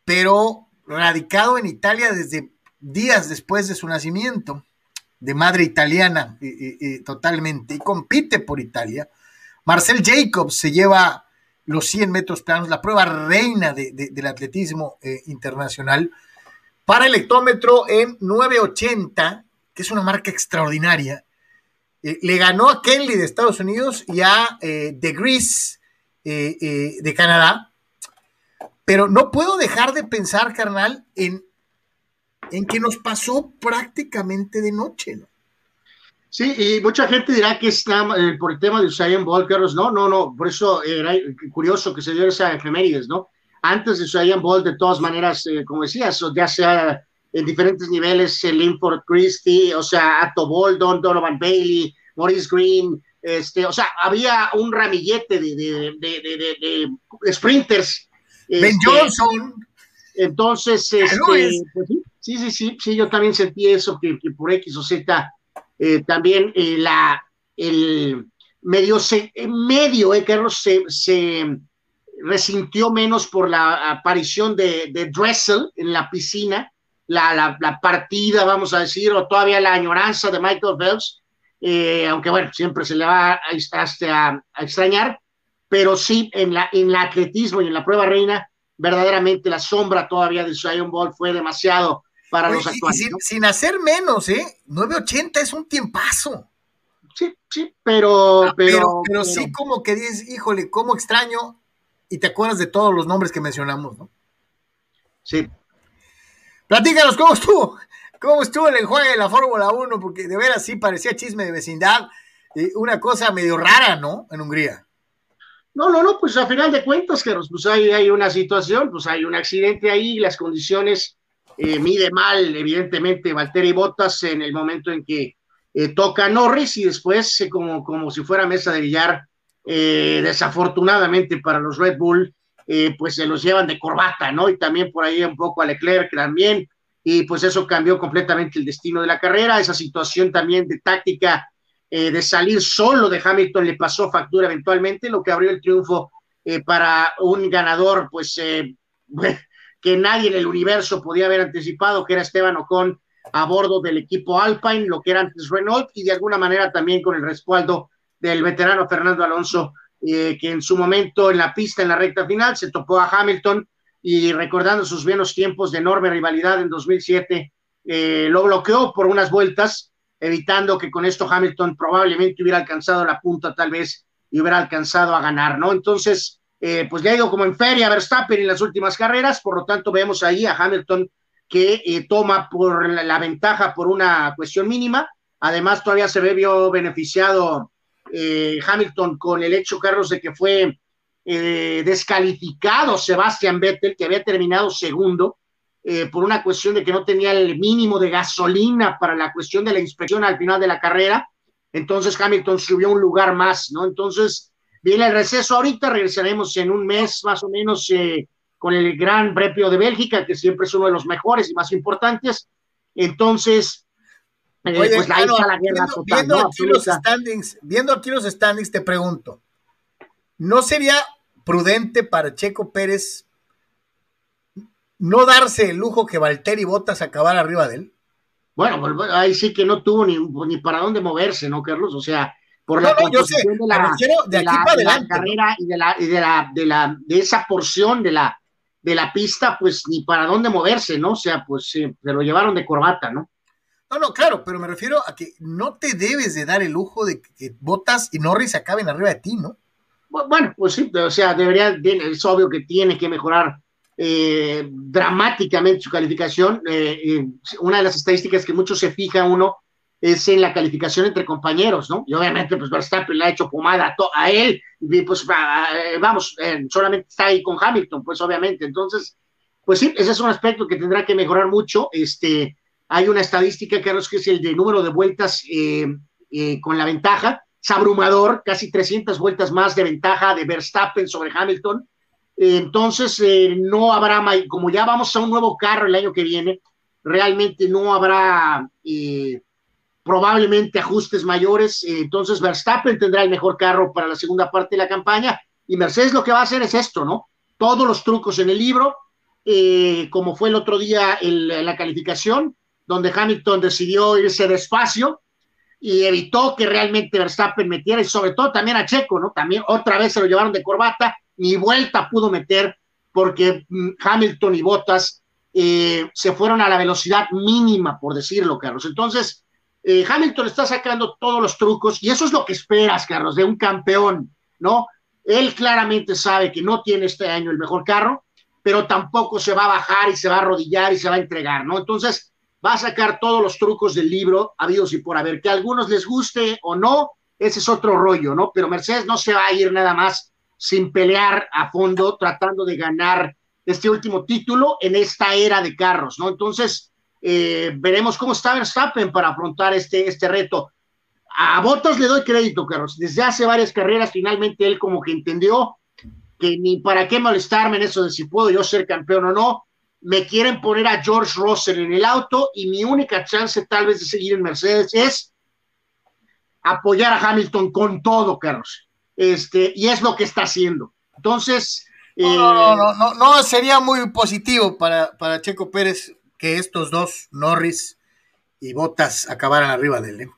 pero radicado en Italia desde días después de su nacimiento, de madre italiana totalmente, y compite por Italia. Marcel Jacobs se lleva los 100 metros planos, la prueba reina de- de- del atletismo eh, internacional, para el hectómetro en 9.80, que es una marca extraordinaria. Eh, le ganó a Kenley de Estados Unidos y a eh, De Gris de Canadá. Pero no puedo dejar de pensar, carnal, en, en que nos pasó prácticamente de noche, ¿no? Sí, y mucha gente dirá que está eh, por el tema de Usain Bolt, Carlos. No, no, no. Por eso era curioso que se dio esa efemérides, ¿no? Antes de Usain Bolt, de todas maneras, eh, como decías, ya sea en diferentes niveles, eh, Linford Christie, o sea, Atto Boldon, Donovan Bailey, Maurice Green, este, o sea, había un ramillete de, de, de, de- sprinters. Ben este, Johnson. Entonces, este, pues sí, sí, sí, sí, sí, yo también sentí eso, que, por X o Z, eh, también eh, la, el medio, se, medio, eh, Carlos, se, resintió menos por la aparición de, Dressel en la piscina, la, la, partida, vamos a decir, o todavía la añoranza de Michael Phelps, eh, aunque bueno, siempre se le va a, a- a extrañar, pero sí, en la, en el atletismo y en la prueba reina, verdaderamente la sombra todavía de Usain Bolt fue demasiado para Oye, los actuales. sin, ¿no? sin hacer menos, ¿eh? 9.80 es un tiempazo. Sí, sí, pero, Ah, pero, pero, pero sí como que dices, híjole, cómo extraño, y te acuerdas de todos los nombres que mencionamos, ¿no? Sí. Platícanos, ¿cómo estuvo? ¿Cómo estuvo el enjuague de la Fórmula 1? Porque de veras sí parecía chisme de vecindad, eh, una cosa medio rara, ¿no? En Hungría. No, no, no, pues a final de cuentas, Carlos, pues hay, hay una situación, pues hay un accidente ahí, las condiciones eh, mide mal, evidentemente, Valtteri Bottas en el momento en que eh, toca Norris y después, eh, como, como si fuera mesa de billar, desafortunadamente para los Red Bull, pues se los llevan de corbata, ¿no? Y también por ahí un poco a Leclerc también, y pues eso cambió completamente el destino de la carrera, esa situación también de táctica de salir solo de Hamilton le pasó factura eventualmente, lo que abrió el triunfo para un ganador, pues que nadie en el universo podía haber anticipado, que era Esteban Ocon a bordo del equipo Alpine, lo que era antes Renault, y de alguna manera también con el respaldo del veterano Fernando Alonso, eh, que en su momento en la pista, en la recta final, se topó a Hamilton y recordando sus buenos tiempos de enorme rivalidad en 2007, eh, lo bloqueó por unas vueltas, evitando que con esto Hamilton probablemente hubiera alcanzado la punta tal vez y hubiera alcanzado a ganar, ¿no? Entonces, eh, pues le ha ido como en feria a Verstappen en las últimas carreras, por lo tanto vemos ahí a Hamilton que eh, toma por la, ventaja por una cuestión mínima, además todavía se vio beneficiado eh, Hamilton con el hecho, Carlos, de que fue descalificado Sebastian Vettel, que había terminado segundo, por una cuestión de que no tenía el mínimo de gasolina para la cuestión de la inspección al final de la carrera. Entonces Hamilton subió un lugar más, ¿no? Entonces viene el receso ahorita, regresaremos en un mes más o menos eh, con el Gran Premio de Bélgica, que siempre es uno de los mejores y más importantes. Entonces, eh, Oye, pues ahí está la guerra viendo, total, viendo ¿no? aquí los standings, viendo aquí los standings, te pregunto, ¿no sería prudente para Checo Pérez no darse el lujo que Valtteri Bottas acabar arriba de él? Bueno, pues, ahí sí que no tuvo ni, ni para dónde moverse, ¿no, Carlos? O sea, por la No, no, yo sé, de la, de aquí la- para de la adelante, ¿no? carrera y de la, y de la, de la, de esa porción de la, de la pista, pues ni para dónde moverse, ¿no? O sea, pues sí, se lo llevaron de corbata, ¿no? No, no, claro, pero me refiero a que no te debes de dar el lujo de que Bottas y Norris acaben arriba de ti, ¿no? Bu- Bueno, pues sí, o sea, debería, es obvio que tiene que mejorar eh, dramáticamente su calificación. Eh, una de las estadísticas que mucho se fija uno es en la calificación entre compañeros, ¿no? Y obviamente, pues Verstappen le ha hecho pomada a, él, y pues vamos, solamente está ahí con Hamilton, pues obviamente. Entonces, pues sí, ese es un aspecto que tendrá que mejorar mucho. Este, hay una estadística, Carlos, que es el de número de vueltas con la ventaja. Es abrumador, casi 300 vueltas más de ventaja de Verstappen sobre Hamilton entonces, eh, no habrá, como ya vamos a un nuevo carro el año que viene, realmente no habrá eh, probablemente ajustes mayores. Eh, entonces, Verstappen tendrá el mejor carro para la segunda parte de la campaña y Mercedes lo que va a hacer es esto, ¿no? Todos los trucos en el libro, como fue el otro día en la calificación, donde Hamilton decidió irse despacio y evitó que realmente Verstappen metiera, y sobre todo también a Checo, ¿no? También otra vez se lo llevaron de corbata ni vuelta pudo meter porque mm, Hamilton y Bottas eh, se fueron a la velocidad mínima, por decirlo, Carlos. Entonces, eh, Hamilton está sacando todos los trucos y eso es lo que esperas, Carlos, de un campeón, ¿no? Él claramente sabe que no tiene este año el mejor carro, pero tampoco se va a bajar y se va a arrodillar y se va a entregar, ¿no? Entonces, va a sacar todos los trucos del libro, habidos y por haber, que a algunos les guste o no, ese es otro rollo, ¿no? Pero Mercedes no se va a ir nada más sin pelear a fondo, tratando de ganar este último título en esta era de carros, ¿no? Entonces, eh, veremos cómo está Verstappen para afrontar este, este reto. A Bottas le doy crédito, Carlos. Desde hace varias carreras, finalmente él como que entendió que ni para qué molestarme en eso de si puedo yo ser campeón o no. Me quieren poner a George Russell en el auto y mi única chance tal vez de seguir en Mercedes es apoyar a Hamilton con todo, Carlos este, y es lo que está haciendo. Entonces... no, no, no, no, no, sería muy positivo para, para Checo Pérez que estos dos, Norris y Botas, acabaran arriba de él. ¿eh?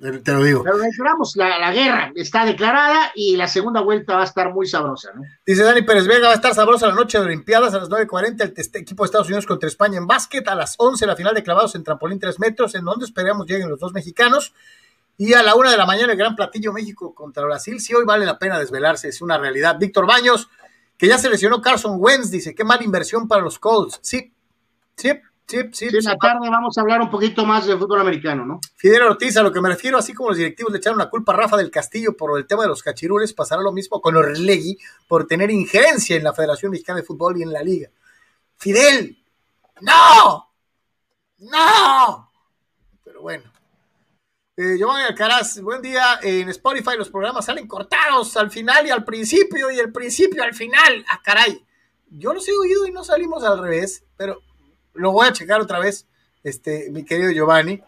Te lo digo. Pero esperamos, la, la, guerra está declarada y la segunda vuelta va a estar muy sabrosa. ¿no? Dice Dani Pérez Vega, va a estar sabrosa la noche de Olimpiadas a las 9.40, el equipo de Estados Unidos contra España en básquet, a las 11 la final de clavados en trampolín 3 metros, en donde esperamos lleguen los dos mexicanos. Y a la una de la mañana el Gran Platillo México contra Brasil. Sí, hoy vale la pena desvelarse, es una realidad. Víctor Baños, que ya se lesionó Carson Wentz, dice, qué mala inversión para los Colts. Sí, sí, sí, sí. en la tarde vamos a hablar un poquito más de fútbol americano, ¿no? Fidel Ortiz, a lo que me refiero, así como los directivos le echaron la culpa a Rafa del Castillo por el tema de los cachirules, pasará lo mismo con Orlegui por tener injerencia en la Federación Mexicana de Fútbol y en la Liga. Fidel, no, no. Pero bueno. Eh, Giovanni Alcaraz, buen día. En Spotify los programas salen cortados al final y al principio y el principio al final. Ah, caray. Yo los he oído y no salimos al revés, pero lo voy a checar otra vez, este, mi querido Giovanni.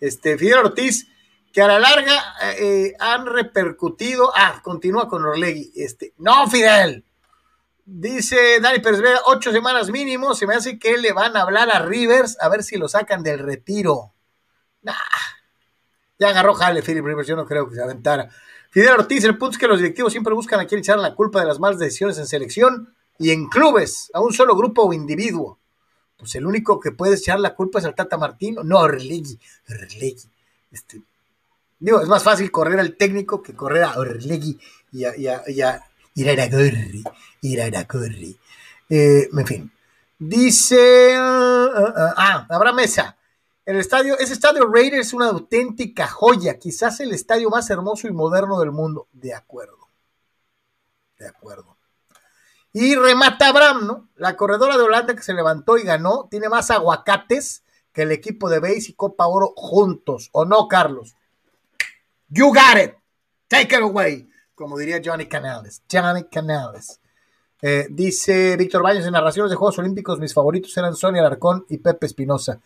Este, Fidel Ortiz, que a la larga eh, han repercutido. Ah, continúa con Orlegui. Este, no, Fidel. Dice Dani Pérez Vega, ocho semanas mínimo. Se me hace que le van a hablar a Rivers a ver si lo sacan del retiro. Nah ya agarró jale Philip Rivers, yo no creo que se aventara. Fidel Ortiz, el punto es que los directivos siempre buscan a quien echar la culpa de las malas decisiones en selección y en clubes, a un solo grupo o individuo. Pues el único que puede echar la culpa es el Tata Martino. No, Orlegui, Orlegui. Este, digo, es más fácil correr al técnico que correr a Orlegui y a, y a, y a. Eh, en fin. Dice, ah, ah, ah Abraham Mesa. El estadio, ese estadio Raiders es una auténtica joya, quizás el estadio más hermoso y moderno del mundo. De acuerdo. De acuerdo. Y remata Abraham, ¿no? La corredora de Holanda que se levantó y ganó, tiene más aguacates que el equipo de Base y Copa Oro juntos, ¿o no, Carlos? You got it. Take it away. Como diría Johnny Canales. Johnny Canales. Eh, dice Víctor Baños en narraciones de Juegos Olímpicos, mis favoritos eran Sonia Alarcón y Pepe Espinosa.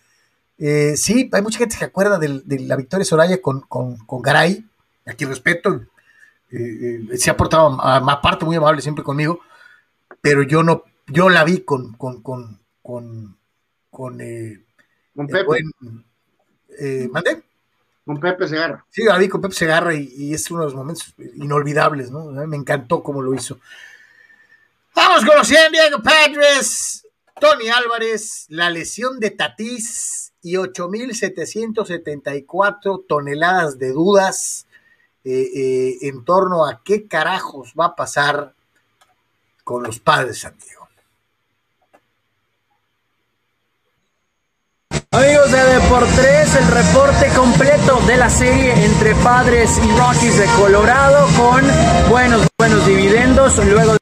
Eh, sí, hay mucha gente que se acuerda de, la victoria Soraya con, con, con Garay, a quien respeto, eh, eh, se ha portado más parte muy amable siempre conmigo, pero yo no, yo la vi con, con, con, con, con, Pepe. ¿Mandé? Con Pepe Segarra. Sí, la vi con Pepe Segarra y, es uno de los momentos inolvidables, ¿no? Me encantó cómo lo hizo. Vamos con los 100 Diego Padres. Tony Álvarez, la lesión de Tatís y 8.774 toneladas de dudas eh, eh, en torno a qué carajos va a pasar con los padres San Diego. Amigos de Deportes, el reporte completo de la serie entre Padres y Rockies de Colorado con buenos, buenos dividendos. Luego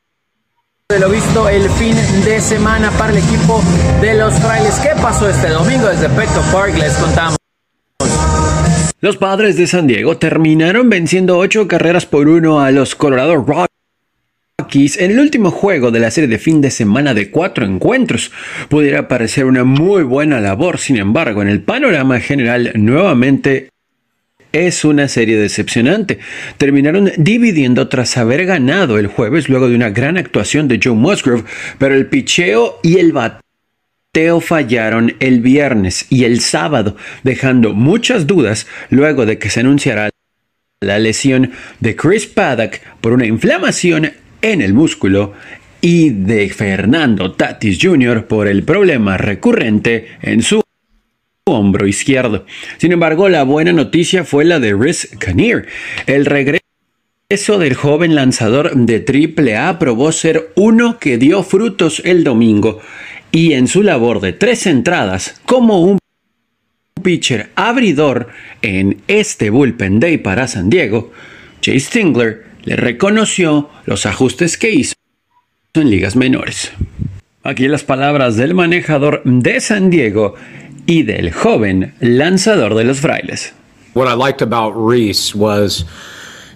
de lo visto el fin de semana para el equipo de los frailes. ¿Qué pasó este domingo desde Petco Park? Les contamos. Los padres de San Diego terminaron venciendo 8 carreras por 1 a los Colorado Rockies en el último juego de la serie de fin de semana de cuatro encuentros. Pudiera parecer una muy buena labor, sin embargo, en el panorama general nuevamente es una serie decepcionante. Terminaron dividiendo tras haber ganado el jueves luego de una gran actuación de Joe Musgrove, pero el picheo y el bat Teo fallaron el viernes y el sábado, dejando muchas dudas luego de que se anunciara la lesión de Chris Paddock por una inflamación en el músculo y de Fernando Tatis Jr. por el problema recurrente en su hombro izquierdo. Sin embargo, la buena noticia fue la de Riz Kinnear. El regreso del joven lanzador de AAA probó ser uno que dio frutos el domingo y en su labor de tres entradas como un pitcher abridor en este bullpen day para San Diego, Jay Stingler le reconoció los ajustes que hizo en ligas menores. Aquí las palabras del manejador de San Diego y del joven lanzador de los frailes. What I liked about Reese was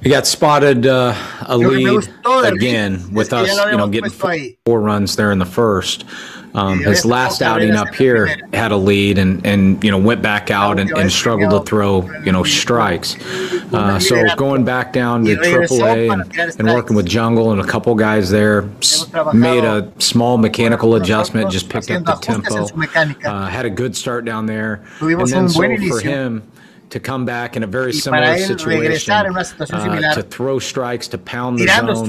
he got spotted uh, a lead again with us, you know, getting four runs there in the first. Um, his last outing up here had a lead and, and you know went back out and, and struggled to throw you know strikes. Uh, so going back down to AAA and, and working with Jungle and a couple guys there, made a small mechanical adjustment, just picked up the tempo. Uh, had a good start down there, and then so for him to come back in a very similar situation, uh, to throw strikes, to pound the zone.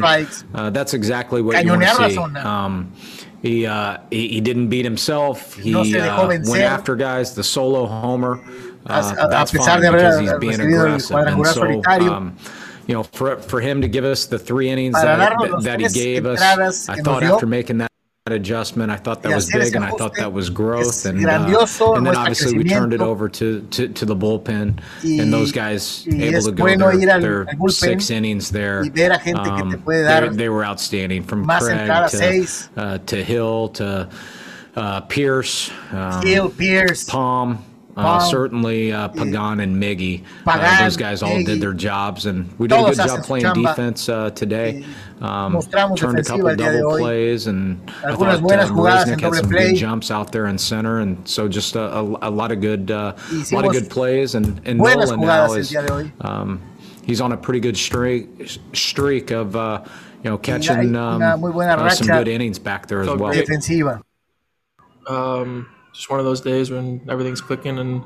Uh, that's exactly what you want to see. Um, he, uh, he, he didn't beat himself. He uh, went after guys. The solo homer. Uh, that's fine because he's being aggressive. And so, um, you know, for for him to give us the three innings that, that, that he gave us, I thought after making that adjustment. I thought that was big, and I thought that was growth, and, uh, and then obviously we turned it over to, to, to the bullpen, and those guys able to go their, their six innings there. Um, they, they, were outstanding from Craig to, uh, to Hill to uh, Pierce, um, Hill, Pierce, Palm. Uh, certainly, uh, Pagan and Miggy, uh, those guys all did their jobs, and we did a good job playing defense uh, today. Um, turned a couple double plays, and I thought uh, had some good jumps out there in center, and so just a, a, a lot of good, uh, a lot of good plays. And, and Nolan now is um, he's on a pretty good streak streak of uh, you know catching um, uh, some good innings back there as well. Um, just one of those days when everything's clicking and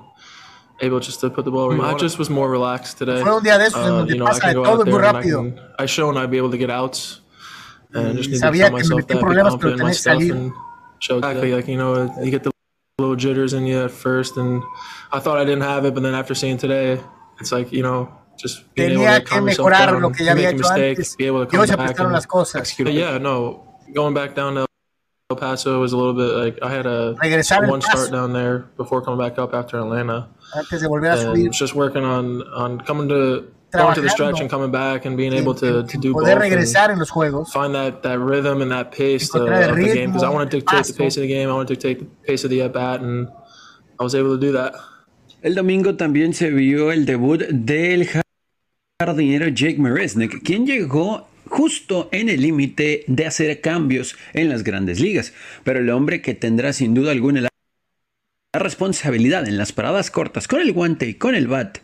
able just to put the ball where I just was more relaxed today. Uh, you know, I can go out there and I can, I shown I'd be able to get outs and just need to tell myself that, be confident in my stuff and show exactly like, you know, you get the little jitters in you at first and I thought I didn't have it, but then after seeing today, it's like, you know, just being able to calm yourself down, make a mistake, antes. be able to come back and execute. Yeah, no, going back down to El Paso was a little bit like I had a one start down there before coming back up after Atlanta. Antes de volver a subir. Just working on on coming to going to the stretch and coming back and being able to, to do poder regresar en los juegos. Find that that rhythm and that pace to, of the game because I want to dictate the pace of the game. I want to dictate the pace of the at bat and I was able to do that. El domingo también se vio el debut del jardinero Jake Maresnik, quien llegó justo en el límite de hacer cambios en las grandes ligas, pero el hombre que tendrá sin duda alguna la responsabilidad en las paradas cortas con el guante y con el bat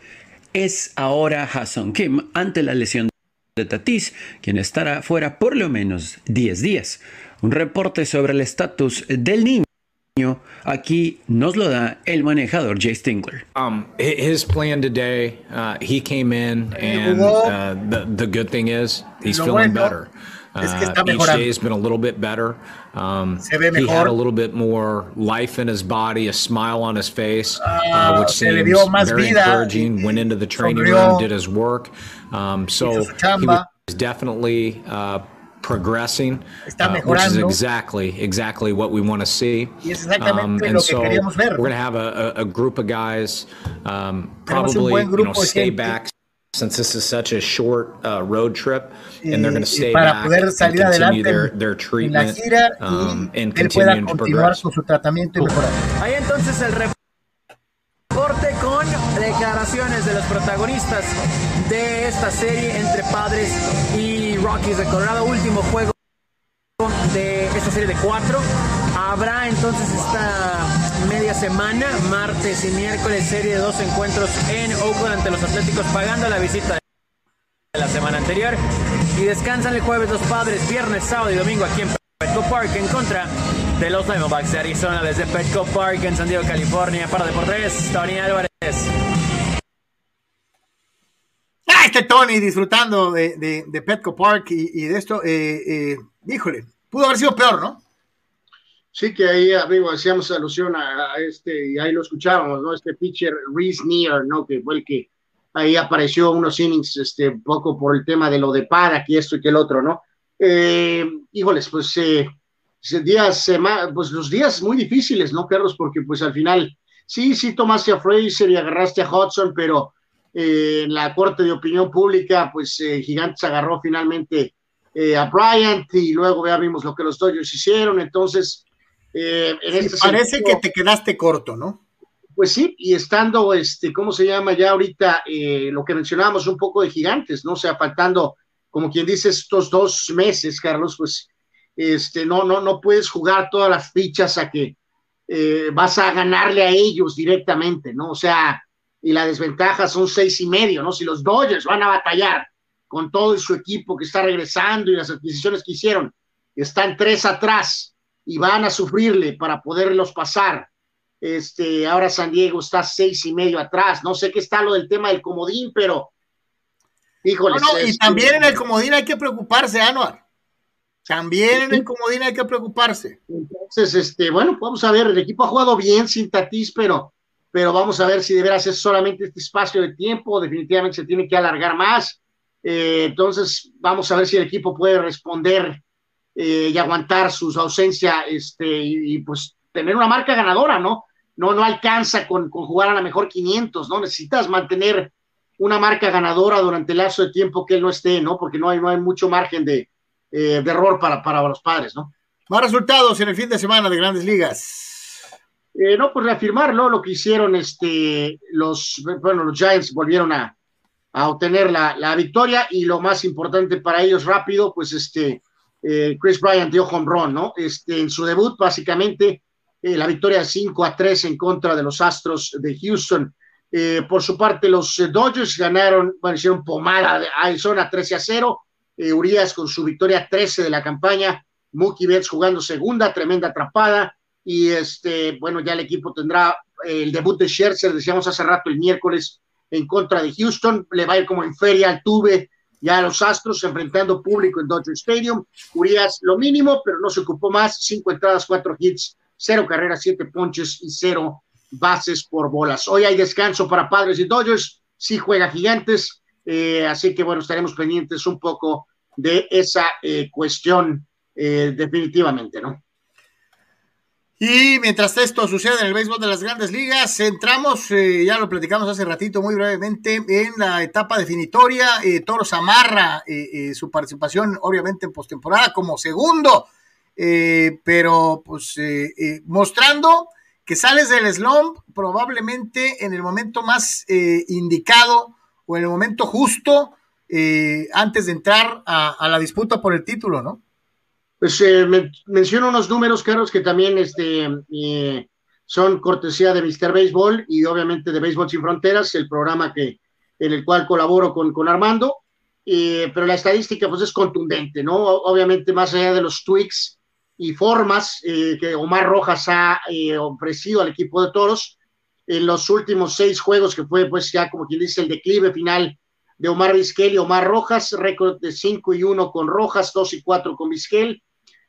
es ahora Hassan Kim ante la lesión de Tatis, quien estará fuera por lo menos 10 días. Un reporte sobre el estatus del niño Aquí nos lo da el manejador Jay Stingler. Um, his plan today, uh, he came in, and uh, the the good thing is he's feeling better. Uh, each day has been a little bit better. Um, he had a little bit more life in his body, a smile on his face, uh, ah, which seems very encouraging. Went into the training room, did his work. Um, so he was definitely uh, progressing, Está uh, which is exactly exactly what we want to see. Um, and so we're going to have a, a, group of guys, um, probably you know, stay back since this is such a short uh, road trip, and they're going to stay back and continue their, their treatment um, and continue to progress. Ahí entonces el reporte con declaraciones de los protagonistas de esta serie entre Padres y Rockies de Colorado, último juego de esta serie de cuatro. Habrá entonces esta media semana, martes y miércoles, serie de dos encuentros en Oakland ante los Atléticos, pagando la visita de la semana anterior. Y descansan el jueves los padres, viernes, sábado y domingo aquí en Petco Park en contra de los Diamondbacks de Arizona desde Petco Park en San Diego, California. Para Deportes, Tony Álvarez. Ah, este Tony disfrutando de, de, Petco Park y, de esto, eh, eh, híjole, pudo haber sido peor, ¿no? Sí, que ahí, amigo, hacíamos alusión a, este, y ahí lo escuchábamos, ¿no? Este pitcher Reese Neer, ¿no? Que fue el que ahí apareció unos innings, este, un poco por el tema de lo de para, que esto y que el otro, ¿no? Eh, híjoles, pues, eh, días, pues los días muy difíciles, ¿no, Carlos? Porque, pues, al final, sí, sí tomaste a Fraser y agarraste a Hudson, pero eh, en la corte de opinión pública, pues, Gigantes agarró finalmente a Bryant y luego ya vimos lo que los Dodgers hicieron, entonces eh, este parece que te quedaste corto, ¿no? Pues sí, y estando, este, ¿cómo se llama ya ahorita eh, lo que mencionábamos un poco de gigantes, ¿no? O sea, faltando, como quien dice, estos dos meses, Carlos, pues, este, no, no, no puedes jugar todas las fichas a que eh, vas a ganarle a ellos directamente, ¿no? O sea, y la desventaja son seis y medio, ¿no? Si los Dodgers van a batallar con todo su equipo que está regresando y las adquisiciones que hicieron, están tres atrás, y van a sufrirle para poderlos pasar. Este, ahora San Diego está seis y medio atrás. No sé qué está lo del tema del comodín, pero híjole. No, y también en el comodín hay que preocuparse, Anuar. También en el comodín hay que preocuparse. Entonces, este, bueno, vamos a ver, el equipo ha jugado bien sin Tatís, pero, pero vamos a ver si de veras solamente este espacio de tiempo, definitivamente se tiene que alargar más. Eh, entonces, vamos a ver si el equipo puede responder eh, y aguantar su ausencia este, y, pues tener una marca ganadora, ¿no? No, no alcanza con, jugar a la mejor 500, ¿no? Necesitas mantener una marca ganadora durante el lazo de tiempo que él no esté, ¿no? Porque no hay, no hay mucho margen de, eh, error para, para los padres, ¿no? Más resultados en el fin de semana de grandes ligas. Eh, no, pues reafirmarlo, lo que hicieron este, los, bueno, los Giants volvieron a, obtener la, la, victoria y lo más importante para ellos rápido, pues este, eh, Chris Bryant dio home run, ¿no? Este, en su debut, básicamente, eh, la victoria 5 a 3 en contra de los Astros de Houston. Por su parte, los Dodgers ganaron, bueno, hicieron pomada de Arizona 13 a 0. Urias con su victoria 13 de la campaña. Mookie Betts jugando segunda, tremenda atrapada. Y este, bueno, ya el equipo tendrá el debut de Scherzer, decíamos hace rato el miércoles, en contra de Houston. Le va a ir como en feria al Tuve ya los Astros enfrentando público en Dodger Stadium. Urias lo mínimo, pero no se ocupó más. Cinco entradas, cuatro hits, cero carreras, siete ponches y cero bases por bolas. Hoy hay descanso para Padres y Dodgers. Sí juega Gigantes. Eh, así que bueno, estaremos pendientes un poco de esa eh, cuestión eh, definitivamente, ¿no? Y mientras esto sucede en el béisbol de las grandes ligas, entramos, eh, ya lo platicamos hace ratito muy brevemente, en la etapa definitoria. Eh, Toros amarra eh, su participación, obviamente, en postemporada como segundo, pero pues mostrando que sales del slump probablemente en el momento más indicado o en el momento justo antes de entrar a la disputa por el título, ¿no? Pues eh, menciono unos números, Carlos, que también este, eh, son cortesía de Mr. Baseball y obviamente de Béisbol Sin Fronteras, el programa que, en el cual colaboro con, con Armando. Eh, pero la estadística pues es contundente, ¿no? Obviamente más allá de los tweaks y formas que Omar Rojas ha ofrecido al equipo de Toros, en los últimos seis juegos que fue pues ya como quien dice el declive final de Omar Vizquel y Omar Rojas, récord de 5 y 1 con Rojas, 2 y 4 con Vizquel.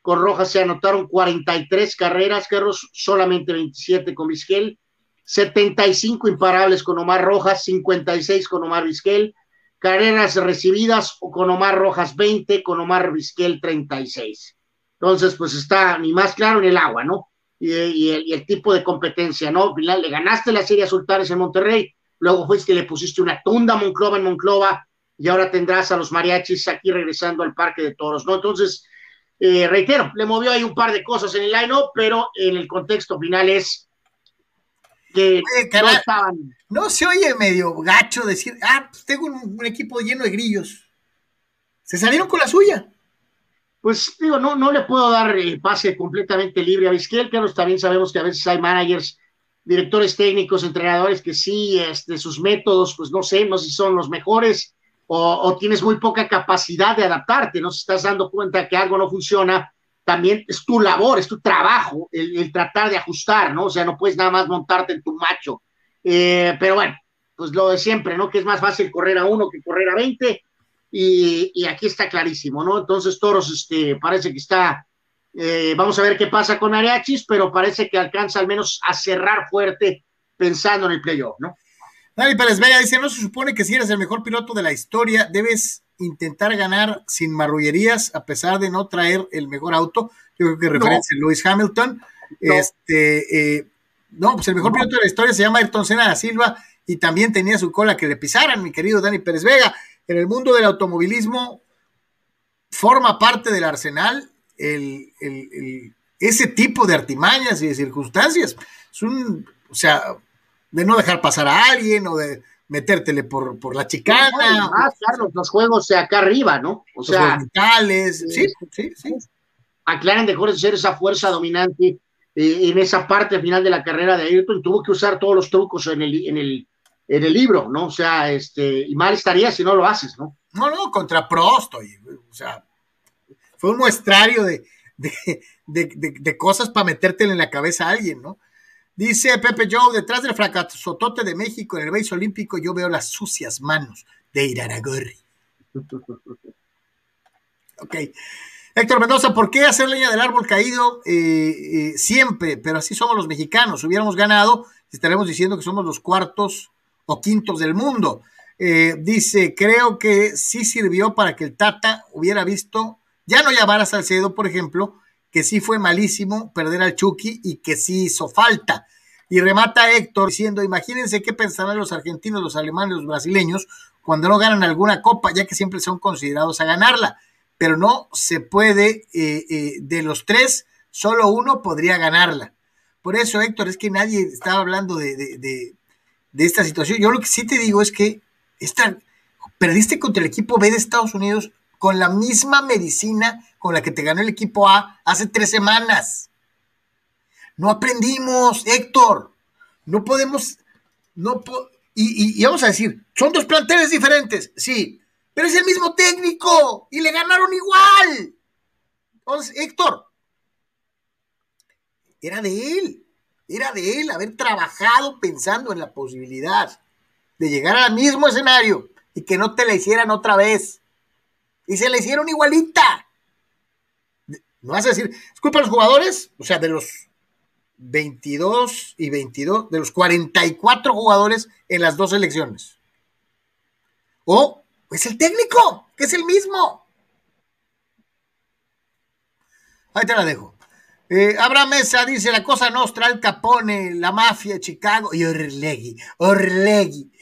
Con Rojas se anotaron 43 carreras, Carlos, solamente 27 con Vizquel. 75 imparables con Omar Rojas, 56 con Omar Vizquel. carreras recibidas con Omar Rojas 20, con Omar Vizquel 36. Entonces, pues está ni más claro en el agua, ¿no? Y, el, tipo de competencia, ¿no? Le ganaste la serie a Sultanes en Monterrey, luego fuiste que le pusiste una tunda a Monclova en Monclova, y ahora tendrás a los mariachis aquí regresando al Parque de Toros, ¿no? Entonces, eh, reitero, le movió ahí un par de cosas en el line-up, pero en el contexto final es que no estaban. No se oye medio gacho decir, ah, pues tengo un, equipo lleno de grillos. Se salieron con la suya. Pues digo, no, no le puedo dar eh, pase completamente libre a Vizquel, pero también sabemos que a veces hay managers, directores técnicos, entrenadores que sí, este, sus métodos, pues no sé, no sé si son los mejores o, tienes muy poca capacidad de adaptarte, no si estás dando cuenta que algo no funciona, también es tu labor, es tu trabajo el, tratar de ajustar, ¿no? O sea, no puedes nada más montarte en tu macho. Eh, pero bueno, pues lo de siempre, ¿no? Que es más fácil correr a uno que correr a 20 y, aquí está clarísimo, ¿no? Entonces Toros, este, parece que está, eh, vamos a ver qué pasa con Ariachis, pero parece que alcanza al menos a cerrar fuerte pensando en el playoff, ¿no? Dani Pérez Vega dice, no se supone que si eres el mejor piloto de la historia, debes intentar ganar sin marrullerías a pesar de no traer el mejor auto. Yo creo que referencia a Lewis Hamilton. No. Este, eh, no, pues el mejor piloto de la historia se llama Ayrton Senna da Silva y también tenía su cola que le pisaran, mi querido Dani Pérez Vega. En el mundo del automovilismo forma parte del arsenal el, ese tipo de artimañas y de circunstancias. Es un, o sea, de no dejar pasar a alguien o de metértele por, por la chicana. Ah, claro, los juegos de acá arriba, ¿no? O sea, mentales, sí, sí, sí. Aclaran dejó de ser esa fuerza dominante eh, en esa parte final de la carrera de Ayrton, tuvo que usar todos los trucos en el, en el, en el libro, ¿no? O sea, este, y mal estaría si no lo haces, ¿no? No, no, contra Prost, o sea, fue un muestrario de, de, de, de cosas para metértele en la cabeza a alguien, ¿no? Dice Pepe Joe, detrás del fracasotote de México en el béis olímpico, yo veo las sucias manos de Iraragorri. ok. Héctor Mendoza, ¿por qué hacer leña del árbol caído eh, eh, siempre? Pero así somos los mexicanos. Si hubiéramos ganado, estaremos diciendo que somos los cuartos o quintos del mundo. Eh, dice, creo que sí sirvió para que el Tata hubiera visto, ya no llamar a Salcedo, por ejemplo, que sí fue malísimo perder al Chucky y que sí hizo falta. Y remata Héctor diciendo, imagínense qué pensarán los argentinos, los alemanes, los brasileños cuando no ganan alguna copa, ya que siempre son considerados a ganarla. Pero no se puede, eh, eh, de los tres, solo uno podría ganarla. Por eso, Héctor, es que nadie estaba hablando de, de, esta situación. Yo lo que sí te digo es que esta, perdiste contra el equipo B de Estados Unidos con la misma medicina la que te ganó el equipo A hace tres semanas. No aprendimos, Héctor. No podemos, no y, vamos a decir, son dos planteles diferentes, sí, pero es el mismo técnico y le ganaron igual. Entonces, Héctor, era de él, era de él haber trabajado pensando en la posibilidad de llegar al mismo escenario y que no te la hicieran otra vez. Y se la hicieron igualita. No vas a decir, disculpa a los jugadores, o sea, de los 22 y 22, de los 44 jugadores en las dos elecciones. O es el técnico, que es el mismo. Ahí te la dejo. Eh, Abraham Mesa dice la cosa nostra, el Capone, la mafia, Chicago y Orlegui. Orlegui.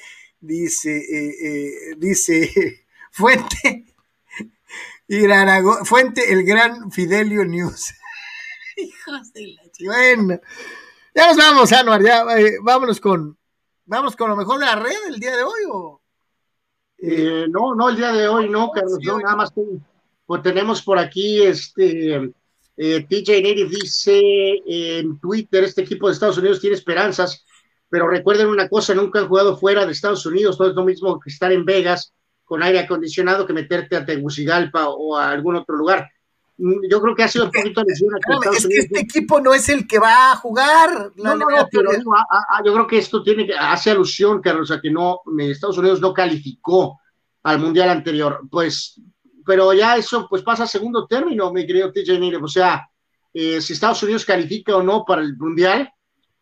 Dice, eh, eh, dice Fuente, Fuente, el gran Fidelio News. Hijos de la Bueno, ya nos vamos, Anuar, ya eh, vámonos con, vamos con lo mejor de la red el día de hoy o. Eh, no, no, el día de hoy no, Carlos, no, nada más pues tenemos por aquí este eh, TJ Native dice en Twitter, este equipo de Estados Unidos tiene esperanzas, pero recuerden una cosa, nunca han jugado fuera de Estados Unidos, todo es lo mismo que estar en Vegas con aire acondicionado que meterte a Tegucigalpa o a algún otro lugar. Mm, yo creo que ha sido un poquito lesión Es que este equipo no es el que va a jugar. No, no, no, pero yo creo que esto tiene que, hace alusión, Carlos, a que no, Estados Unidos no calificó al mundial anterior. Pues, pero ya eso pues pasa a segundo término, mi querido TJ O sea, eh, si Estados Unidos califica o no para el mundial,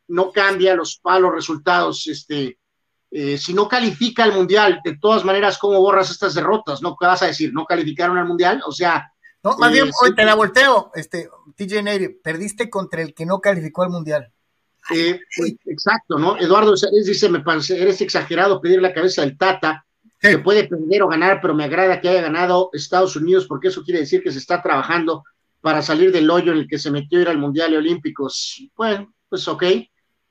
no cambia los, palos resultados este, eh, si no califica al Mundial, de todas maneras, ¿cómo borras estas derrotas? ¿No ¿Qué vas a decir? ¿No calificaron al Mundial? O sea... No, más bien, eh, hoy te la volteo, este, TJ Neri, perdiste contra el que no calificó al Mundial. Eh, exacto, ¿no? Eduardo dice, me parece, eres exagerado pedir la cabeza del Tata, que puede perder o ganar, pero me agrada que haya ganado Estados Unidos, porque eso quiere decir que se está trabajando para salir del hoyo en el que se metió ir al Mundial y Olímpicos. Bueno, pues ok.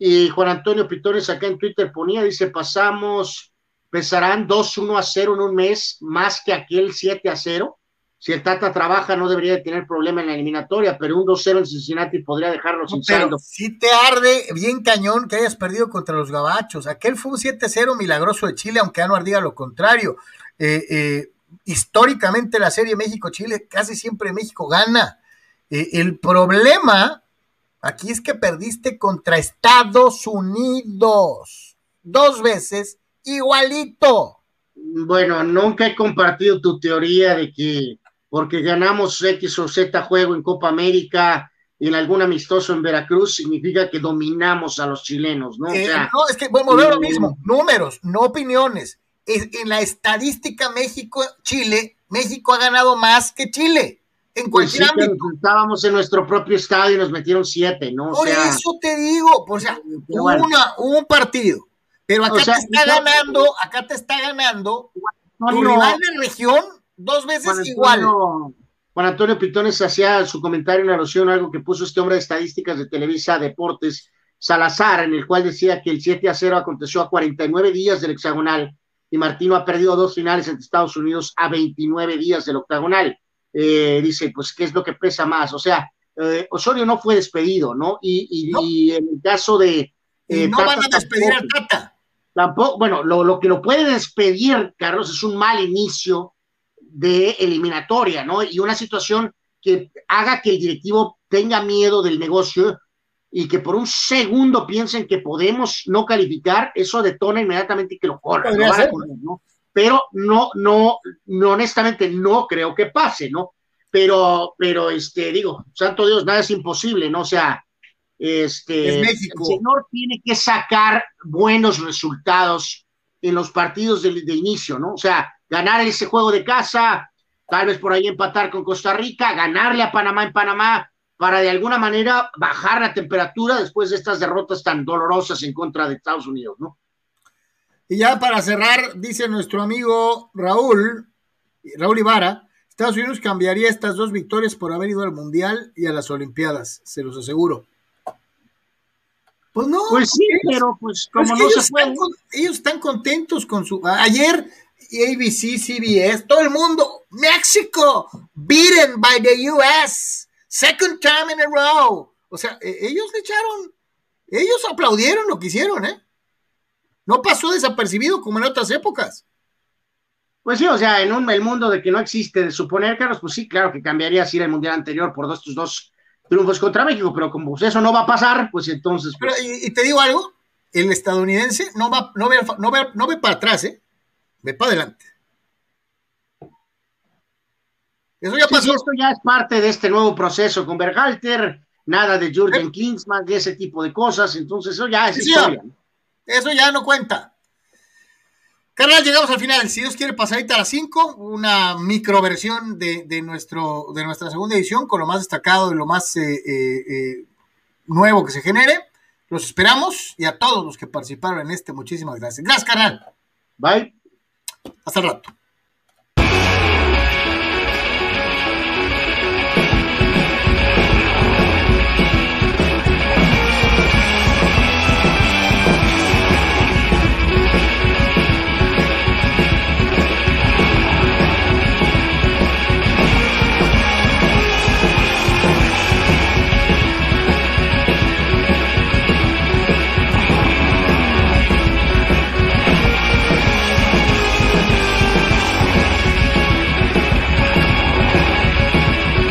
Y Juan Antonio Pitones acá en Twitter ponía, dice, pasamos, pesarán 2-1 a 0 en un mes, más que aquel 7 a 0. Si el Tata trabaja, no debería de tener problema en la eliminatoria, pero un 2-0 en Cincinnati podría dejarlo sin saldo. Si te arde bien cañón que hayas perdido contra los gabachos. Aquel fue un 7-0 milagroso de Chile, aunque no diga lo contrario. Eh, eh, históricamente la serie México-Chile, casi siempre México gana. Eh, el problema Aquí es que perdiste contra Estados Unidos. Dos veces igualito. Bueno, nunca he compartido tu teoría de que porque ganamos X o Z juego en Copa América y en algún amistoso en Veracruz significa que dominamos a los chilenos, ¿no? Eh, no, es que bueno, lo mismo, números, no opiniones. En la estadística México-Chile, México ha ganado más que Chile en pues Estábamos en nuestro propio estadio y nos metieron siete, ¿no? por eso te digo, o sea, una, un partido, pero acá te está ganando, acá te está ganando tu rival de región dos veces igual. Juan Antonio Pitones hacía su comentario en alusión a algo que puso este hombre de estadísticas de Televisa Deportes, Salazar, en el cual decía que el 7 a 0 aconteció a 49 días del hexagonal y Martino ha perdido dos finales entre Estados Unidos a 29 días del octagonal. Eh, dice, pues, ¿qué es lo que pesa más? O sea, eh, Osorio no fue despedido, ¿no? Y, en el caso de... Eh, no van a despedir al Tata. Tampoco, bueno, lo, que lo puede despedir, Carlos, es un mal inicio de eliminatoria, ¿no? Y una situación que haga que el directivo tenga miedo del negocio y que por un segundo piensen que podemos no calificar, eso detona inmediatamente que lo corran. ¿no? Pero no, no, no, honestamente no creo que pase, ¿no? Pero, pero, este, digo, santo Dios, nada es imposible, ¿no? O sea, este, el señor tiene que sacar buenos resultados en los partidos de, de, inicio, ¿no? O sea, ganar ese juego de casa, tal vez por ahí empatar con Costa Rica, ganarle a Panamá en Panamá, para de alguna manera bajar la temperatura después de estas derrotas tan dolorosas en contra de Estados Unidos, ¿no? Y ya para cerrar, dice nuestro amigo Raúl, Raúl Ibarra, Estados Unidos cambiaría estas dos victorias por haber ido al Mundial y a las Olimpiadas, se los aseguro. Pues no. Pues sí, pero pues como no ellos, se están ellos están contentos con su. Ayer ABC, CBS, todo el mundo, México, beaten by the US, second time in a row. O sea, e, ellos le echaron, ellos aplaudieron lo que hicieron, ¿eh? No pasó desapercibido como en otras épocas. Pues sí, o sea, en un el mundo de que no existe de suponer, Carlos, pues sí, claro que cambiaría si ir el mundial anterior por dos, tus dos triunfos contra México, pero como eso no va a pasar, pues entonces. Pero, y, te digo algo, el estadounidense no va, no ve, no ve, no ve para atrás, ¿eh? Ve para adelante. Eso ya pasó. esto ya es parte de este nuevo proceso con Berhalter, nada de Jürgen ¿Eh? Klinsmann, de ese tipo de cosas, entonces eso ya es historia. Eso ya no cuenta. Carnal, llegamos al final. Si Dios quiere, pasadita a las 5, una microversión de, de, nuestro, de nuestra segunda edición con lo más destacado y lo más eh, eh, eh, nuevo que se genere. Los esperamos y a todos los que participaron en este, muchísimas gracias. Gracias, carnal. Bye. Hasta el rato.